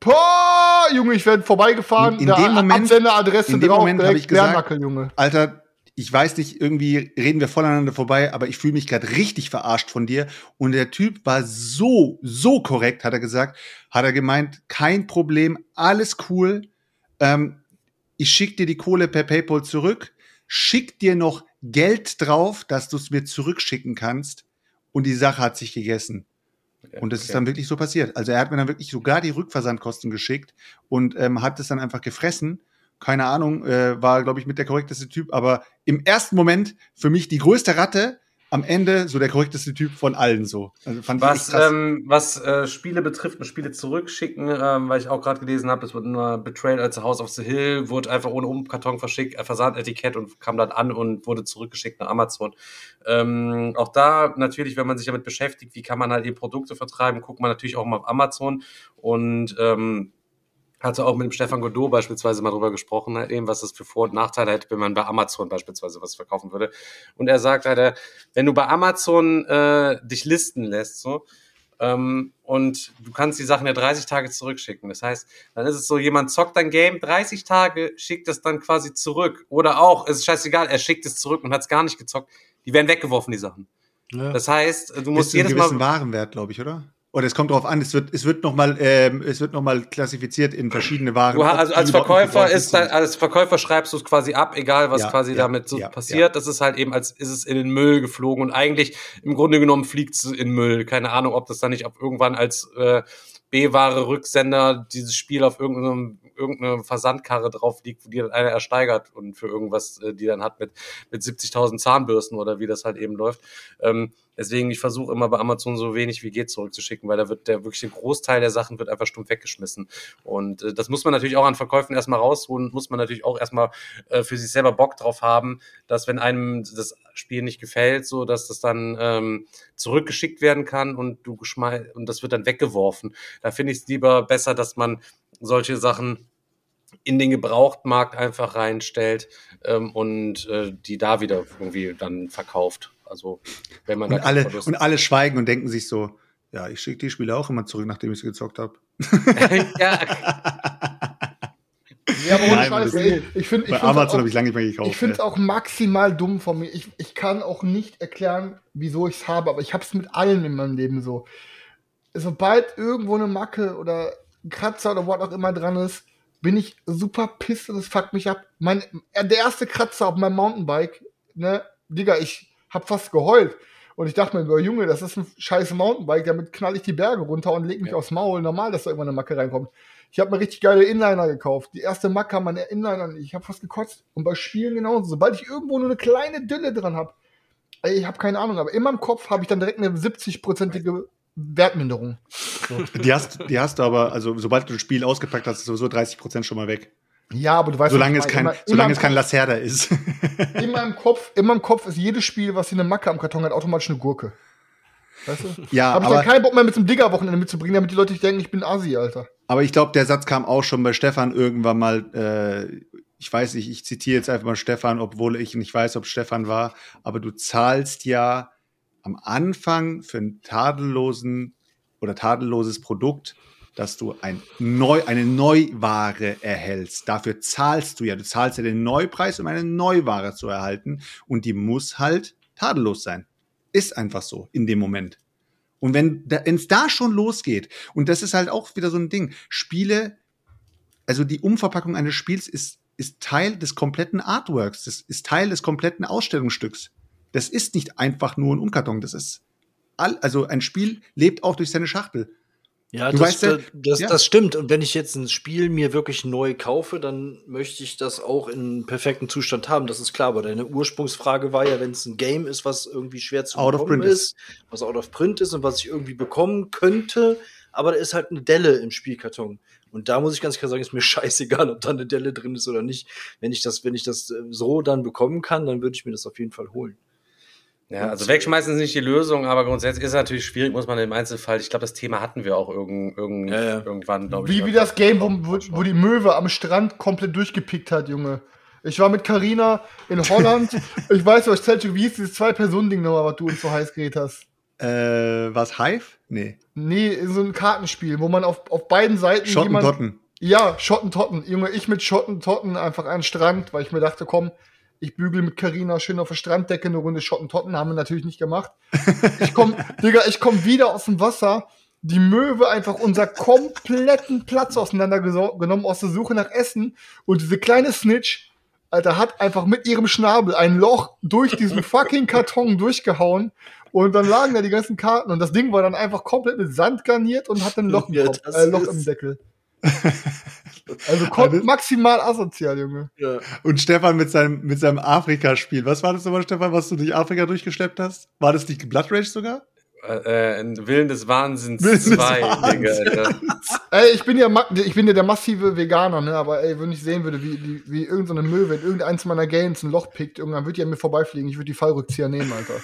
S2: Boah, Junge, ich werde vorbeigefahren.
S4: In- in dem Moment-
S2: Absenderadresse
S4: in dem Moment habe ich gesagt,
S2: Junge.
S4: Alter, ich weiß nicht, irgendwie reden wir voneinander vorbei, aber ich fühle mich gerade richtig verarscht von dir. Und der Typ war so, so korrekt, hat er gesagt, hat er gemeint, kein Problem, alles cool. Ähm, ich schick dir die Kohle per PayPal zurück, schick dir noch Geld drauf, dass du es mir zurückschicken kannst. Und die Sache hat sich gegessen. Und das ist
S1: okay.
S4: dann wirklich so passiert. Also er hat mir dann wirklich sogar die Rückversandkosten geschickt und ähm, hat es dann einfach gefressen. Keine Ahnung, äh, war, glaube ich, mit der korrekteste Typ, aber im ersten Moment für mich die größte Ratte, am Ende so der korrekteste Typ von allen so. Also
S1: Was, ähm, was äh, Spiele betrifft und Spiele zurückschicken, ähm, weil ich auch gerade gelesen habe, es wird nur Betrayal als House of the Hill, wurde einfach ohne Umkarton verschickt, äh, Versandetikett und kam dann an und wurde zurückgeschickt nach Amazon. Ähm, auch da natürlich, wenn man sich damit beschäftigt, wie kann man halt eben Produkte vertreiben, guckt man natürlich auch mal auf Amazon und ähm, hatte auch mit dem Stefan Godot beispielsweise mal drüber gesprochen, halt eben, was das für Vor- und Nachteile hätte, wenn man bei Amazon beispielsweise was verkaufen würde. Und er sagt halt, wenn du bei Amazon äh, dich listen lässt, so, ähm, und du kannst die Sachen ja 30 Tage zurückschicken. Das heißt, dann ist es so, jemand zockt dein Game 30 Tage, schickt es dann quasi zurück. Oder auch, es ist scheißegal, er schickt es zurück und hat es gar nicht gezockt. Die werden weggeworfen, die Sachen.
S3: Ja.
S1: Das heißt, du musst jedes
S4: gewissen
S1: Mal.
S4: Warenwert, glaube ich, oder? Oder es kommt drauf an, es wird, es wird nochmal, ähm, es wird noch mal klassifiziert in verschiedene Waren.
S1: Du, also als Verkäufer ist, da,
S4: sind.
S1: als Verkäufer schreibst du es quasi ab, egal was
S4: Ja,
S1: quasi
S4: ja,
S1: damit so
S4: ja,
S1: passiert. Das ist halt eben, als ist es in den Müll geflogen und eigentlich im Grunde genommen fliegt es in Müll. Keine Ahnung, ob das dann nicht auf irgendwann als äh, B-Ware Rücksender dieses Spiel auf irgendeinem irgendeine Versandkarre drauf liegt, die dann einer ersteigert und für irgendwas, äh, die dann hat mit, mit 70.000 Zahnbürsten oder wie das halt eben läuft. Ähm, deswegen, ich versuche immer bei Amazon so wenig wie geht zurückzuschicken, weil da wird der wirklich der Großteil der Sachen wird einfach stumpf weggeschmissen. Und äh, das muss man natürlich auch an Verkäufen erstmal rausholen, muss man natürlich auch erstmal äh, für sich selber Bock drauf haben, dass wenn einem das Spiel nicht gefällt, so dass das dann ähm, zurückgeschickt werden kann und du geschmei und das wird dann weggeworfen. Da finde ich es lieber besser, dass man solche Sachen in den Gebrauchtmarkt einfach reinstellt ähm, und äh, die da wieder irgendwie dann verkauft. Also wenn man
S4: Und
S1: da
S4: alle,
S1: Verlust-
S4: und alle schweigen und denken sich so, ja, ich schicke die Spiele auch immer zurück, nachdem ich sie gezockt habe.
S1: ja,
S2: Ja, aber ohne
S4: Nein,
S2: Scheiß, ey, ich finde
S4: Bei Amazon habe ich lange nicht mehr gekauft.
S2: Ich finde es auch maximal dumm von mir. Ich, ich kann auch nicht erklären, wieso ich es habe, aber ich habe es mit allem in meinem Leben so. Sobald irgendwo eine Macke oder ein Kratzer oder was auch immer dran ist, bin ich super pisst und es fuckt mich ab. Mein, äh, der erste Kratzer auf meinem Mountainbike, ne, Digga, ich hab fast geheult. Und ich dachte mir, Junge, das ist ein scheiß Mountainbike, damit knall ich die Berge runter und leg mich aufs Maul. Normal, dass da irgendwann eine Macke reinkommt. Ich habe mir richtig geile Inliner gekauft. Die erste Macke haben meine Inliner. Ich habe fast gekotzt. Und bei Spielen genauso. Sobald ich irgendwo nur eine kleine Dülle dran habe, ich habe keine Ahnung, aber in meinem Kopf habe ich dann direkt eine 70-prozentige Wertminderung.
S4: Die hast, die hast du aber, also sobald du das Spiel ausgepackt hast, ist sowieso 30 Prozent schon mal weg.
S2: Ja, aber du weißt
S4: solange es kein.
S2: In
S4: solange
S2: meinem
S4: es kein Lacerda ist.
S2: In meinem Kopf, in meinem Kopf ist jedes Spiel, was hier eine Macke am Karton hat, automatisch eine Gurke. Weißt du?
S4: ja,
S2: Habe ich
S4: aber,
S2: dann keinen Bock mehr mit zum Digger-Wochenende mitzubringen, damit die Leute nicht denken, ich bin Asi, Alter.
S4: aber ich glaube, der Satz kam auch schon bei Stefan irgendwann mal. Äh, ich weiß nicht, ich zitiere jetzt einfach mal Stefan, obwohl ich nicht weiß, ob Stefan war. Aber du zahlst ja am Anfang für einen tadellosen oder tadelloses Produkt, dass du ein neu, eine Neuware erhältst. Dafür zahlst du ja. Du zahlst ja den Neupreis, um eine Neuware zu erhalten. Und die muss halt tadellos sein. Ist einfach so in dem Moment. Und wenn es da schon losgeht, und das ist halt auch wieder so ein Ding, Spiele, also die Umverpackung eines Spiels ist, ist Teil des kompletten Artworks, das ist Teil des kompletten Ausstellungsstücks. Das ist nicht einfach nur ein Umkarton, das ist all, also ein Spiel lebt auch durch seine Schachtel.
S3: Ja,
S4: Du
S3: das,
S4: weißt
S3: das, das,
S4: ja.
S3: das stimmt. Und wenn ich jetzt ein Spiel mir wirklich neu kaufe, dann möchte ich das auch in perfektem Zustand haben. Das ist klar. Aber deine Ursprungsfrage war ja, wenn es ein Game ist, was irgendwie schwer zu
S4: Out
S3: bekommen
S4: print
S3: ist, was out of print ist und was ich irgendwie bekommen könnte, aber da ist halt eine Delle im Spielkarton. Und da muss ich ganz klar sagen, ist mir scheißegal, ob da eine Delle drin ist oder nicht. Wenn ich das, wenn ich das äh, so dann bekommen kann, dann würde ich mir das auf jeden Fall holen.
S1: Ja, also wegschmeißen ist nicht die Lösung, aber grundsätzlich ist es natürlich schwierig, muss man im Einzelfall. Ich glaube, das Thema hatten wir auch irgend, irgend,
S3: Ja, ja.
S1: irgendwann, glaube ich.
S2: Wie, wie das Game, wo, wo, die Möwe am Strand komplett durchgepickt hat, Junge. Ich war mit Karina in Holland. ich weiß, was Selchuk, wie hieß dieses Zwei-Personen-Ding nochmal, was du uns so heiß geredet hast?
S4: Äh, was, Hive? Nee.
S2: Nee, so ein Kartenspiel, wo man auf, auf beiden Seiten jemand-
S4: Schottentotten.
S2: Ja, Schottentotten. Junge, ich mit Schottentotten einfach an den Strand, weil ich mir dachte, komm, ich bügel mit Karina schön auf der Stranddecke eine Runde Schottentotten, haben wir natürlich nicht gemacht. Ich komm, Digga, ich komm wieder aus dem Wasser, die Möwe einfach unser kompletten Platz auseinandergenommen aus der Suche nach Essen und diese kleine Snitch, Alter, hat einfach mit ihrem Schnabel ein Loch durch diesen fucking Karton durchgehauen und dann lagen da die ganzen Karten und das Ding war dann einfach komplett mit Sand garniert und hatte ein Loch, im, Kopf, äh, Loch im Deckel. Also kom- maximal asozial, Junge.
S3: Ja.
S4: Und Stefan mit seinem, mit seinem Afrika-Spiel. Was war das nochmal, Stefan, was du durch Afrika durchgeschleppt hast? War das nicht Blood Rage sogar?
S1: Äh, in Willen des Wahnsinns
S4: Willen des
S1: 2, Digga. Alter.
S2: Ey, ich bin ja, ich bin ja der massive Veganer, ne? Aber ey, wenn ich sehen würde, wie, wie, wie irgendeine Möwe in irgendeins meiner Games ein Loch pickt, irgendwann wird die an mir vorbeifliegen. Ich würde die Fallrückzieher nehmen, Alter.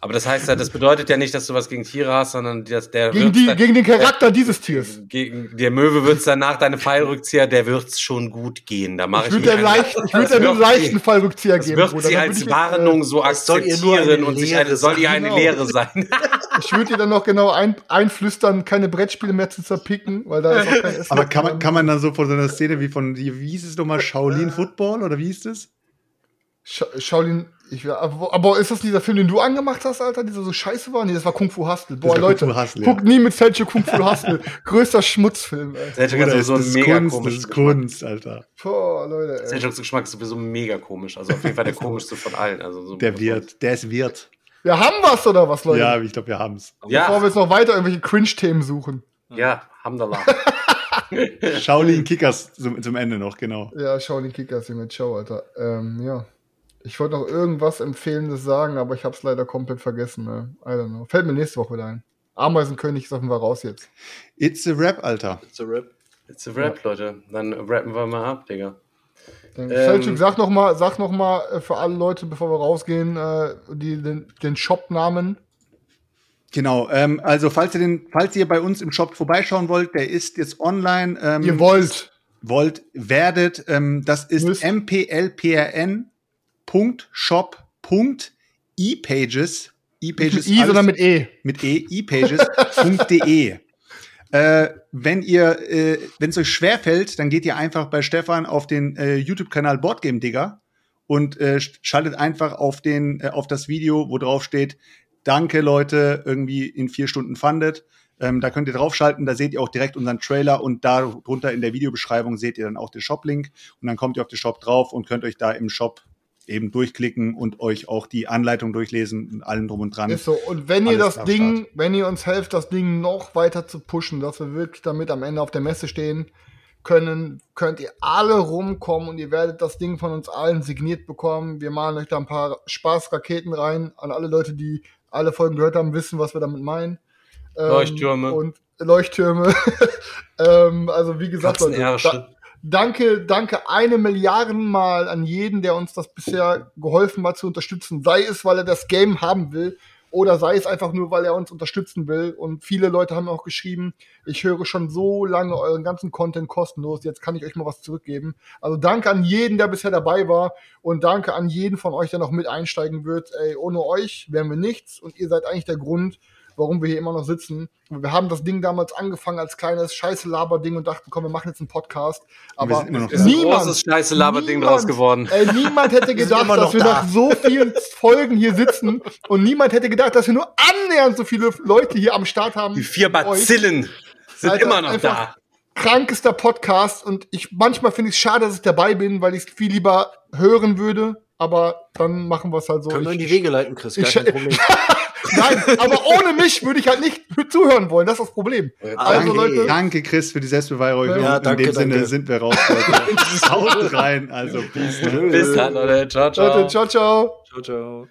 S1: Aber das heißt ja, das bedeutet ja nicht, dass du was gegen Tiere hast, sondern dass der
S2: Gegen, die,
S1: dann-
S2: gegen den Charakter dieses Tiers.
S1: gegen der Möwe wird's dann nach deinem Pfeilrückzieher, der wird's schon gut gehen. Da mache
S2: Ich
S1: ich,
S2: der
S1: einen-
S2: leicht, ich würde
S1: Das
S2: der
S1: wird
S2: leichten Fallrückzieher
S1: Das
S2: geben.
S1: wird
S2: Bruder.
S1: sie
S2: Dann
S1: als Warnung so
S3: es
S1: akzeptieren und sich eine, soll ihr eine. Lehre sein.
S2: Äh, ich würde dir dann noch genau ein, einflüstern, keine Brettspiele mehr zu zerpicken, weil da ist auch kein Essen
S4: Aber kann man, kann man dann so von so einer Szene wie von, wie hieß es nochmal, Shaolin Football oder wie hieß das?
S2: Scha Shaolin, ich, aber, aber ist das dieser Film, den du angemacht hast, Alter, dieser so scheiße war? Nee, das war Kung Fu Hustle. Boah, Leute,
S4: Kung Fu Hustle,
S2: guckt nie mit Selchuk Kung Fu Hustle. Größter Schmutzfilm, ey.
S1: Selchuk
S4: Oder ist
S1: sowieso
S4: das
S1: mega
S4: Kunst, das
S1: komischen
S4: ist
S1: Geschmack.
S4: Kunst, Alter.
S2: Boah, Leute, ey.
S1: Selchuks Geschmack ist sowieso mega komisch. Also auf jeden Fall der komischste von allen. Also so
S4: Der wird, der ist Wirt.
S2: Wir haben was oder was, Leute?
S4: Ja, ich glaube, wir haben's.
S2: Bevor wir
S1: Ja,
S2: jetzt noch weiter irgendwelche Cringe-Themen suchen.
S1: ja, Hamdallah.
S4: Shaolin Kickers zum, zum Ende noch, genau.
S2: Ja, schau den Kickers, Junge, ciao, Alter. Ähm, ja. Ich wollte noch irgendwas Empfehlendes sagen, aber ich hab's leider komplett vergessen, ne? I don't know. Fällt mir nächste Woche wieder ein. Ameisenkönig ist auf jeden Fall raus jetzt.
S4: It's a Rap, Alter.
S3: It's a rap.
S1: It's a Rap, Leute. Dann rappen wir mal ab, Digga. Ähm,
S2: Selchuk, sag noch mal, sag noch mal äh, für alle Leute, bevor wir rausgehen, äh, die, den, den Shop-Namen.
S4: Genau, ähm, also falls ihr, den, falls ihr bei uns im Shop vorbeischauen wollt, der ist jetzt online. Ähm,
S2: Ihr wollt.
S4: wollt, werdet, ähm, das ist
S2: Müsst.
S4: mplprn.shop.epages.
S2: Nicht
S4: epages
S2: mit I, sondern mit E.
S4: mit e, epages.de. äh, wenn ihr, äh, wenn es euch schwerfällt, dann geht ihr einfach bei Stefan auf den äh, YouTube-Kanal Boardgame Digger und äh, sch- schaltet einfach auf den, äh, auf das Video, wo drauf steht, danke Leute, irgendwie in vier Stunden fandet. Ähm, da könnt ihr draufschalten, da seht ihr auch direkt unseren Trailer und darunter in der Videobeschreibung seht ihr dann auch den Shop-Link und dann kommt ihr auf den Shop drauf und könnt euch da im Shop eben durchklicken und euch auch die Anleitung durchlesen und allem drum und dran.
S2: Ist so. Und wenn ihr
S4: Alles
S2: das Ding, wenn ihr uns helft, das Ding noch weiter zu pushen, dass wir wirklich damit am Ende auf der Messe stehen können, könnt ihr alle rumkommen und ihr werdet das Ding von uns allen signiert bekommen. Wir malen euch da ein paar Spaßraketen rein. An alle Leute, die alle Folgen gehört haben, wissen, was wir damit meinen. Ähm,
S1: Leuchttürme.
S2: Und Leuchttürme. ähm, also wie gesagt, Leute, da, danke, danke eine Milliarden Mal an jeden, der uns das bisher geholfen hat zu unterstützen. Sei es, weil er das Game haben will oder sei es einfach nur, weil er uns unterstützen will. Und viele Leute haben auch geschrieben, ich höre schon so lange euren ganzen Content kostenlos, jetzt kann ich euch mal was zurückgeben. Also danke an jeden, der bisher dabei war und danke an jeden von euch, der noch mit einsteigen wird. Ey, ohne euch wären wir nichts und ihr seid eigentlich der Grund, warum wir hier immer noch sitzen. Wir haben das Ding damals angefangen als kleines scheiße Laberding und dachten, komm, wir machen jetzt einen Podcast. Aber
S4: sind immer noch
S1: Ist ein
S2: niemand,
S1: großes scheiße Laberding
S2: niemand-
S1: draus geworden.
S2: Ey, niemand hätte gedacht, dass wir
S3: da.
S2: nach so vielen Folgen hier sitzen und niemand hätte gedacht, dass wir nur annähernd so viele Leute hier am Start haben.
S1: Die vier. Bazillen sind
S2: Alter,
S1: immer noch da.
S2: krankester Podcast und ich manchmal finde ich es schade, dass ich dabei bin, weil ich es viel lieber hören würde, aber dann machen wir es halt so.
S3: Können wir in die Wege leiten, Chris. Gar
S2: ich-
S3: kein Problem.
S2: Nein, aber ohne mich würde ich halt nicht zuhören wollen. Das ist das Problem. Also,
S4: danke,
S2: Leute,
S4: danke, Chris, für die Selbstbeweihräucherung.
S3: Ja, danke,
S4: In dem Sinne
S3: danke.
S4: sind wir raus. Leute. Haut rein. Also, peace.
S1: Bis dann, Leute. Ciao, ciao.
S2: Leute, ciao, ciao.
S3: Ciao, ciao.